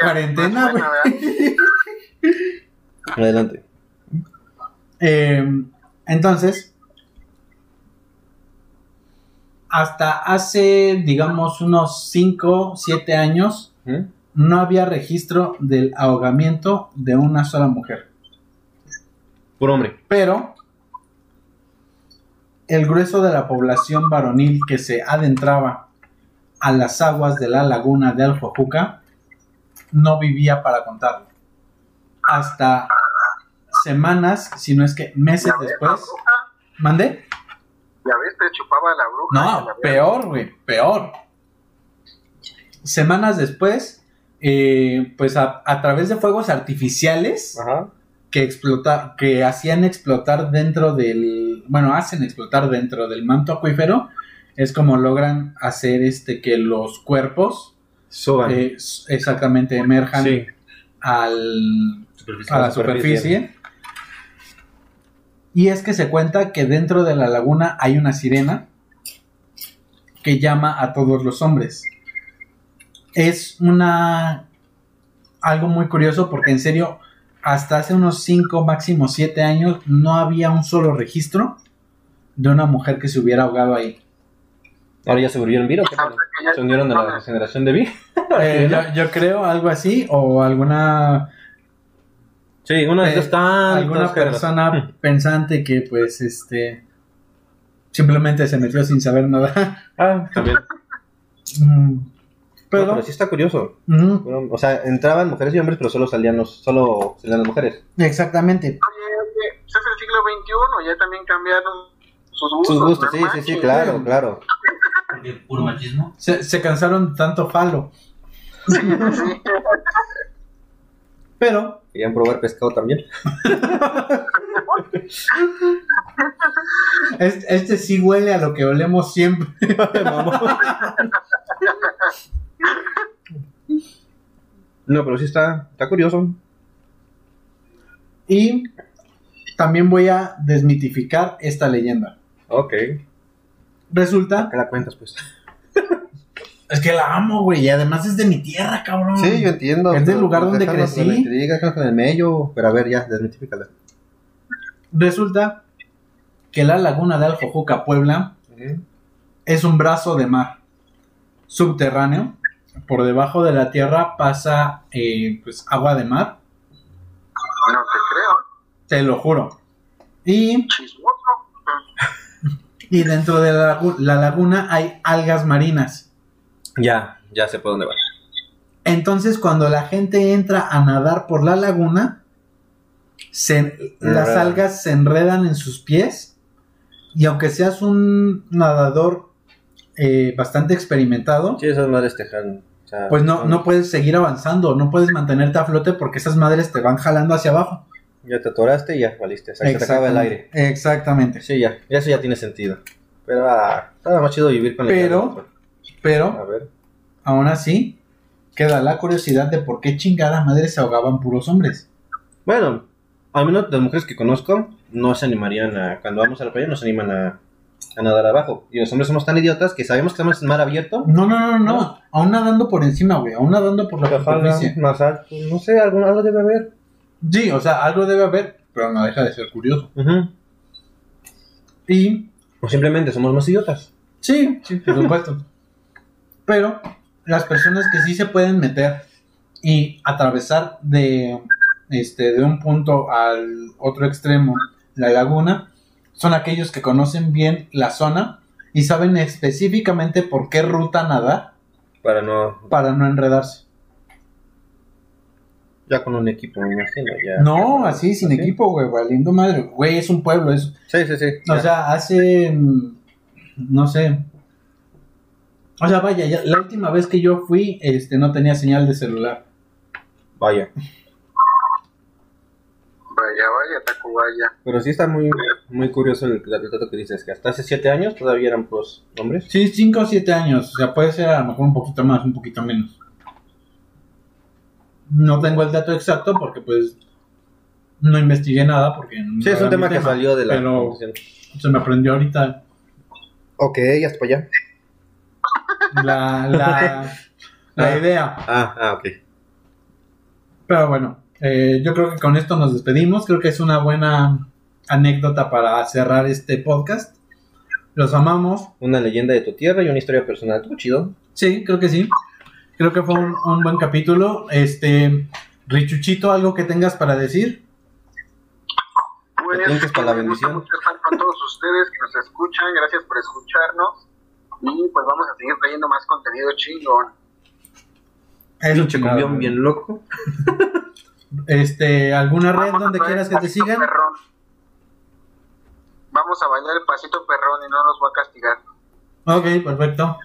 Cuarentena. Adelante. Eh, entonces, hasta hace, digamos, unos 5, 7 años, ¿Mm? no había registro del ahogamiento de una sola mujer. Puro hombre. Pero el grueso de la población varonil que se adentraba a las aguas de la laguna de Aljojuca no vivía para contarlo. Hasta semanas, si no es que meses después. ¿Mandé? Ya ves, te chupaba la bruja. No, la peor, güey, peor. Semanas después, eh, pues a, a través de fuegos artificiales Ajá. Que explota, que hacían explotar dentro del, bueno, hacen explotar dentro del manto acuífero, es como logran hacer este que los cuerpos Suban. eh, exactamente emerjan sí. al, a la superficie. superficie. Y es que se cuenta que dentro de la laguna hay una sirena que llama a todos los hombres. Es una algo muy curioso porque en serio hasta hace unos 5 máximo 7 años no había un solo registro de una mujer que se hubiera ahogado ahí. Ahora ya se volvieron. Que ya- Se unieron a la generación de Vi. Eh, yo, yo creo algo así o alguna Sí, una de Eh, alguna persona pensante que pues este simplemente se metió sin saber nada. Ah, también. No, pero, pero sí está curioso. Bueno, O sea, entraban mujeres y hombres, pero solo salían los, solo salían las mujeres. exactamente. Oye, oye, es el siglo XXI, ya también cambiaron sus gustos. Sus gustos, sí, sí, sí, claro, claro. Porque puro machismo. Se, se cansaron de tanto falo. Sí. Pero Querían probar pescado también. Este, este sí huele a lo que olemos siempre. No, pero sí está, está curioso. Y también voy a desmitificar esta leyenda. Ok. Resulta, ¿Qué la cuentas, pues? es que la amo, güey, y además es de mi tierra, cabrón. Sí, yo entiendo. Es del lugar donde con crecí. la intriga, déjanos con el mello. Pero a ver, ya, desmitifícala. Resulta que la laguna de Aljojuca, Puebla, es un brazo de mar subterráneo. Por debajo de la tierra pasa eh, pues agua de mar, No te creo. te lo juro. Y, Chismoso. y dentro de la, lagu- la laguna hay algas marinas. Ya, ya sé por dónde va. Entonces, cuando la gente entra a nadar por la laguna, se- las algas se enredan en sus pies. Y aunque seas un nadador eh, bastante experimentado, Sí, esas madres te. O sea, pues no, no puedes seguir avanzando, no puedes mantenerte a flote porque esas madres te van jalando hacia abajo. Ya te atoraste y ya valiste. O sea, se te acaba el aire. Exactamente. Sí, ya, eso ya tiene sentido. Pero ah, estaba más chido vivir con la Pero- idea, A Pero ver. aún así, queda la curiosidad de por qué chingada madre se ahogaban puros hombres. Bueno, al menos las mujeres que conozco no se animarían a. Cuando vamos a la playa, no se animan a, a nadar abajo. Y los hombres somos tan idiotas que sabemos que estamos en mar abierto. No, no, no, no. Aún nadando por encima, güey. Aún nadando por la superficie. más alto. No sé, algo, algo debe haber. Sí, o sea, algo debe haber, pero no deja de ser curioso. Ujú. Y O simplemente somos más idiotas. sí, sí, por supuesto. pero las personas que sí se pueden meter y atravesar de, este, de un punto al otro extremo la laguna son aquellos que conocen bien la zona y saben específicamente por qué ruta nadar Para no. para no enredarse. Ya con un equipo, me imagino. Ya, No, ya- así, sin ¿así? equipo, güey, valiendo madre. Güey, es un pueblo, es, Sí, sí, sí. O ya. sea, hace. No sé. O sea, vaya, ya- la última vez que yo fui, este, no tenía señal de celular. Vaya. Vaya, vaya, Tacubaya. Pero sí está muy, muy curioso el, el dato que dices, que hasta hace siete años todavía eran puros hombres. Sí, 5 o 7 años. O sea, puede ser a lo mejor un poquito más, un poquito menos. No tengo el dato exacto porque, pues, no investigué nada porque. no Sí, es un tema que salió de la Pero se me aprendió ahorita Ok, hasta para allá. la, la, la Ah. idea. Ah, ah, ok. Pero bueno, eh, yo creo que con esto nos despedimos. Creo que es una buena anécdota para cerrar este podcast. Los amamos. Una leyenda de tu tierra y una historia personal. Estuvo chido. Sí, creo que sí. Creo que fue un, un buen capítulo. Este, Richuchito, ¿algo que tengas para decir? Pues, Te tientes para la bendición. mucho estar con todos ustedes que nos escuchan. Gracias por escucharnos. Y pues vamos a seguir trayendo más contenido chingón. Chingada, cumbión güey. bien loco. Este, ¿alguna red Vamos donde quieras que te sigan? perrón. Vamos a bailar el pasito perrón y no nos va a castigar. Ok, perfecto.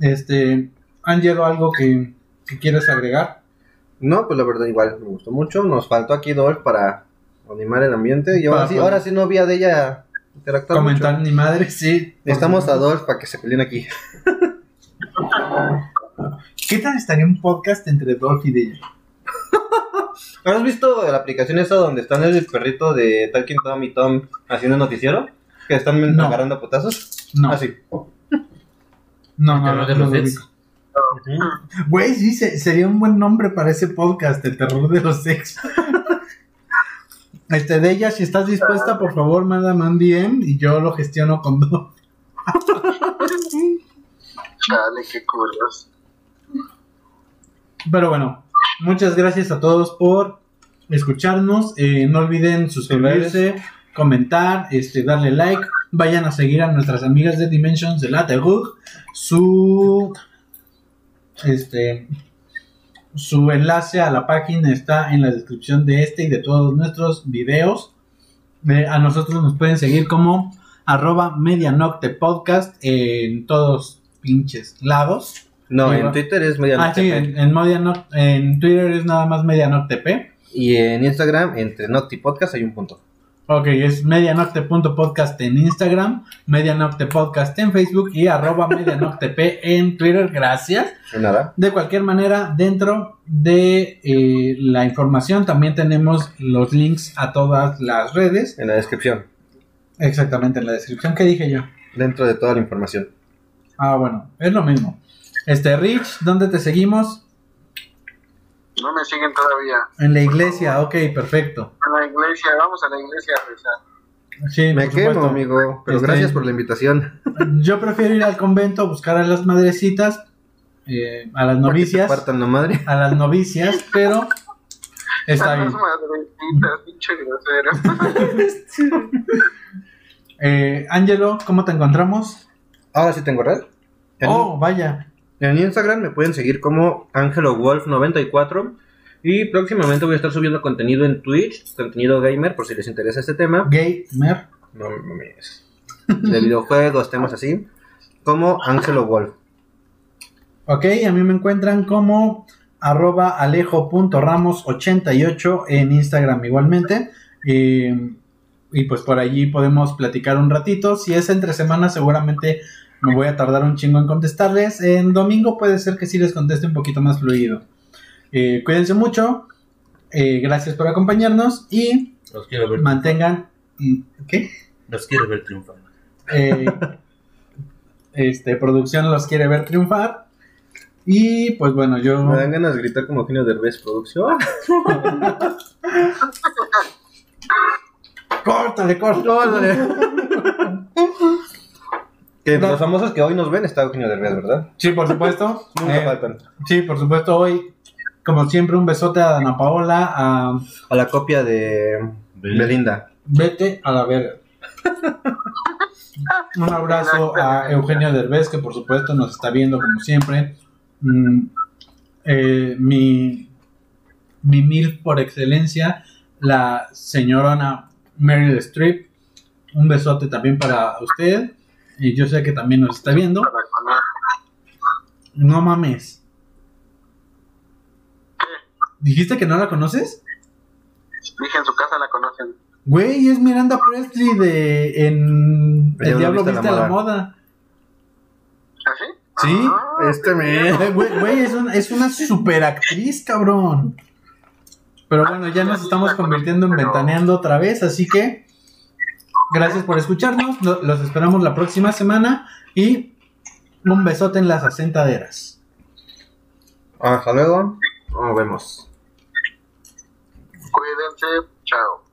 este, Angelo, ¿algo que, que quieras agregar? No, pues la verdad igual me gustó mucho. Nos faltó aquí Dolph para animar el ambiente. Y ahora sí, ahora sí no había de ella interactuar Comentar mucho. ni madre, sí. Necesitamos a Dolph para que se peleen aquí. ¿Qué tal estaría un podcast entre Dolph y Deja? ¿Has visto la aplicación esa donde están el perrito de Talking Tom y Tom haciendo noticiero? Que están No. agarrando potazos. No, Ah, sí. no, no, Terror no, de no los lo ex. ubico. Güey, sí, se- sería un buen nombre para ese podcast, El terror de los ex. Este, de ella, si estás dispuesta, por favor, mándame un DM y yo lo gestiono con Dolph. Chale, qué curioso. Pero bueno, muchas gracias a todos por escucharnos. Eh, no olviden suscribirse, comentar, este, darle like. Vayan a seguir a nuestras amigas de Dimensions de Laterug. Su este su enlace a la página está en la descripción de este y de todos nuestros videos. Eh, a nosotros nos pueden seguir como arroba medianocte podcast en todos pinches lados. No, en. Twitter es media Ah, sí, en, en, Medianoc- en Twitter es nada más MedianocTP. Y en Instagram, entre Nocti Podcast, hay un punto. Ok, es medianocte.podcast en Instagram, medianocte podcast en Facebook y arroba medianoctep en Twitter. Gracias. De nada. De cualquier manera, dentro de eh, la información también tenemos los links a todas las redes. En la descripción. Exactamente, en la descripción. ¿Qué dije yo? Dentro de toda la información. Ah, bueno, es lo mismo. Este, Rich, ¿dónde te seguimos? No me siguen todavía. En la iglesia, ok, perfecto. En la iglesia, vamos a la iglesia a rezar. Sí, Me quemo, supuesto. amigo. Pero Este- gracias por la invitación. Yo prefiero ir al convento a buscar a las madrecitas, eh, a las novicias, la madre. a las novicias, pero está A bien. las madrecitas, pinche grosero. Eh, Ángelo, ¿cómo te encontramos? Ahora sí tengo red. Oh, vaya. En Instagram me pueden seguir como AngeloWolf94. Y próximamente voy a estar subiendo contenido en Twitch, contenido gamer, por si les interesa este tema. Gamer. No mames. De videojuegos, temas así. Como Angelo Wolf. Ok, a mí me encuentran como arroba alejo.ramos88 en Instagram igualmente. Eh, y pues por allí podemos platicar un ratito. Si es entre semanas, seguramente me voy a tardar un chingo en contestarles. En domingo puede ser que sí les conteste un poquito más fluido. Eh, cuídense mucho. Eh, gracias por acompañarnos y Los quiero ver. mantengan... ¿Qué? Los quiero ver triunfar. Eh, este, producción los quiere ver triunfar. Y pues bueno, yo... Me dan ganas de gritar como Eugenio Derbez, producción. Córtale, córtale. Que los famosos que hoy nos ven está Eugenio Derbez, ¿verdad? Sí, por supuesto. Nunca Eh, faltan. sí, por supuesto. Hoy, como siempre, un besote a Ana Paola, a A la copia de Belinda. Vete a la verga. Un abrazo a Eugenio Derbez, que por supuesto nos está viendo como siempre. Mm, eh, mi, mi MILF por excelencia, la señorona Meryl Streep. Un besote también para usted. Y yo sé que también nos está viendo. No mames. ¿Dijiste que no la conoces? Dije en su casa la conocen. Güey, es Miranda Presley de en El Diablo Viste a la Moda. ¿Así? ¿Sí? Ah, Este me. Güey, güey, es, una, es una super actriz, cabrón. Pero bueno, ya nos estamos convirtiendo en ventaneando otra vez, así que gracias por escucharnos. lo- Los esperamos la próxima semana y un besote en las asentaderas. Hasta luego. Nos vemos. Cuídense. Chao.